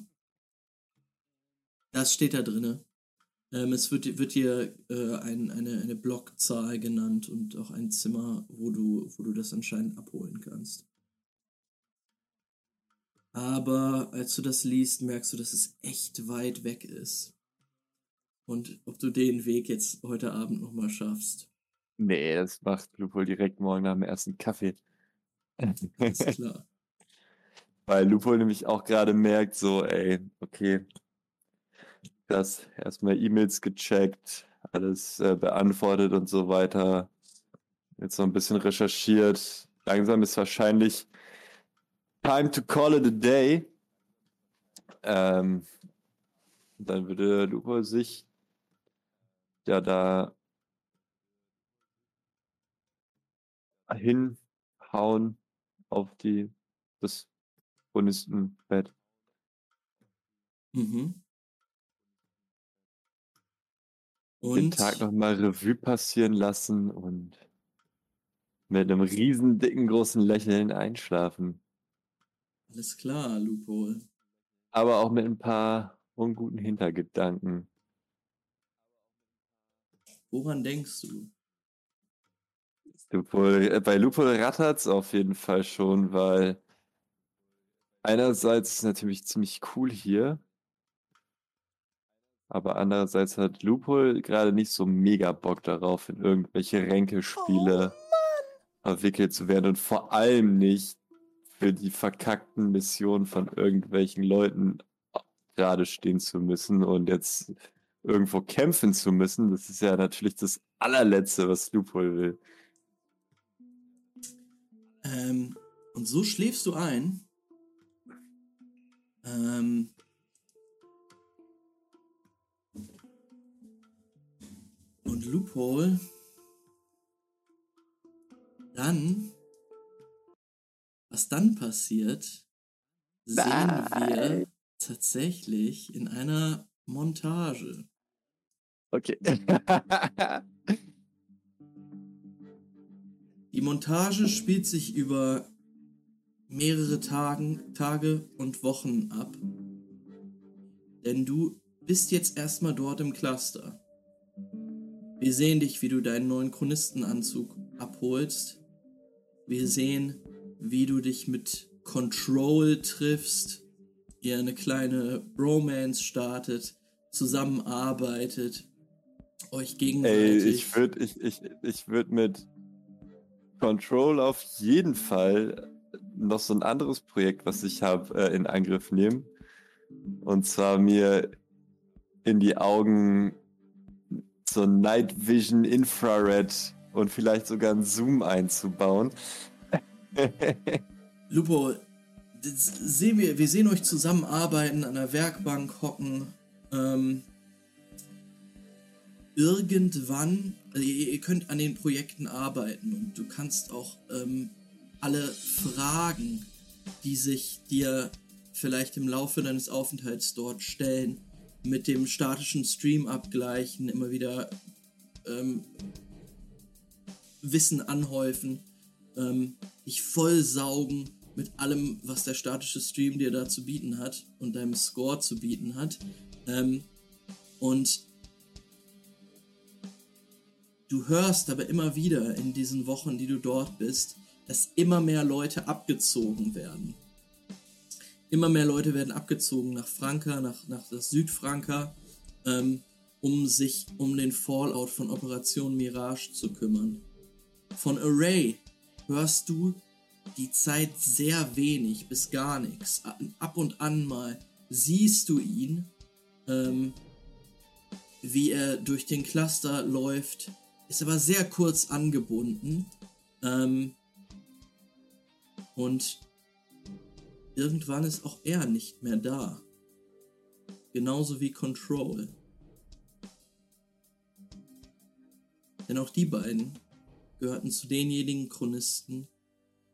das steht da drinne. Ähm, es wird, wird dir äh, ein, eine, eine Blockzahl genannt und auch ein Zimmer, wo du, wo du das anscheinend abholen kannst. Aber als du das liest, merkst du, dass es echt weit weg ist. Und ob du den Weg jetzt heute Abend nochmal schaffst, nee, das macht Lupol direkt morgen nach dem ersten Kaffee. ist klar. Weil Lupol nämlich auch gerade merkt, so, ey, okay, das erstmal E-Mails gecheckt, alles äh, beantwortet und so weiter. Jetzt noch ein bisschen recherchiert. Langsam ist wahrscheinlich time to call it a day. Ähm, dann würde Lupol sich ja da hinhauen auf die das Chronistenbett. Mhm. Den Und Tag nochmal Revue passieren lassen und mit einem riesen dicken großen Lächeln einschlafen. alles klar, Loophole. Aber auch mit ein paar unguten Hintergedanken. Woran denkst du? Lupol, äh, bei Lupol rattert's auf jeden Fall schon, weil einerseits ist es natürlich ziemlich cool hier, aber andererseits hat Lupol gerade nicht so mega Bock darauf, in irgendwelche Ränkespiele verwickelt zu werden und vor allem nicht für die verkackten Missionen von irgendwelchen Leuten gerade stehen zu müssen und jetzt irgendwo kämpfen zu müssen. Das ist ja natürlich das allerletzte, was Lupol will. Ähm, und so schläfst du ein. Ähm, und Loophole. Dann, was dann passiert, sehen wir Nein. tatsächlich in einer Montage. Okay. Die Montage spielt sich über mehrere Tagen, Tage und Wochen ab. Denn du bist jetzt erstmal dort im Cluster. Wir sehen dich, wie du deinen neuen Chronistenanzug abholst. Wir sehen, wie du dich mit Control triffst, ihr eine kleine Romance startet, zusammenarbeitet, euch Ey, gegenseitig. ich würde ich, ich, ich würd mit Control auf jeden Fall noch so ein anderes Projekt, was ich habe, äh, in Angriff nehmen. Und zwar mir in die Augen so Night Vision Infrared und vielleicht sogar einen Zoom einzubauen. Lupo, sehen wir, wir sehen euch zusammenarbeiten, an der Werkbank hocken. Ähm, irgendwann, also ihr, ihr, könnt an den Projekten arbeiten und du kannst auch ähm, alle Fragen, die sich dir vielleicht im Laufe deines Aufenthalts dort stellen, mit dem statischen Stream abgleichen, immer wieder ähm, Wissen anhäufen, ähm, dich vollsaugen mit allem, was der statische Stream dir da zu bieten hat und deinem Score zu bieten hat. Ähm, und du hörst aber immer wieder in diesen Wochen, die du dort bist, dass immer mehr Leute abgezogen werden. Immer mehr Leute werden abgezogen nach Franka, nach, nach Südfranka, ähm, um sich um den Fallout von Operation Mirage zu kümmern. Von Array hörst du die Zeit sehr wenig bis gar nichts. Ab und an mal siehst du ihn, ähm, wie er durch den Cluster läuft, ist aber sehr kurz angebunden. Ähm, und irgendwann ist auch er nicht mehr da. Genauso wie Control. Denn auch die beiden gehörten zu denjenigen Chronisten,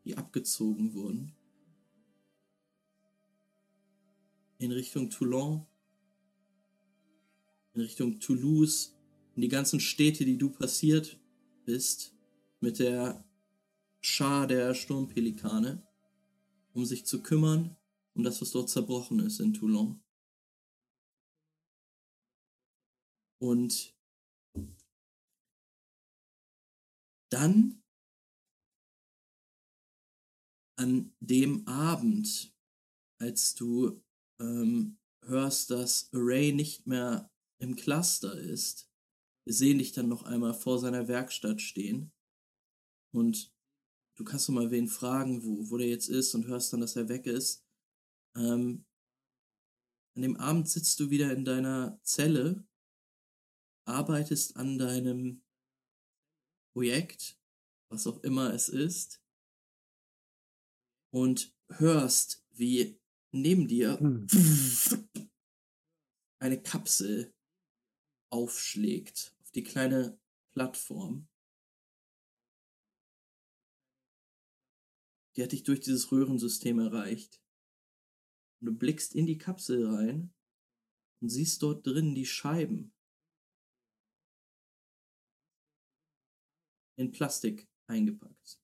die abgezogen wurden. In Richtung Toulon, in Richtung Toulouse, in die ganzen Städte, die du passiert bist, mit der Schar der Sturmpelikane, um sich zu kümmern um das, was dort zerbrochen ist in Toulon. Und dann an dem Abend, als du ähm, hörst, dass Array nicht mehr im Cluster ist, wir sehen dich dann noch einmal vor seiner Werkstatt stehen und du kannst doch mal wen fragen, wo, wo der jetzt ist und hörst dann, dass er weg ist. Ähm, an dem Abend sitzt du wieder in deiner Zelle, arbeitest an deinem Projekt, was auch immer es ist, und hörst, wie neben dir hm. eine Kapsel aufschlägt auf die kleine Plattform. Die hat dich durch dieses Röhrensystem erreicht. Und du blickst in die Kapsel rein und siehst dort drin die Scheiben in Plastik eingepackt.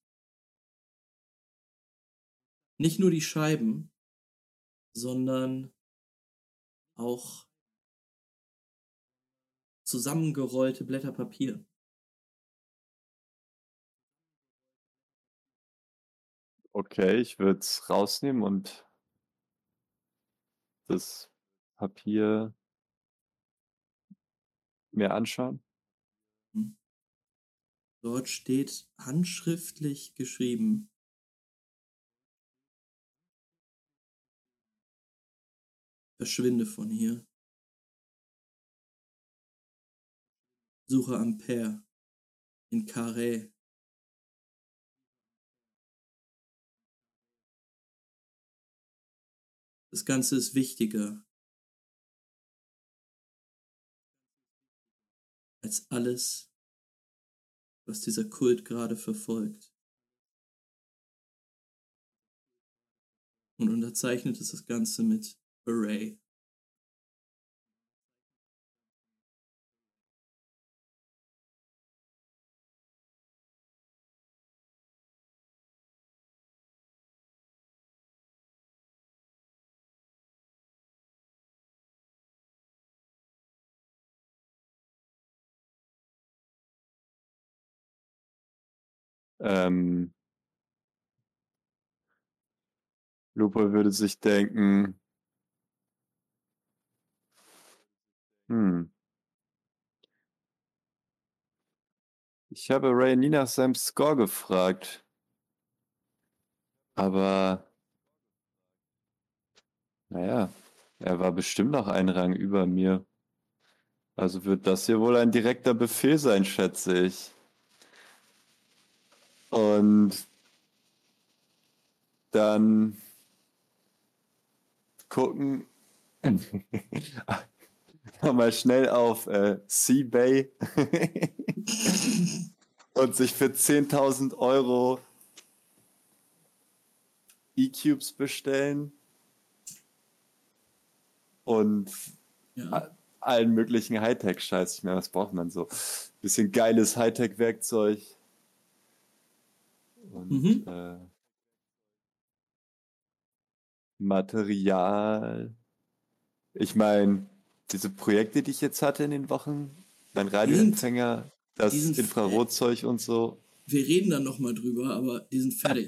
Nicht nur die Scheiben, sondern auch zusammengerollte Blätter Papier. Okay, ich würde es rausnehmen und das Papier mir anschauen. Hm. Dort steht handschriftlich geschrieben Verschwinde von hier. Suche Ampere in Carré. Das Ganze ist wichtiger als alles, was dieser Kult gerade verfolgt. Und unterzeichnet es das Ganze mit Array Ähm, Lupo würde sich denken, hm. Ich habe Ray nie nach seinem Score gefragt. Aber naja, er war bestimmt noch einen Rang über mir. Also wird das hier wohl ein direkter Befehl sein, schätze ich. Und dann gucken. mal schnell auf äh, Seabay und sich für 10.000 Euro E-Cubes bestellen und ja. allen möglichen Hightech-Scheiß. Ich meine, was braucht man so? Bisschen geiles Hightech-Werkzeug. Und mhm. äh, Material. Ich meine, diese Projekte, die ich jetzt hatte in den Wochen, mein Radioempfänger, das Infrarotzeug und so. Wir reden dann nochmal drüber, aber die sind fertig.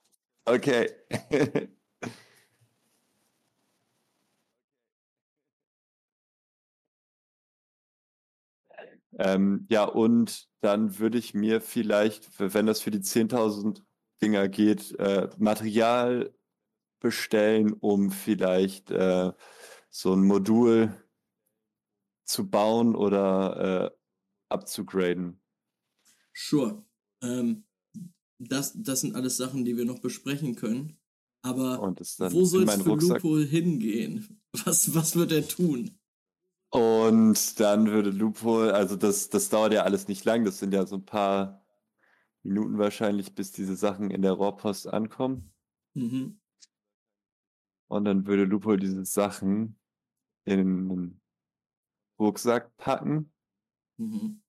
okay. ähm, ja, und dann würde ich mir vielleicht, wenn das für die 10.000 Dinger geht, äh, Material bestellen, um vielleicht äh, so ein Modul zu bauen oder äh, abzugraden. Sure. Ähm, das, das sind alles Sachen, die wir noch besprechen können. Aber wo soll es für Rucksack... Lupo hingehen? Was, was wird er tun? Und dann würde Lupo, also das, das dauert ja alles nicht lang, das sind ja so ein paar Minuten wahrscheinlich, bis diese Sachen in der Rohrpost ankommen. Mhm. Und dann würde Lupo diese Sachen in einen Rucksack packen, mhm.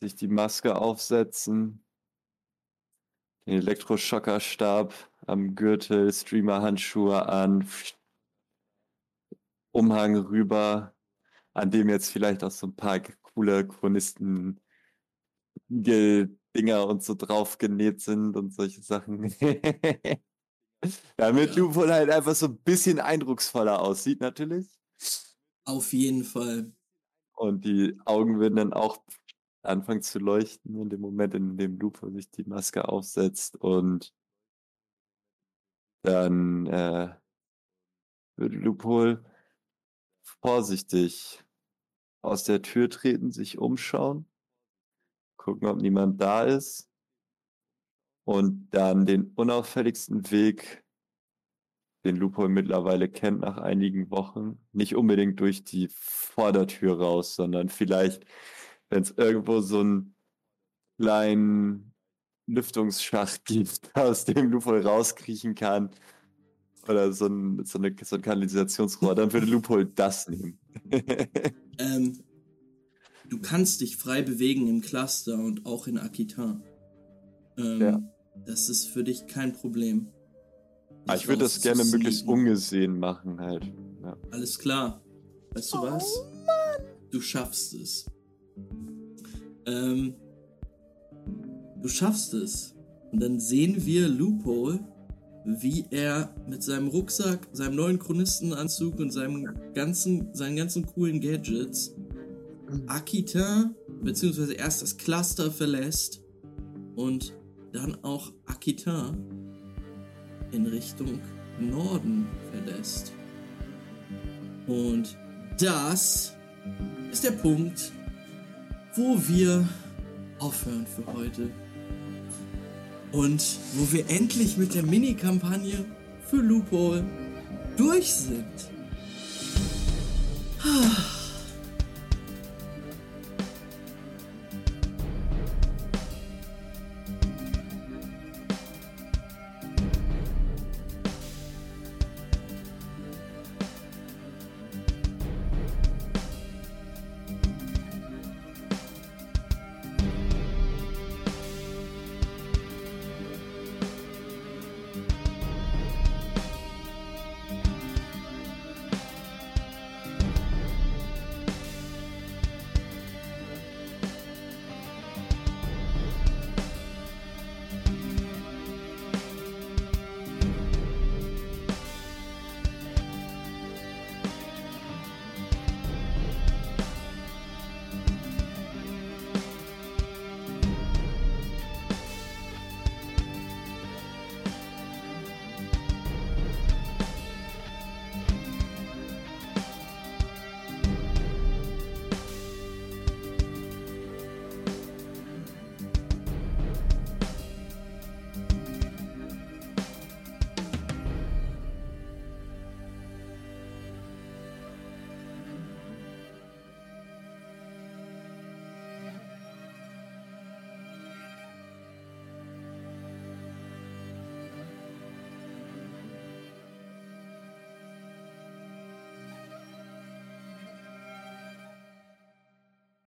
sich die Maske aufsetzen, den Elektroschockerstab am Gürtel, Streamer-Handschuhe an, Umhang rüber, an dem jetzt vielleicht auch so ein paar coole Chronisten Dinger und so drauf genäht sind und solche Sachen. Damit wohl halt einfach so ein bisschen eindrucksvoller aussieht, natürlich. Auf jeden Fall. Und die Augen würden dann auch anfangen zu leuchten in dem Moment, in dem Lupo sich die Maske aufsetzt und dann äh, würde Lupol vorsichtig aus der Tür treten, sich umschauen, gucken, ob niemand da ist und dann den unauffälligsten Weg, den Lupo mittlerweile kennt nach einigen Wochen, nicht unbedingt durch die Vordertür raus, sondern vielleicht, wenn es irgendwo so einen kleinen Lüftungsschacht gibt, aus dem Lupo rauskriechen kann, oder so ein, so, eine, so ein Kanalisationsrohr, dann würde Lupo das nehmen. ähm, du kannst dich frei bewegen im Cluster und auch in Akita. Ähm, ja. Das ist für dich kein Problem. Ah, ich würde das gerne möglichst ungesehen machen halt. Ja. Alles klar. Weißt du oh, was? Mann. Du schaffst es. Ähm, du schaffst es. Und dann sehen wir Loophole, wie er mit seinem Rucksack, seinem neuen Chronistenanzug und seinem ganzen, seinen ganzen coolen Gadgets Akita, beziehungsweise erst das Cluster verlässt und dann auch Akita in Richtung Norden verlässt. Und das ist der Punkt, wo wir aufhören für heute. Und wo wir endlich mit der Mini-Kampagne für Loophole durch sind. Ah.